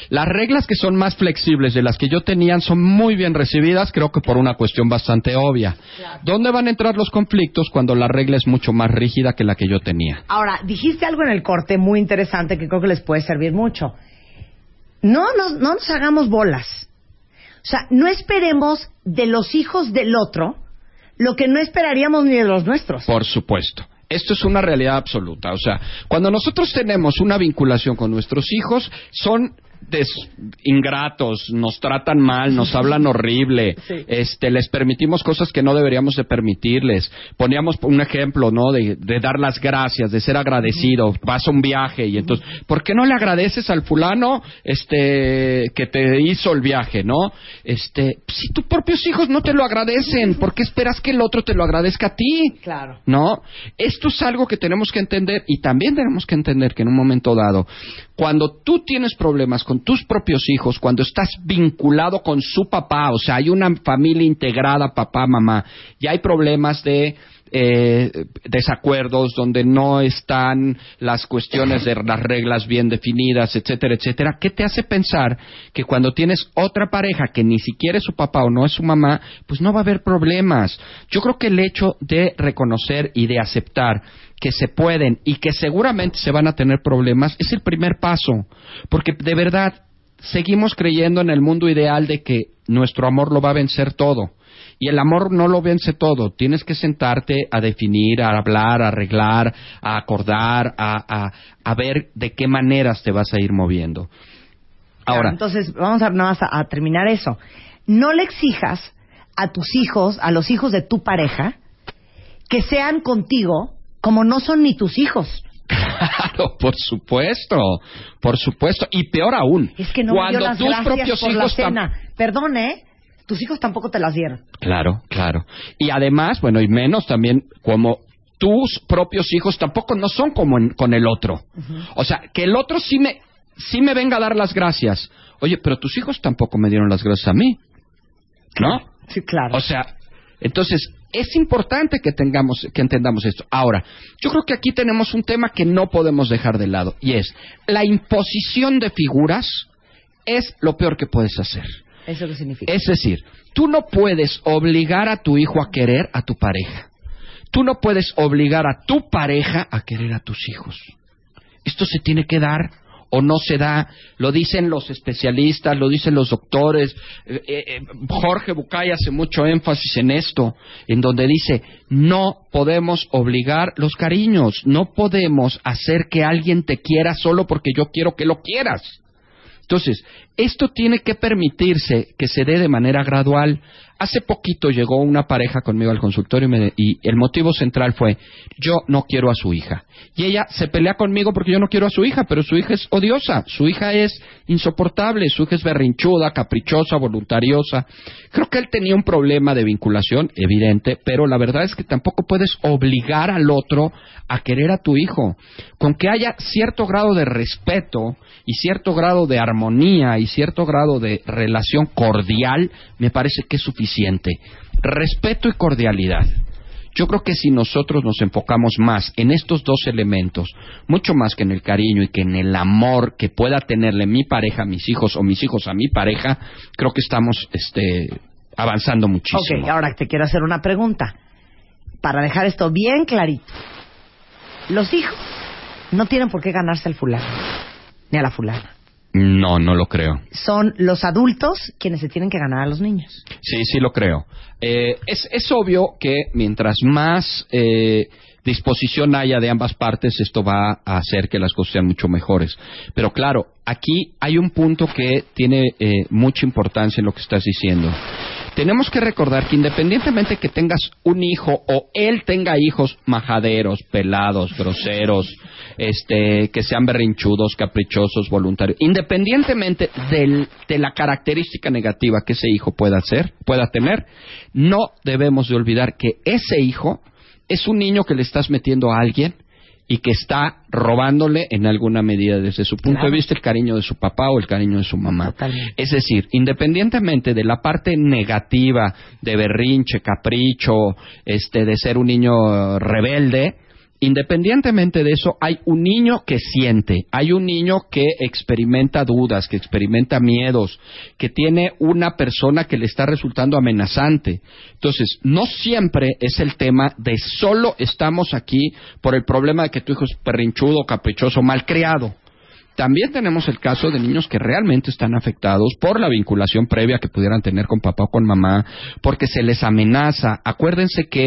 Las reglas que son más flexibles de las que yo tenía son muy bien recibidas, creo que por una cuestión bastante obvia. ¿Dónde van a entrar los conflictos cuando la regla es mucho más rígida que la que yo tenía? Ahora, dijiste algo en el corte muy interesante que creo que les puede servir mucho. No nos, no nos hagamos bolas. O sea, no esperemos de los hijos del otro lo que no esperaríamos ni de los nuestros. Por supuesto. Esto es una realidad absoluta. O sea, cuando nosotros tenemos una vinculación con nuestros hijos, son des- ingratos, nos tratan mal, nos hablan horrible, este, les permitimos cosas que no deberíamos de permitirles. Poníamos un ejemplo, ¿no? De, de dar las gracias, de ser agradecido. Vas a un viaje y entonces, ¿por qué no le agradeces al fulano, este, que te hizo el viaje, no? Este, si tus propios hijos no te lo agradecen, ¿por qué esperas que el otro te lo agradezca a ti? Claro. ¿no? Esto es algo que tenemos que entender y también tenemos que entender que en un momento dado, cuando tú tienes problemas con tus propios hijos, cuando estás vinculado con su papá, o sea, hay una familia integrada, papá, mamá, y hay problemas de eh, desacuerdos donde no están las cuestiones de las reglas bien definidas, etcétera, etcétera, ¿qué te hace pensar que cuando tienes otra pareja que ni siquiera es su papá o no es su mamá, pues no va a haber problemas? Yo creo que el hecho de reconocer y de aceptar que se pueden y que seguramente se van a tener problemas es el primer paso, porque de verdad seguimos creyendo en el mundo ideal de que nuestro amor lo va a vencer todo. Y el amor no lo vence todo. Tienes que sentarte a definir, a hablar, a arreglar, a acordar, a, a, a ver de qué maneras te vas a ir moviendo. Ahora, entonces, vamos a, nada más a, a terminar eso. No le exijas a tus hijos, a los hijos de tu pareja, que sean contigo como no son ni tus hijos. claro, por supuesto, por supuesto. Y peor aún, Es que no me cuando dio las tus propios por la hijos tam- cena. Perdón, ¿eh? Tus hijos tampoco te las dieron. Claro, claro. Y además, bueno, y menos también como tus propios hijos tampoco no son como en- con el otro. O sea, que el otro sí me, sí me venga a dar las gracias. Oye, pero tus hijos tampoco me dieron las gracias a mí. ¿No? Sí, claro. O sea, entonces es importante que tengamos, que entendamos esto. Ahora, yo creo que aquí tenemos un tema que no podemos dejar de lado y es la imposición de figuras es lo peor que puedes hacer. ¿Eso qué significa? Es decir, tú no puedes obligar a tu hijo a querer a tu pareja. Tú no puedes obligar a tu pareja a querer a tus hijos. Esto se tiene que dar o no se da. Lo dicen los especialistas, lo dicen los doctores. Eh, eh, Jorge Bucay hace mucho énfasis en esto, en donde dice, no podemos obligar los cariños, no podemos hacer que alguien te quiera solo porque yo quiero que lo quieras. Entonces, esto tiene que permitirse que se dé de manera gradual. Hace poquito llegó una pareja conmigo al consultorio y, me- y el motivo central fue, yo no quiero a su hija. Y ella se pelea conmigo porque yo no quiero a su hija, pero su hija es odiosa, su hija es insoportable, su hija es berrinchuda, caprichosa, voluntariosa. Creo que él tenía un problema de vinculación, evidente, pero la verdad es que tampoco puedes obligar al otro a querer a tu hijo. Con que haya cierto grado de respeto y cierto grado de armonía y cierto grado de relación cordial, me parece que es suficiente. Respeto y cordialidad. Yo creo que si nosotros nos enfocamos más en estos dos elementos, mucho más que en el cariño y que en el amor que pueda tenerle mi pareja a mis hijos o mis hijos a mi pareja, creo que estamos este, avanzando muchísimo. Ok, ahora te quiero hacer una pregunta. Para dejar esto bien clarito. Los hijos no tienen por qué ganarse al fulano, ni a la fulana. No, no lo creo. Son los adultos quienes se tienen que ganar a los niños. Sí, sí lo creo. Eh, es, es obvio que mientras más eh, disposición haya de ambas partes, esto va a hacer que las cosas sean mucho mejores. Pero claro, aquí hay un punto que tiene eh, mucha importancia en lo que estás diciendo. Tenemos que recordar que independientemente que tengas un hijo o él tenga hijos majaderos, pelados, groseros, este, que sean berrinchudos, caprichosos, voluntarios, independientemente del- de la característica negativa que ese hijo pueda ser, pueda tener, no debemos de olvidar que ese hijo es un niño que le estás metiendo a alguien y que está robándole en alguna medida desde su punto Claro. de vista el cariño de su papá o el cariño de su mamá. Es decir, independientemente de la parte negativa de berrinche, capricho, este, de ser un niño rebelde, independientemente de eso, hay un niño que siente, hay un niño que experimenta dudas, que experimenta miedos, que tiene una persona que le está resultando amenazante. Entonces, no siempre es el tema de solo estamos aquí por el problema de que tu hijo es perrinchudo, caprichoso, malcriado. También tenemos el caso de niños que realmente están afectados por la vinculación previa que pudieran tener con papá o con mamá, porque se les amenaza. Acuérdense que,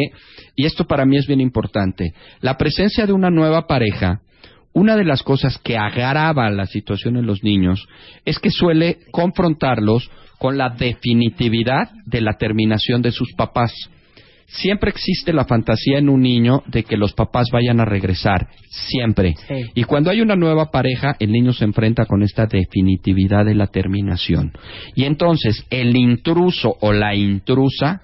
y esto para mí es bien importante, la presencia de una nueva pareja, una de las cosas que agrava la situación en los niños es que suele confrontarlos con la definitividad de la terminación de sus papás. Siempre existe la fantasía en un niño de que los papás vayan a regresar, siempre. Y cuando hay una nueva pareja, el niño se enfrenta con esta definitividad de la terminación. Y entonces el intruso o la intrusa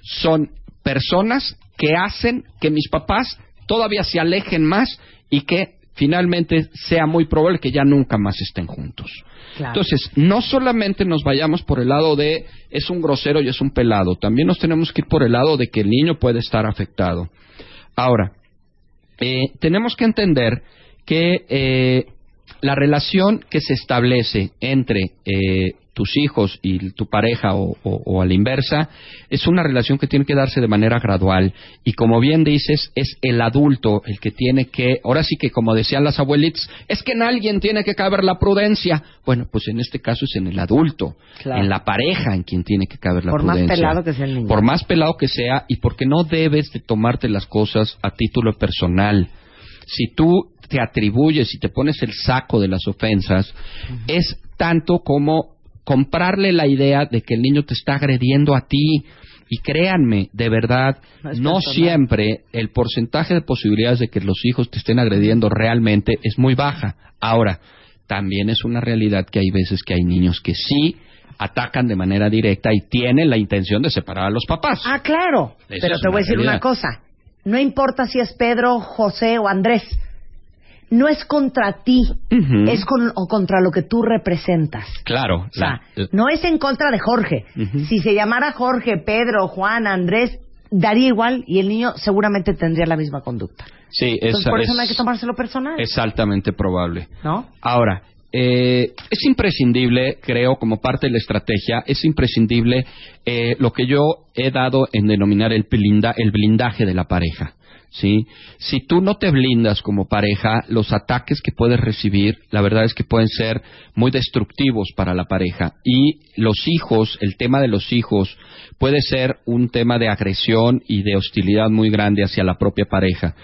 son personas que hacen que mis papás todavía se alejen más y que finalmente sea muy probable que ya nunca más estén juntos. Entonces, no solamente nos vayamos por el lado de es un grosero y es un pelado, también nos tenemos que ir por el lado de que el niño puede estar afectado. Ahora, eh, tenemos que entender que eh, la relación que se establece entre eh, tus hijos y tu pareja o, o- o a la inversa es una relación que tiene que darse de manera gradual y como bien dices es el adulto el que tiene que ahora sí que como decían las abuelitas es que en alguien tiene que caber la prudencia bueno pues en este caso es en el adulto Claro. en la pareja en quien tiene que caber la Por más prudencia pelado que sea el niño. por más pelado que sea y porque no debes de tomarte las cosas a título personal. Si tú te atribuyes y te pones el saco de las ofensas, es tanto como comprarle la idea de que el niño te está agrediendo a ti. Y créanme, de verdad, No siempre el porcentaje de posibilidades de que los hijos te estén agrediendo realmente es muy baja. Ahora, también es una realidad que hay veces que hay niños que sí atacan de manera directa y tienen la intención de separar a los papás. Ah, claro. Eso Pero te voy a decir realidad. una cosa. No importa si es Pedro, José o Andrés. No es contra ti, es con, o contra lo que tú representas. Claro. O sea, la- no es en contra de Jorge. Si se llamara Jorge, Pedro, Juan, Andrés, daría igual y el niño seguramente tendría la misma conducta. sí, Entonces, esa por eso es, no hay que tomárselo personal. es altamente probable. ¿No? Ahora, eh, es imprescindible, creo, como parte de la estrategia, es imprescindible eh, lo que yo he dado en denominar el, blinda- el blindaje de la pareja. ¿Sí? Si tú no te blindas como pareja, los ataques que puedes recibir, la verdad es que pueden ser muy destructivos para la pareja. Y los hijos, el tema de los hijos, puede ser un tema de agresión y de hostilidad muy grande hacia la propia pareja.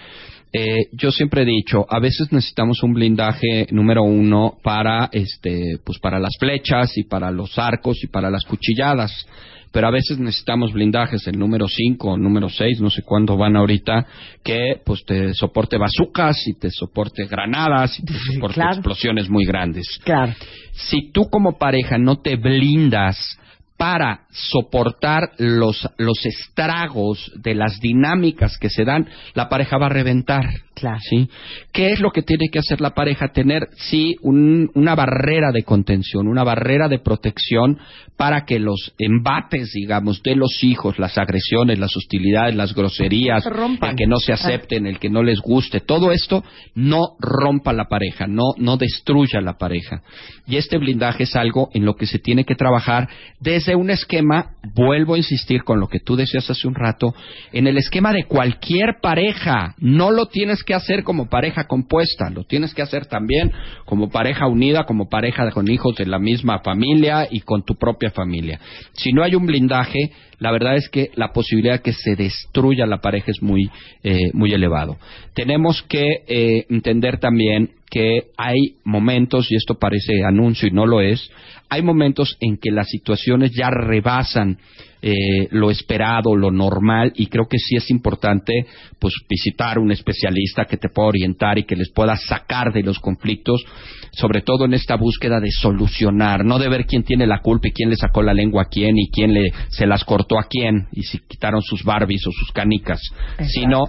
Eh, yo siempre he dicho, a veces necesitamos un blindaje número uno para, este, pues para las flechas y para los arcos y para las cuchilladas, pero a veces necesitamos blindajes, el número 5, número 6, no sé cuándo van ahorita, que pues te soporte bazucas y te soporte granadas y te soporte claro. explosiones muy grandes. Claro. Si tú como pareja no te blindas para soportar los, los estragos de las dinámicas que se dan, la pareja va a reventar. Claro. ¿sí? ¿Qué es lo que tiene que hacer la pareja? Tener, sí, un- una barrera de contención, una barrera de protección para que los embates, digamos, de los hijos, las agresiones, las hostilidades, las groserías, el que no se acepten, el que no les guste, todo esto no rompa la pareja, no, no destruya la pareja. Y este blindaje es algo en lo que se tiene que trabajar desde un esquema, vuelvo a insistir con lo que tú decías hace un rato, en el esquema de cualquier pareja. No lo tienes que hacer como pareja compuesta, lo tienes que hacer también como pareja unida, como pareja con hijos de la misma familia y con tu propia familia. Si no hay un blindaje, la verdad es que la posibilidad de que se destruya la pareja es muy, eh, muy elevado. Tenemos que eh, entender también que hay momentos, y esto parece anuncio y no lo es, hay momentos en que las situaciones ya rebasan eh, lo esperado, lo normal, y creo que sí es importante pues visitar un especialista que te pueda orientar y que les pueda sacar de los conflictos, sobre todo en esta búsqueda de solucionar, no de ver quién tiene la culpa y quién le sacó la lengua a quién y quién le, se las cortó a quién y si quitaron sus Barbies o sus canicas, sino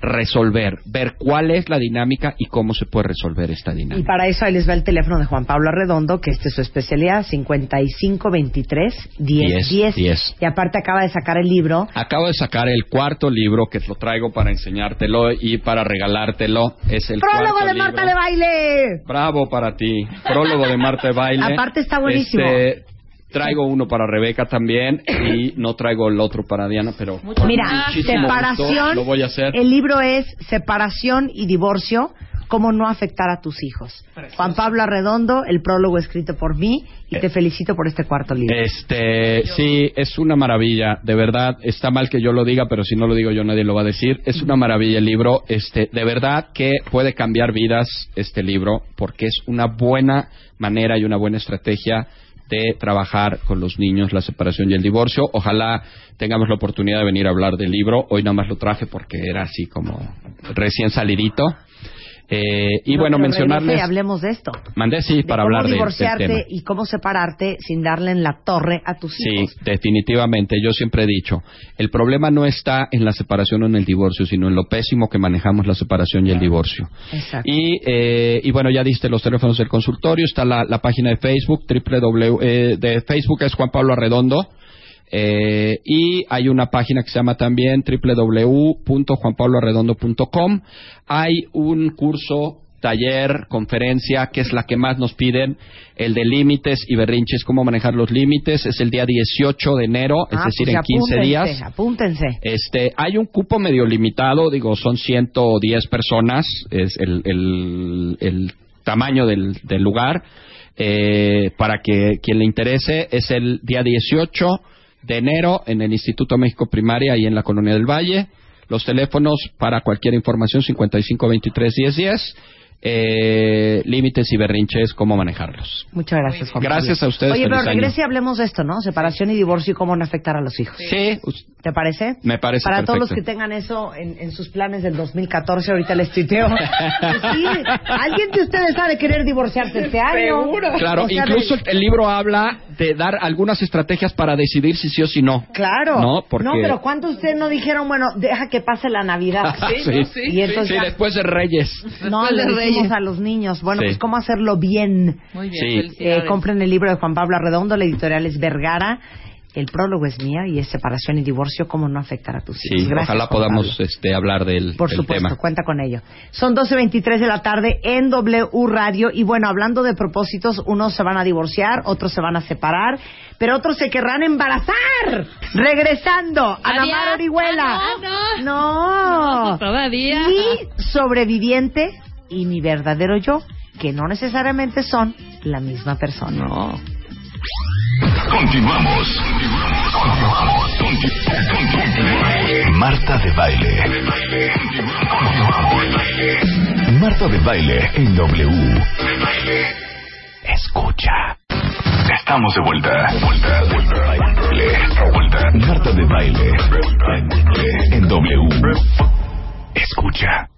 resolver, ver cuál es la dinámica y cómo se puede resolver esta dinámica. Y para eso ahí les va el teléfono de Juan Pablo Arredondo, que esta es su especialidad, 5523 10 10. 10. Y aparte acaba de sacar el libro. Acabo de sacar el cuarto libro que lo traigo para enseñártelo y para regalártelo. Es el ¡Prólogo de Marta de Baile! Bravo para ti. Prólogo de Marta de Baile. Aparte está buenísimo. Este, traigo uno para Rebeca también y no traigo el otro para Diana, pero Mira, separación. gusto, lo voy a hacer. El libro es Separación y divorcio, cómo no afectar a tus hijos. Juan Pablo Arredondo, el prólogo escrito por mí, y te felicito por este cuarto libro. Este, sí, es una maravilla, de verdad. Está mal que yo lo diga, pero si no lo digo yo nadie lo va a decir. Es una maravilla el libro, este, de verdad que puede cambiar vidas este libro porque es una buena manera y una buena estrategia de trabajar con los niños la separación y el divorcio. Ojalá tengamos la oportunidad de venir a hablar del libro. Hoy nada más lo traje porque era así como recién salidito. Eh, y No, bueno, mencionarles. hablemos de esto. Mandé sí De para cómo hablar de- del divorciarte tema. y cómo separarte sin darle en la torre a tus Sí, hijos. definitivamente. Yo siempre he dicho, el problema no está en la separación o en el divorcio, sino en lo pésimo que manejamos la separación y el divorcio. Exacto. Y, eh, y bueno, ya diste los teléfonos del consultorio, está la, la página de Facebook, www, eh, de Facebook es Juan Pablo Arredondo. Eh, y hay una página que se llama también www.juanpabloarredondo.com. Hay un curso, taller, conferencia, que es la que más nos piden, el de límites y berrinches, cómo manejar los límites. Es el día 18 de enero, es Ah, decir, pues en 15 apúntense, días. Apúntense. Este, hay un cupo medio limitado, digo, son 110 personas, es el, el, el tamaño del, del lugar. Eh, para que quien le interese, es el día 18 de enero en el Instituto México Primaria y en la Colonia del Valle. Los teléfonos para cualquier información 55231010. Eh, límites y berrinches, cómo manejarlos. Muchas gracias, Juan Gracias a ustedes, Oye, pero regrese y hablemos de esto, ¿no? Separación y divorcio y cómo no afectar a los hijos. Sí, ¿Te parece? me parece Para todos los que tengan eso en, en sus planes del 2014, ahorita les tuiteo. Pues sí, alguien de ustedes ha de querer divorciarse este año. Claro, O sea, incluso de- el libro habla de dar algunas estrategias para decidir si sí o si no. Claro. No, porque- pero ¿cuántos de ustedes no dijeron, bueno, deja que pase la Navidad? Sí, Y entonces Sí, ya- después de Reyes. No, Después de decimos A los niños, bueno, Sí. pues cómo hacerlo bien. Muy bien, Sí. Eh, compren el libro de Juan Pablo Arredondo, la editorial es Vergara. El prólogo es mía y es separación y divorcio, cómo no afectar a tus hijos. Sí, Gracias, ojalá podamos este, hablar del, Por del supuesto, tema. cuenta con ello. Son 12.23 de la tarde en W Radio. Y bueno, hablando de propósitos, unos se van a divorciar, otros se van a separar, pero otros se querrán embarazar. Regresando, Ana Adiós. Mar Orihuela. Ah, no. No, todavía. Y sobreviviente y mi verdadero yo, que no necesariamente son la misma persona. Continuamos. Conti- conti- Marta de baile. Marta de baile en W. Escucha. Estamos de vuelta. Vuelta, vuelta. baile. Marta de baile. En W. Escucha.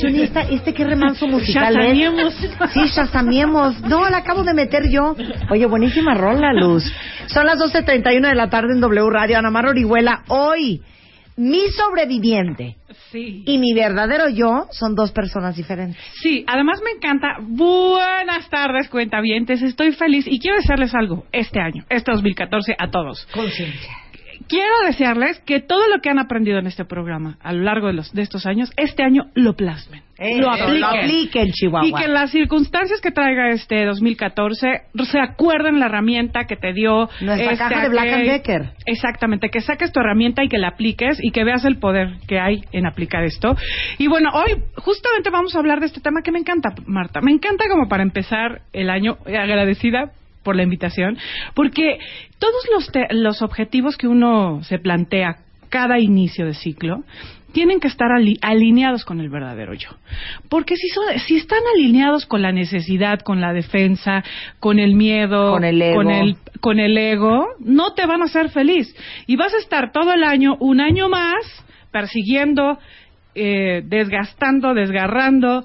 Qué buena canción. ¿Y esta, este qué remanso musical es? Sí. No, la acabo de meter yo. Oye, buenísima rola, Luz. Son las 12.31 de la tarde en W Radio. Ana Mar Orihuela. Hoy, mi sobreviviente Sí. y mi verdadero yo son dos personas diferentes. Sí, además me encanta. Buenas tardes, cuentavientes. Estoy feliz y quiero desearles algo este año, este 2014, a todos. Conciencia. Quiero desearles que todo lo que han aprendido en este programa a lo largo de, los, de estos años, este año lo plasmen. Eso, lo apliquen. lo apliquen, Chihuahua. Y que las circunstancias que traiga este 2014 se acuerden la herramienta que te dio Nuestra este caja de Black and Decker. Exactamente, que saques tu herramienta y que la apliques y que veas el poder que hay en aplicar esto. Y bueno, hoy justamente vamos a hablar de este tema que me encanta, Marta. Me encanta como para empezar el año eh, agradecida por la invitación, porque todos los, te- los objetivos que uno se plantea cada inicio de ciclo tienen que estar ali- alineados con el verdadero yo. Porque si, son, si están alineados con la necesidad, con la defensa, con el miedo, Con el ego. con el con el ego, no te van a hacer feliz. Y vas a estar todo el año, un año más, persiguiendo, eh, desgastando, desgarrando,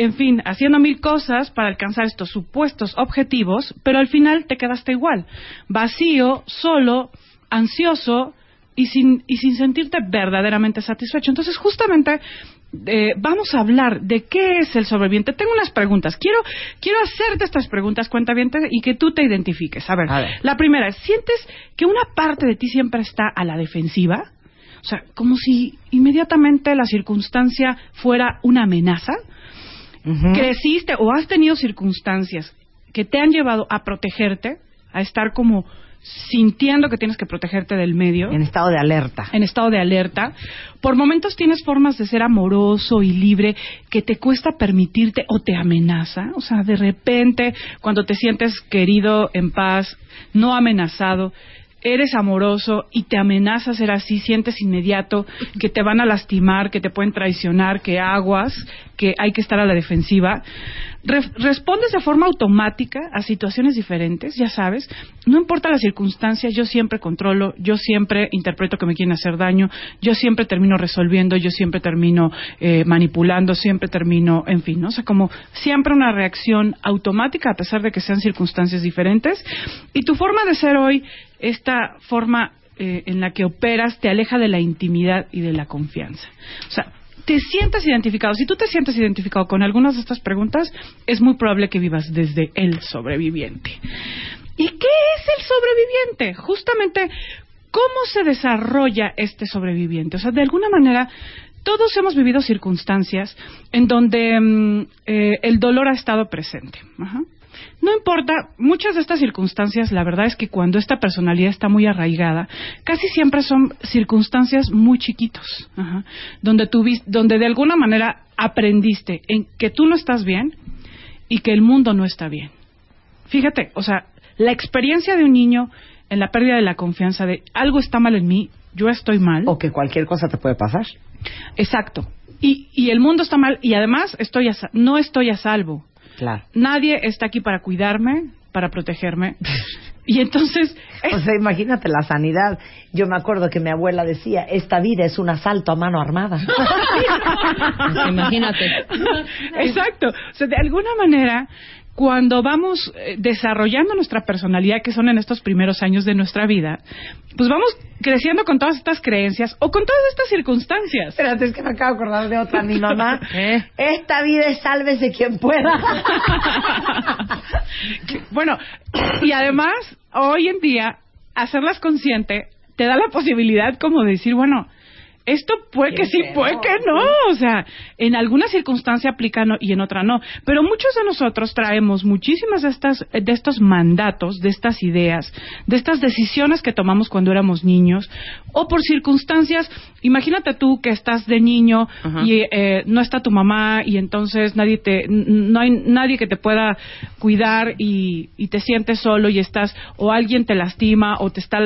en fin, haciendo mil cosas para alcanzar estos supuestos objetivos, pero al final te quedaste igual, vacío, solo, ansioso y sin, y sin sentirte verdaderamente satisfecho. Entonces, justamente eh, vamos a hablar de qué es el sobreviviente. Tengo unas preguntas. Quiero, quiero hacerte estas preguntas, cuenta y que tú te identifiques. A ver, A ver. la primera es, ¿sientes que una parte de ti siempre está a la defensiva? O sea, como si inmediatamente la circunstancia fuera una amenaza. Creciste o has tenido circunstancias que te han llevado a protegerte, a estar como sintiendo que tienes que protegerte del medio En estado de alerta. en estado de alerta. Por momentos tienes formas de ser amoroso y libre que te cuesta permitirte o te amenaza. O sea, de repente, cuando te sientes querido, en paz, no amenazado, eres amoroso y te amenaza ser así, sientes inmediato que te van a lastimar, que te pueden traicionar, que aguas, que hay que estar a la defensiva. Re- respondes de forma automática a situaciones diferentes, ya sabes. No importa las circunstancias, yo siempre controlo, yo siempre interpreto que me quieren hacer daño, yo siempre termino resolviendo, yo siempre termino eh, manipulando, siempre termino, en fin, ¿no? O sea, como siempre una reacción automática a pesar de que sean circunstancias diferentes. Y tu forma de ser hoy, esta forma eh, en la que operas, te aleja de la intimidad y de la confianza. O sea, te sientas identificado. Si tú te sientes identificado con algunas de estas preguntas, es muy probable que vivas desde el sobreviviente. ¿Y qué es el sobreviviente? Justamente, ¿cómo se desarrolla este sobreviviente? O sea, de alguna manera, todos hemos vivido circunstancias en donde mm, eh, el dolor ha estado presente. Ajá. No importa, muchas de estas circunstancias, la verdad es que cuando esta personalidad está muy arraigada, casi siempre son circunstancias muy chiquitos, ajá, donde, tuvis- donde de alguna manera aprendiste en que tú no estás bien y que el mundo no está bien. Fíjate, o sea, la experiencia de un niño en la pérdida de la confianza de algo está mal en mí, yo estoy mal. O que cualquier cosa te puede pasar. Exacto. Y, y el mundo está mal y además estoy a no estoy a salvo. Claro. Nadie está aquí para cuidarme, para protegerme. Y entonces, O sea, imagínate la sanidad. Yo me acuerdo que mi abuela decía, esta vida es un asalto a mano armada. Imagínate. Exacto. O sea, de alguna manera, cuando vamos eh, desarrollando nuestra personalidad, que son en estos primeros años de nuestra vida, pues vamos creciendo con todas estas creencias o con todas estas circunstancias. Espérate, es que me acabo de acordar de otra. Mi mamá, esta vida es sálvese quien pueda. Bueno, y además, hoy en día, hacerlas consciente te da la posibilidad como de decir, bueno, Esto puede que sí, puede que no. O sea, en alguna circunstancia aplica no- y en otra no. Pero muchos de nosotros traemos muchísimas de, estas, de estos mandatos, de estas ideas, de estas decisiones que tomamos cuando éramos niños, o por circunstancias. Imagínate tú que estás de niño y eh, no está tu mamá y entonces nadie te, no hay nadie que te pueda cuidar y, y te sientes solo y estás o alguien te lastima o te está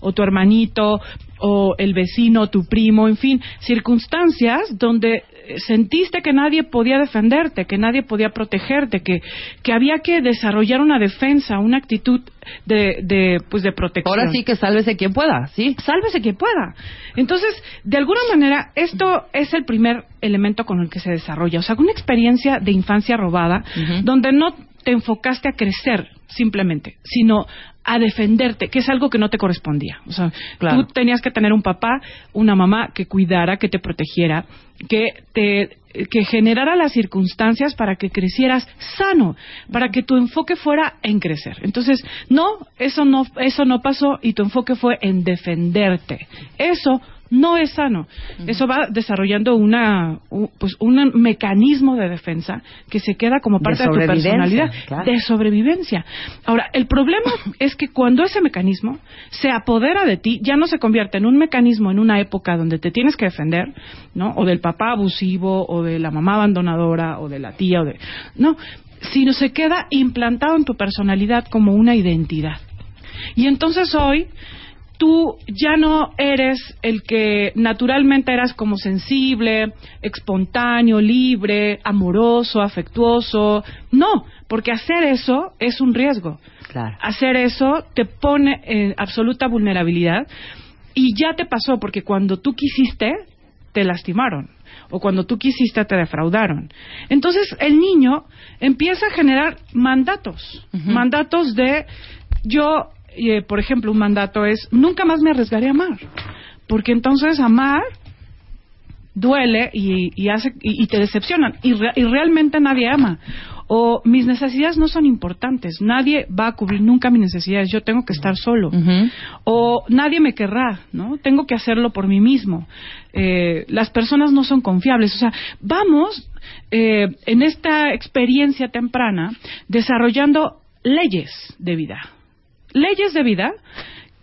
o tu hermanito o el vecino, tu primo, en fin, circunstancias donde eh, sentiste que nadie podía defenderte, que nadie podía protegerte, que, que había que desarrollar una defensa, una actitud de, de, pues de protección. Ahora sí que sálvese quien pueda, ¿sí? Sálvese quien pueda. Entonces, de alguna manera, esto es el primer elemento con el que se desarrolla. O sea, una experiencia de infancia robada, donde no te enfocaste a crecer simplemente, sino a defenderte, que es algo que no te correspondía. O sea, Claro. tú tenías que tener un papá, una mamá que cuidara, que te protegiera, que te que generara las circunstancias para que crecieras sano, para que tu enfoque fuera en crecer. Entonces, no, eso no eso no pasó y tu enfoque fue en defenderte. Eso no es sano. Eso va desarrollando una pues un mecanismo de defensa que se queda como parte de, tu personalidad claro. de sobrevivencia. Ahora, el problema es que cuando ese mecanismo se apodera de ti, ya no se convierte en un mecanismo en una época donde te tienes que defender, ¿no? O del papá abusivo, o de la mamá abandonadora, o de la tía, o de... No, sino se queda implantado en tu personalidad como una identidad. Y entonces hoy tú ya no eres el que naturalmente eras como sensible, espontáneo, libre, amoroso, afectuoso. No, porque hacer eso es un riesgo. Claro. Hacer eso te pone en absoluta vulnerabilidad y ya te pasó porque cuando tú quisiste te lastimaron o cuando tú quisiste te defraudaron. Entonces el niño empieza a generar mandatos, mandatos de yo, eh, por ejemplo, un mandato es nunca más me arriesgaré a amar, porque entonces amar duele y, y hace y, y te decepcionan y, re- y realmente nadie ama. O mis necesidades no son importantes nadie va a cubrir nunca mis necesidades yo tengo que estar solo o nadie me querrá no tengo que hacerlo por mí mismo Eh, las personas no son confiables. O sea vamos eh, en esta experiencia temprana desarrollando leyes de vida leyes de vida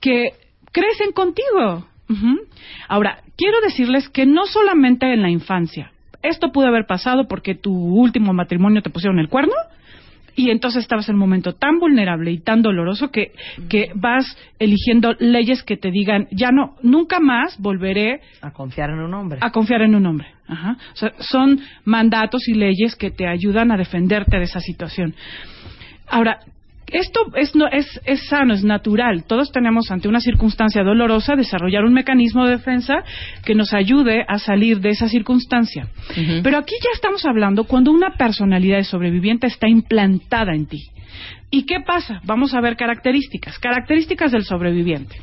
que crecen contigo. Ujú. Ahora, quiero decirles que no solamente en la infancia. Esto pudo haber pasado porque tu último matrimonio te pusieron el cuerno y entonces estabas en un momento tan vulnerable y tan doloroso que, que vas eligiendo leyes que te digan, ya no, nunca más volveré A confiar en un hombre. a confiar en un hombre. Ajá. O sea, son mandatos y leyes que te ayudan a defenderte de esa situación. Ahora, esto es, no, es, es sano, es natural. Todos tenemos ante una circunstancia dolorosa desarrollar un mecanismo de defensa que nos ayude a salir de esa circunstancia. Pero aquí ya estamos hablando cuando una personalidad de sobreviviente está implantada en ti. ¿Y qué pasa? Vamos a ver características. Características del sobreviviente.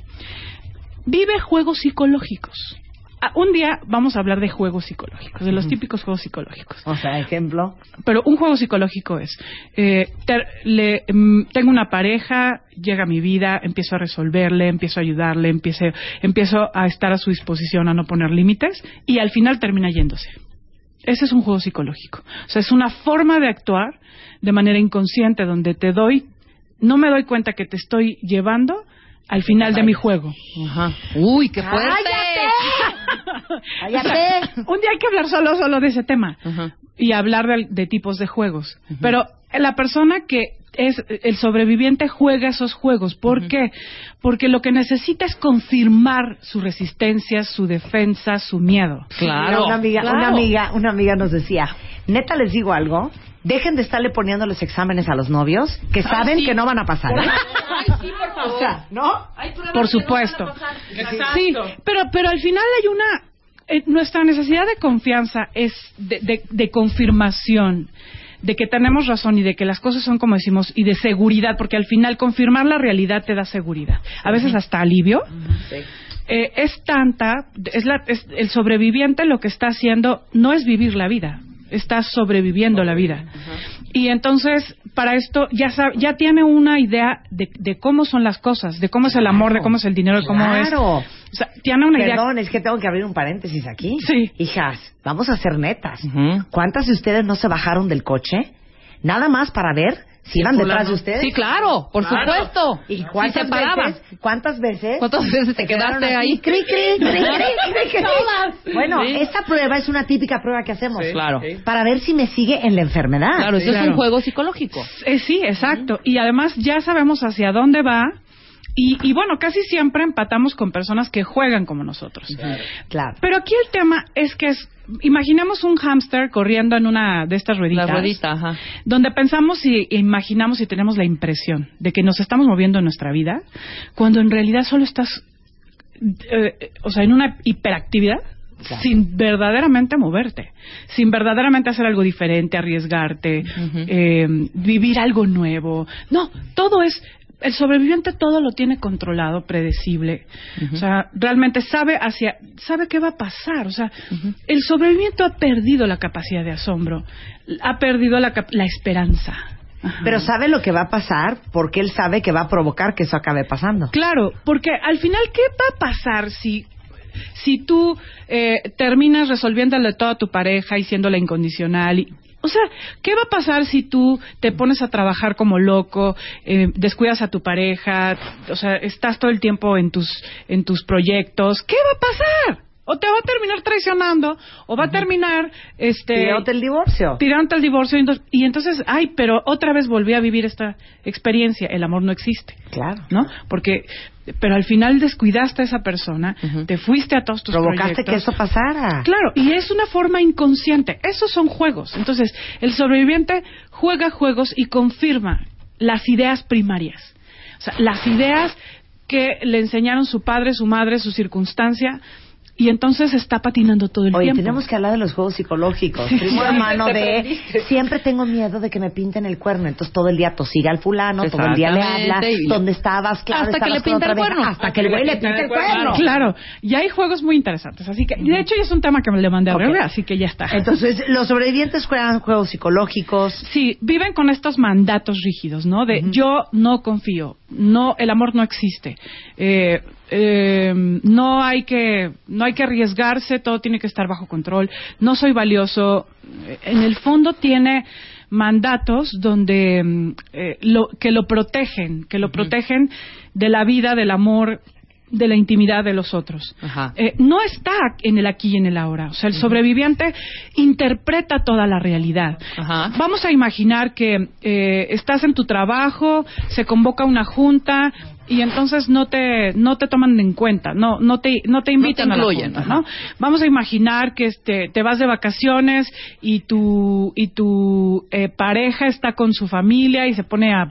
Vive juegos psicológicos. Ah, un día vamos a hablar de juegos psicológicos, de los típicos juegos psicológicos. O sea, ejemplo. Pero un juego psicológico es, eh, ter- le- mm, tengo una pareja, llega a mi vida, empiezo a resolverle, empiezo a ayudarle, empiezo, empiezo a estar a su disposición, a no poner límites, y al final termina yéndose. Ese es un juego psicológico. O sea, es una forma de actuar de manera inconsciente donde te doy, no me doy cuenta que te estoy llevando al final de mi juego. Uy, qué fuerte. O sea, un día hay que hablar solo, solo de ese tema y hablar de, de tipos de juegos. Pero la persona que es el sobreviviente juega esos juegos. ¿Por qué? Porque lo que necesita es confirmar su resistencia, su defensa, su miedo. Mira, una amiga, una amiga, una amiga nos decía, neta les digo algo, dejen de estarle poniendo los exámenes a los novios que saben sí. que no van a pasar. ¿eh? Ay, sí, por favor. O sea, ¿no? Por supuesto. Sí, pero, pero al final hay una... eh, nuestra necesidad de confianza es de, de- de confirmación de que tenemos razón y de que las cosas son como decimos y de seguridad, porque al final confirmar la realidad te da seguridad. A veces hasta alivio. Eh, es tanta, es, la, es el sobreviviente lo que está haciendo no es vivir la vida, está sobreviviendo la vida. Y entonces para esto ya sabe, ya tiene una idea de, de cómo son las cosas, de cómo es el amor, de cómo es el dinero, de cómo es. Claro. O sea, tiene una idea. Perdón, es que tengo que abrir un paréntesis aquí. Sí. Hijas, vamos a ser netas. ¿Cuántas de ustedes no se bajaron del coche? Nada más para ver si iban detrás de ustedes. Sí, claro, por Claro. supuesto. ¿Y cuántas veces? ¿Cuántas veces? ¿Cuántas veces te quedaron quedaste ahí? Cri, cri, cri, cri, cri, cri. Todas. Bueno, Sí. esta prueba es una típica prueba que hacemos. Sí. Claro. Para ver si me sigue en la enfermedad. Claro, eso es un juego psicológico. Eh, sí, exacto. Y además ya sabemos hacia dónde va. Y, y bueno, casi siempre empatamos con personas que juegan como nosotros. Claro. Pero aquí el tema es que es, imaginemos un hámster corriendo en una de estas rueditas. La ruedita, ajá. Donde pensamos y imaginamos y tenemos la impresión de que nos estamos moviendo en nuestra vida, cuando en realidad solo estás, eh, o sea, en una hiperactividad sin verdaderamente moverte, sin verdaderamente hacer algo diferente, arriesgarte, eh, vivir algo nuevo. No, todo es el sobreviviente todo lo tiene controlado, predecible. O sea, realmente sabe hacia sabe qué va a pasar, o sea, el sobreviviente ha perdido la capacidad de asombro, ha perdido la, la esperanza. Pero sabe lo que va a pasar porque él sabe que va a provocar que eso acabe pasando. Claro, porque al final, ¿qué va a pasar si, si tú eh, terminas resolviéndole todo a tu pareja y siéndola incondicional? Y, o sea, ¿qué va a pasar si tú te pones a trabajar como loco, eh, descuidas a tu pareja, o sea, estás todo el tiempo en tus, en tus proyectos? ¿Qué va a pasar? O te va a terminar traicionando, o va a terminar, este... Tirándote el divorcio. Tirándote el divorcio, y entonces, y entonces, ay, pero otra vez volví a vivir esta experiencia. El amor no existe. Claro. ¿No? Porque, pero al final descuidaste a esa persona, te fuiste a todos tus Provocaste proyectos. que eso pasara. Claro, y es una forma inconsciente. Esos son juegos. Entonces, el sobreviviente juega juegos y confirma las ideas primarias. O sea, las ideas que le enseñaron su padre, su madre, su circunstancia, y entonces está patinando todo el Oye, tiempo. tenemos que hablar de los juegos psicológicos. Sí. Primo hermano de perdiste. siempre tengo miedo de que me pinten el cuerno, entonces todo el día tosiga al fulano, todo el día le habla, ¿dónde estabas? Claro, Hasta que le pinta el cuerno. Hasta que el güey le pinta el cuerno. Claro, y hay juegos muy interesantes. Así que, de hecho, ya es un tema que me le mandé a Ok. Bebe, así que ya está. Entonces, los sobrevivientes juegan juegos psicológicos. Sí, viven con estos mandatos rígidos, ¿no? De yo no confío, no, el amor no existe, eh, eh, no hay que, no hay que arriesgarse, todo tiene que estar bajo control, no soy valioso. En el fondo tiene mandatos donde mm, eh, lo, que lo protegen, que lo protegen de la vida, del amor, de la intimidad de los otros. Eh, no está en el aquí y en el ahora. O sea, el sobreviviente interpreta toda la realidad. Ajá. Vamos a imaginar que eh, estás en tu trabajo, se convoca una junta y entonces no te no te toman en cuenta, no no te no te invitan a la incluyen, junta, ajá. ¿no? Vamos a imaginar que este te vas de vacaciones y tu y tu eh, pareja está con su familia y se pone a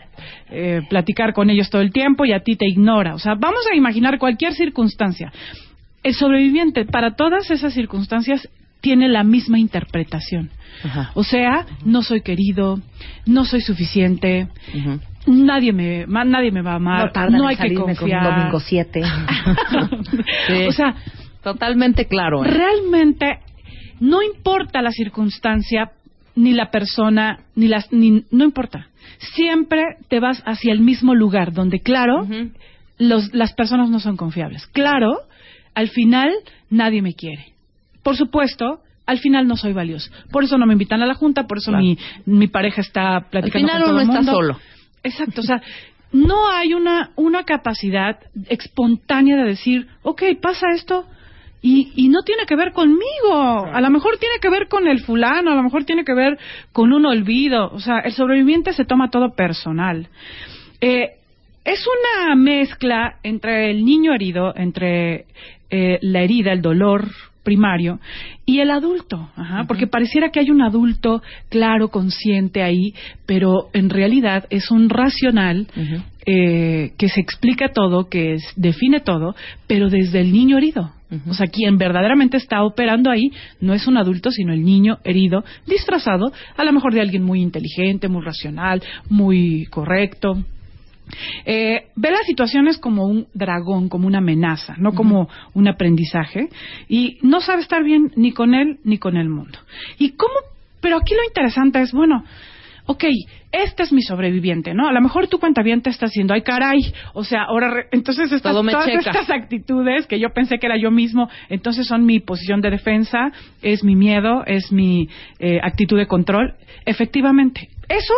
eh, platicar con ellos todo el tiempo y a ti te ignora. O sea, vamos a imaginar cualquier circunstancia. El sobreviviente para todas esas circunstancias tiene la misma interpretación. Ajá. O sea, no soy querido, no soy suficiente, Ujú. Nadie me ma- nadie me va a amar, No tardan no en hay que salirme con un confiar. domingo 7. Sí. O sea, Totalmente claro. ¿eh? realmente no importa la circunstancia ni la persona ni las ni no importa. Siempre te vas hacia el mismo lugar donde claro, los, las personas no son confiables. Claro, al final nadie me quiere. Por supuesto, al final no soy valioso. Por eso no me invitan a la junta, por eso Claro. mi, mi pareja está Al platicando final con todo uno el está mundo. solo. Exacto, o sea, no hay una, una capacidad espontánea de decir, ok, pasa esto y, y no tiene que ver conmigo, a lo mejor tiene que ver con el fulano, a lo mejor tiene que ver con un olvido, o sea, el sobreviviente se toma todo personal. Eh, es una mezcla entre el niño herido, entre eh, la herida, el dolor primario, y el adulto, ajá, porque pareciera que hay un adulto claro, consciente ahí, pero en realidad es un racional eh, que se explica todo, que es- define todo, pero desde el niño herido. O sea, quien verdaderamente está operando ahí no es un adulto, sino el niño herido, disfrazado a lo mejor de alguien muy inteligente, muy racional, muy correcto. Eh, ve las situaciones como un dragón, como una amenaza, no como un aprendizaje, y no sabe estar bien ni con él ni con el mundo. ¿Y cómo? Pero aquí lo interesante es, bueno, ok, este es mi sobreviviente, ¿no? A lo mejor tu cuenta bien te está haciendo, ay caray, o sea, ahora, re- entonces estas, todas checa. estas actitudes que yo pensé que era yo mismo, entonces son mi posición de defensa, es mi miedo, es mi eh, actitud de control. Efectivamente, eso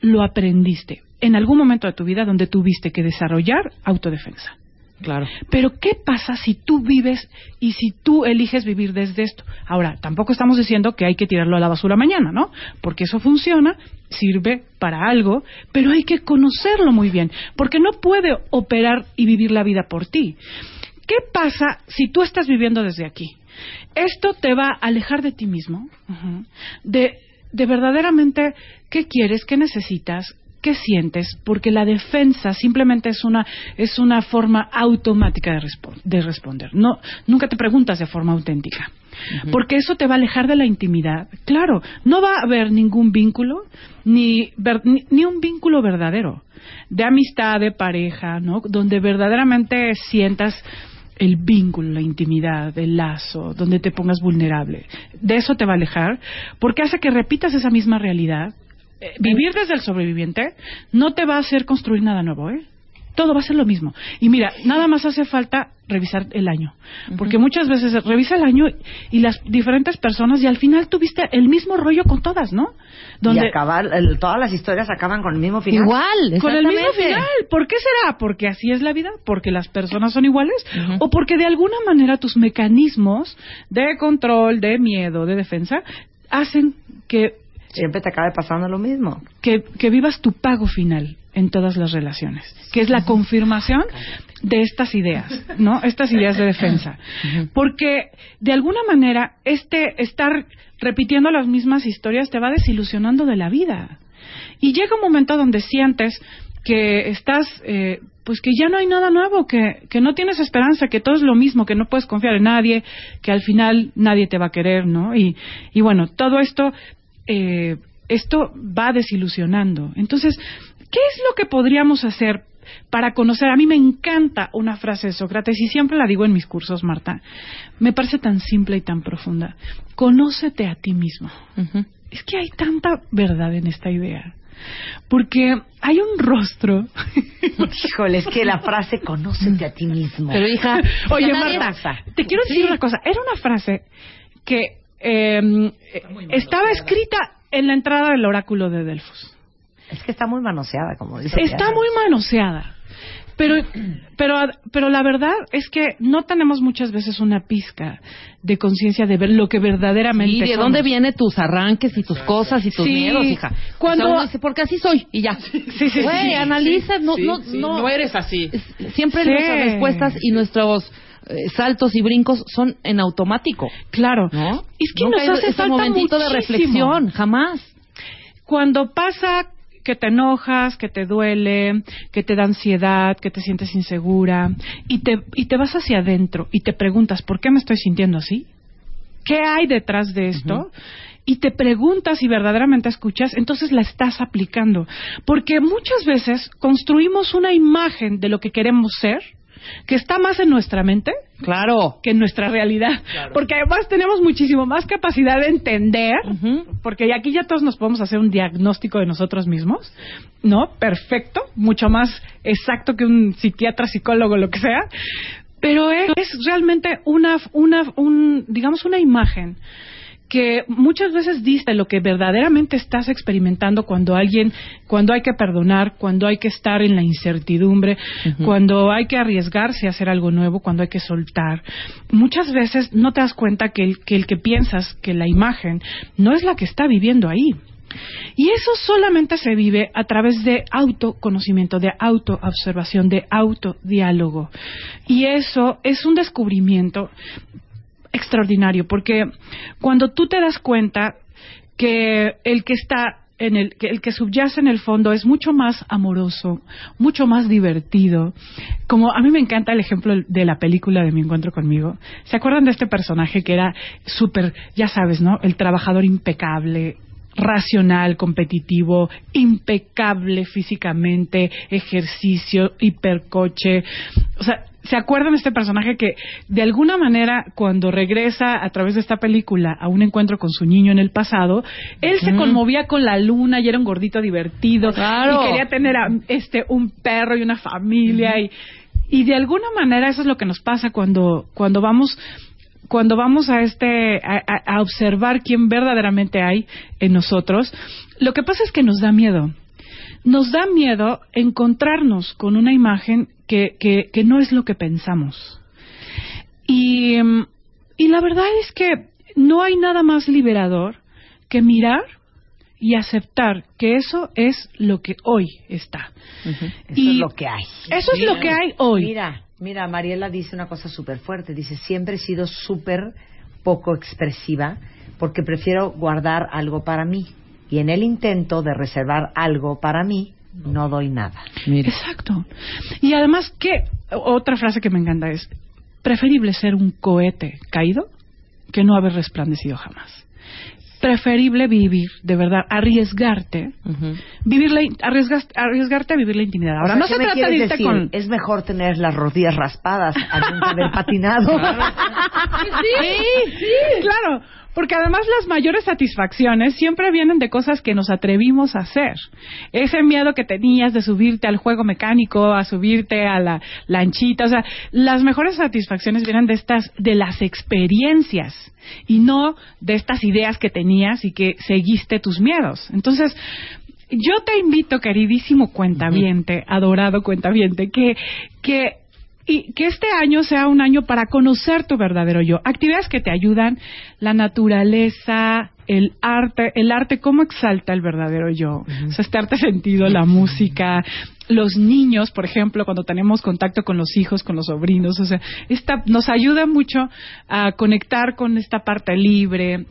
lo aprendiste en algún momento de tu vida donde tuviste que desarrollar autodefensa. Claro. Pero ¿qué pasa si tú vives y si tú eliges vivir desde esto? Ahora, tampoco estamos diciendo que hay que tirarlo a la basura mañana, ¿no? Porque eso funciona, sirve para algo, pero hay que conocerlo muy bien, porque no puede operar y vivir la vida por ti. ¿Qué pasa si tú estás viviendo desde aquí? Esto te va a alejar de ti mismo, de, de verdaderamente qué quieres, qué necesitas, qué sientes, porque la defensa simplemente es una es una forma automática de, respo- de responder. No, nunca te preguntas de forma auténtica. Porque eso te va a alejar de la intimidad. Claro, no va a haber ningún vínculo, ni, ver- ni, ni un vínculo verdadero, de amistad, de pareja, ¿no? Donde verdaderamente sientas el vínculo, la intimidad, el lazo, donde te pongas vulnerable. De eso te va a alejar, porque hace que repitas esa misma realidad. Eh, vivir desde el sobreviviente no te va a hacer construir nada nuevo, ¿eh? Todo va a ser lo mismo. Y mira, nada más hace falta revisar el año. Porque muchas veces revisa el año y las diferentes personas y al final tuviste el mismo rollo con todas, ¿no? Y acabar, el- todas las historias acaban con el mismo final. Igual, Con el mismo final. ¿Por qué será? ¿Porque así es la vida? ¿Porque las personas son iguales? ¿O porque de alguna manera tus mecanismos de control, de miedo, de defensa, hacen que, Siempre te acabe pasando lo mismo. que, que vivas tu pago final en todas las relaciones? Que es la confirmación de estas ideas, ¿no? Estas ideas de defensa. Porque de alguna manera este estar repitiendo las mismas historias te va desilusionando de la vida. Y llega un momento donde sientes que estás, eh, pues que ya no hay nada nuevo, que, que no tienes esperanza, que todo es lo mismo, que no puedes confiar en nadie, que al final nadie te va a querer, ¿no? Y, y bueno, todo esto, eh, esto va desilusionando. Entonces, ¿qué es lo que podríamos hacer para conocer? A mí me encanta una frase de Sócrates y siempre la digo en mis cursos, Marta. Me parece tan simple y tan profunda. Conócete a ti mismo. Es que hay tanta verdad en esta idea. Porque hay un rostro. Híjole, es que la frase conócete a ti mismo. Pero hija, Oye, Marta, pasa. te quiero decir una cosa. Era una frase que eh, estaba escrita en la entrada del oráculo de Delfos. Es que está muy manoseada, como dice. Está muy manoseada. Pero, pero, pero la verdad es que no tenemos muchas veces una pizca de conciencia de ver lo que verdaderamente ¿Y de somos. dónde vienen tus arranques y tus cosas y tus Sí. miedos, hija? Cuando- O sea, uno dice, porque así soy y ya. sí, sí, Güey, sí. analiza, no, Sí, no, sí, no, no eres así. Siempre Sí. nuestras respuestas y nuestros eh, saltos y brincos son en automático. Claro. ¿No? Es que Nunca nos hace falta momentito de reflexión, jamás. Cuando pasa que te enojas, que te duele, que te da ansiedad, que te sientes insegura y te, y te vas hacia adentro y te preguntas, ¿por qué me estoy sintiendo así? ¿Qué hay detrás de esto? Y te preguntas y verdaderamente escuchas, entonces la estás aplicando. Porque muchas veces construimos una imagen de lo que queremos ser que está más en nuestra mente Claro. que en nuestra realidad. Porque además tenemos muchísimo más capacidad de entender, porque aquí ya todos nos podemos hacer un diagnóstico de nosotros mismos, ¿no? Perfecto, mucho más exacto que un psiquiatra, psicólogo, lo que sea. Pero es, es realmente una, una, un, digamos, una imagen que muchas veces dista lo que verdaderamente estás experimentando cuando alguien, cuando hay que perdonar, cuando hay que estar en la incertidumbre, cuando hay que arriesgarse a hacer algo nuevo, cuando hay que soltar. Muchas veces no te das cuenta que el que, el que piensas que la imagen no es la que está viviendo ahí. Y eso solamente se vive a través de autoconocimiento, de autoobservación, de autodiálogo. Y eso es un descubrimiento extraordinario, porque cuando tú te das cuenta que el que está en el que el que subyace en el fondo es mucho más amoroso, mucho más divertido. Como a mí me encanta el ejemplo de la película de Mi encuentro conmigo. ¿Se acuerdan de este personaje que era súper, ya sabes, ¿no? El trabajador impecable, racional, competitivo, impecable físicamente, ejercicio, hipercoche. O sea, ¿Se acuerdan de este personaje que de alguna manera cuando regresa a través de esta película a un encuentro con su niño en el pasado, él se conmovía con la luna y era un gordito divertido Claro. y quería tener a- este un perro y una familia y y de alguna manera eso es lo que nos pasa cuando cuando vamos cuando vamos a este a, a- a observar quién verdaderamente hay en nosotros, lo que pasa es que nos da miedo. Nos da miedo encontrarnos con una imagen que, que, que no es lo que pensamos. Y, mm, y la verdad es que no hay nada más liberador que mirar y aceptar que eso es lo que hoy está. Eso Y es lo que hay. Eso es lo que hay hoy. Mira, mira, Mariela dice una cosa súper fuerte. Dice, siempre he sido súper poco expresiva porque prefiero guardar algo para mí. Y en el intento de reservar algo para mí, no doy nada. Exacto. Y además, ¿qué? Otra frase que me encanta es, preferible ser un cohete caído que no haber resplandecido jamás. Preferible vivir, de verdad, arriesgarte, vivir la, arriesgas- arriesgarte a vivir la intimidad. Ahora, O sea, no ¿qué se me trata de quieres irte decir? con... Es mejor tener las rodillas raspadas a nunca haber patinado. Sí, sí, claro. Porque además las mayores satisfacciones siempre vienen de cosas que nos atrevimos a hacer. Ese miedo que tenías de subirte al juego mecánico, a subirte a la lanchita, o sea, las mejores satisfacciones vienen de estas, de las experiencias y no de estas ideas que tenías y que seguiste tus miedos. Entonces, yo te invito, queridísimo cuentaviente, adorado cuentaviente, que, que, y que este año sea un año para conocer tu verdadero yo. Actividades que te ayudan, la naturaleza, el arte, el arte, cómo exalta el verdadero yo. O sea, este arte sentido, la música, los niños, por ejemplo, cuando tenemos contacto con los hijos, con los sobrinos, o sea, esta nos ayuda mucho a conectar con esta parte libre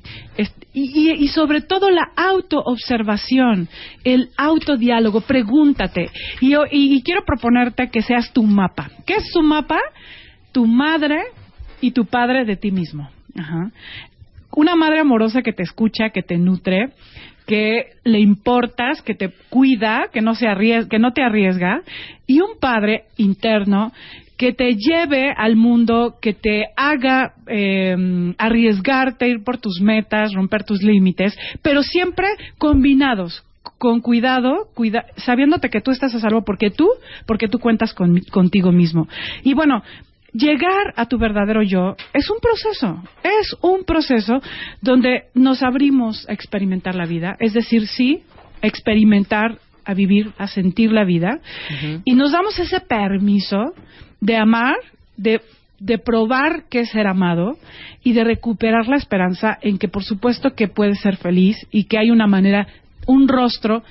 y, y- y sobre todo la autoobservación, el autodiálogo, pregúntate. Y, yo- y- y quiero proponerte que seas tu mapa. ¿Qué es tu mapa? Tu madre y tu padre de ti mismo. Ajá una madre amorosa que te escucha, que te nutre, que le importas, que te cuida, que no se arries- que no te arriesga, y un padre interno que te lleve al mundo, que te haga eh, arriesgarte, ir por tus metas, romper tus límites, pero siempre combinados con cuidado, cuida, sabiéndote que tú estás a salvo porque tú, porque tú cuentas con- contigo mismo. Y bueno, llegar a tu verdadero yo es un proceso, es un proceso donde nos abrimos a experimentar la vida, es decir, sí, experimentar, a vivir, a sentir la vida, y nos damos ese permiso de amar, de, de probar qué es ser amado y de recuperar la esperanza en que por supuesto que puedes ser feliz y que hay una manera, un rostro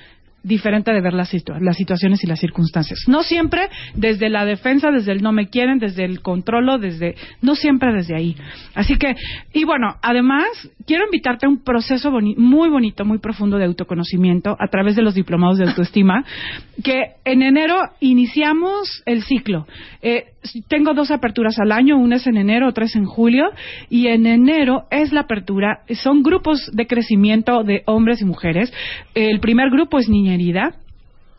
diferente de ver las, situa- las situaciones y las circunstancias. No siempre desde la defensa, desde el no me quieren, desde el controlo, desde no siempre desde ahí. Así que y bueno, además quiero invitarte a un proceso muy bonito, muy profundo de autoconocimiento a través de los diplomados de autoestima que en enero iniciamos el ciclo. Eh, tengo dos aperturas al año, una es en enero, otra es en julio, y en enero es la apertura, son grupos de crecimiento de hombres y mujeres. El primer grupo es Niña Herida,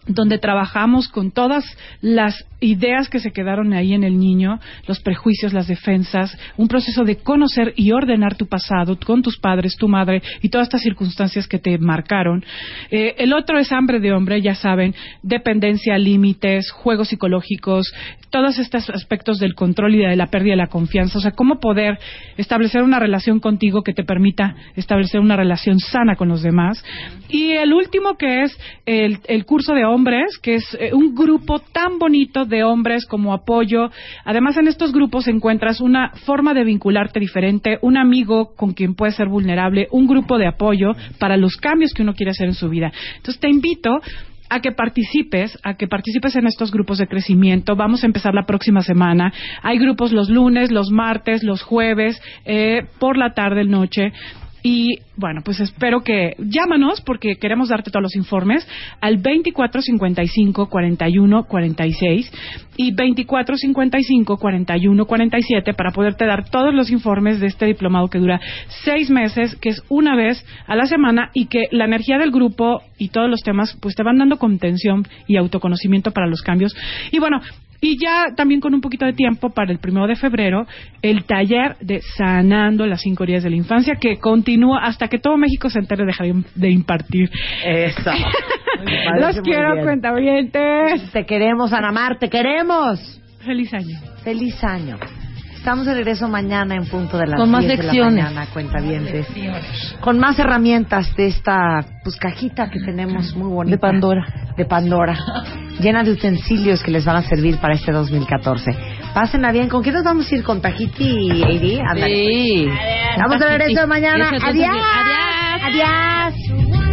donde trabajamos con todas las ideas que se quedaron ahí en el niño, los prejuicios, las defensas, un proceso de conocer y ordenar tu pasado con tus padres, tu madre y todas estas circunstancias que te marcaron. Eh, el otro es hambre de hombre, ya saben, dependencia, límites, juegos psicológicos, todos estos aspectos del control y de la pérdida de la confianza, o sea, cómo poder establecer una relación contigo que te permita establecer una relación sana con los demás. Y el último que es el, el curso de hombres, que es eh, un grupo tan bonito de hombres como apoyo. Además, en estos grupos encuentras una forma de vincularte diferente, un amigo con quien puedes ser vulnerable, un grupo de apoyo para los cambios que uno quiere hacer en su vida. Entonces, te invito a que participes, a que participes en estos grupos de crecimiento. Vamos a empezar la próxima semana. Hay grupos los lunes, los martes, los jueves, eh, por la tarde, noche. Y bueno, pues espero que llámanos porque queremos darte todos los informes al 24 55 41 46 y 24 55 41 47 para poderte dar todos los informes de este diplomado que dura seis meses, que es una vez a la semana y que la energía del grupo y todos los temas pues te van dando contención y autoconocimiento para los cambios. Y bueno, y ya también con un poquito de tiempo para el primero de febrero, el taller de Sanando las cinco heridas de la infancia, que continúa hasta que todo México se entere de, de impartir. Eso. Los quiero, cuentavientes. Te queremos, Ana Mar, te queremos. Feliz año. Feliz año. Estamos de regreso mañana en punto de las Con más 10 de la lecciones. mañana. Con más herramientas de esta pues cajita que tenemos muy bonita. De Pandora. De Pandora. llena de utensilios que les van a servir para este 2014. Pásenla bien. ¿Con quién nos vamos a ir? ¿Con Tahiti y Heidi? Ándale. Sí. Vamos de regreso mañana. Adiós. adiós. Adiós.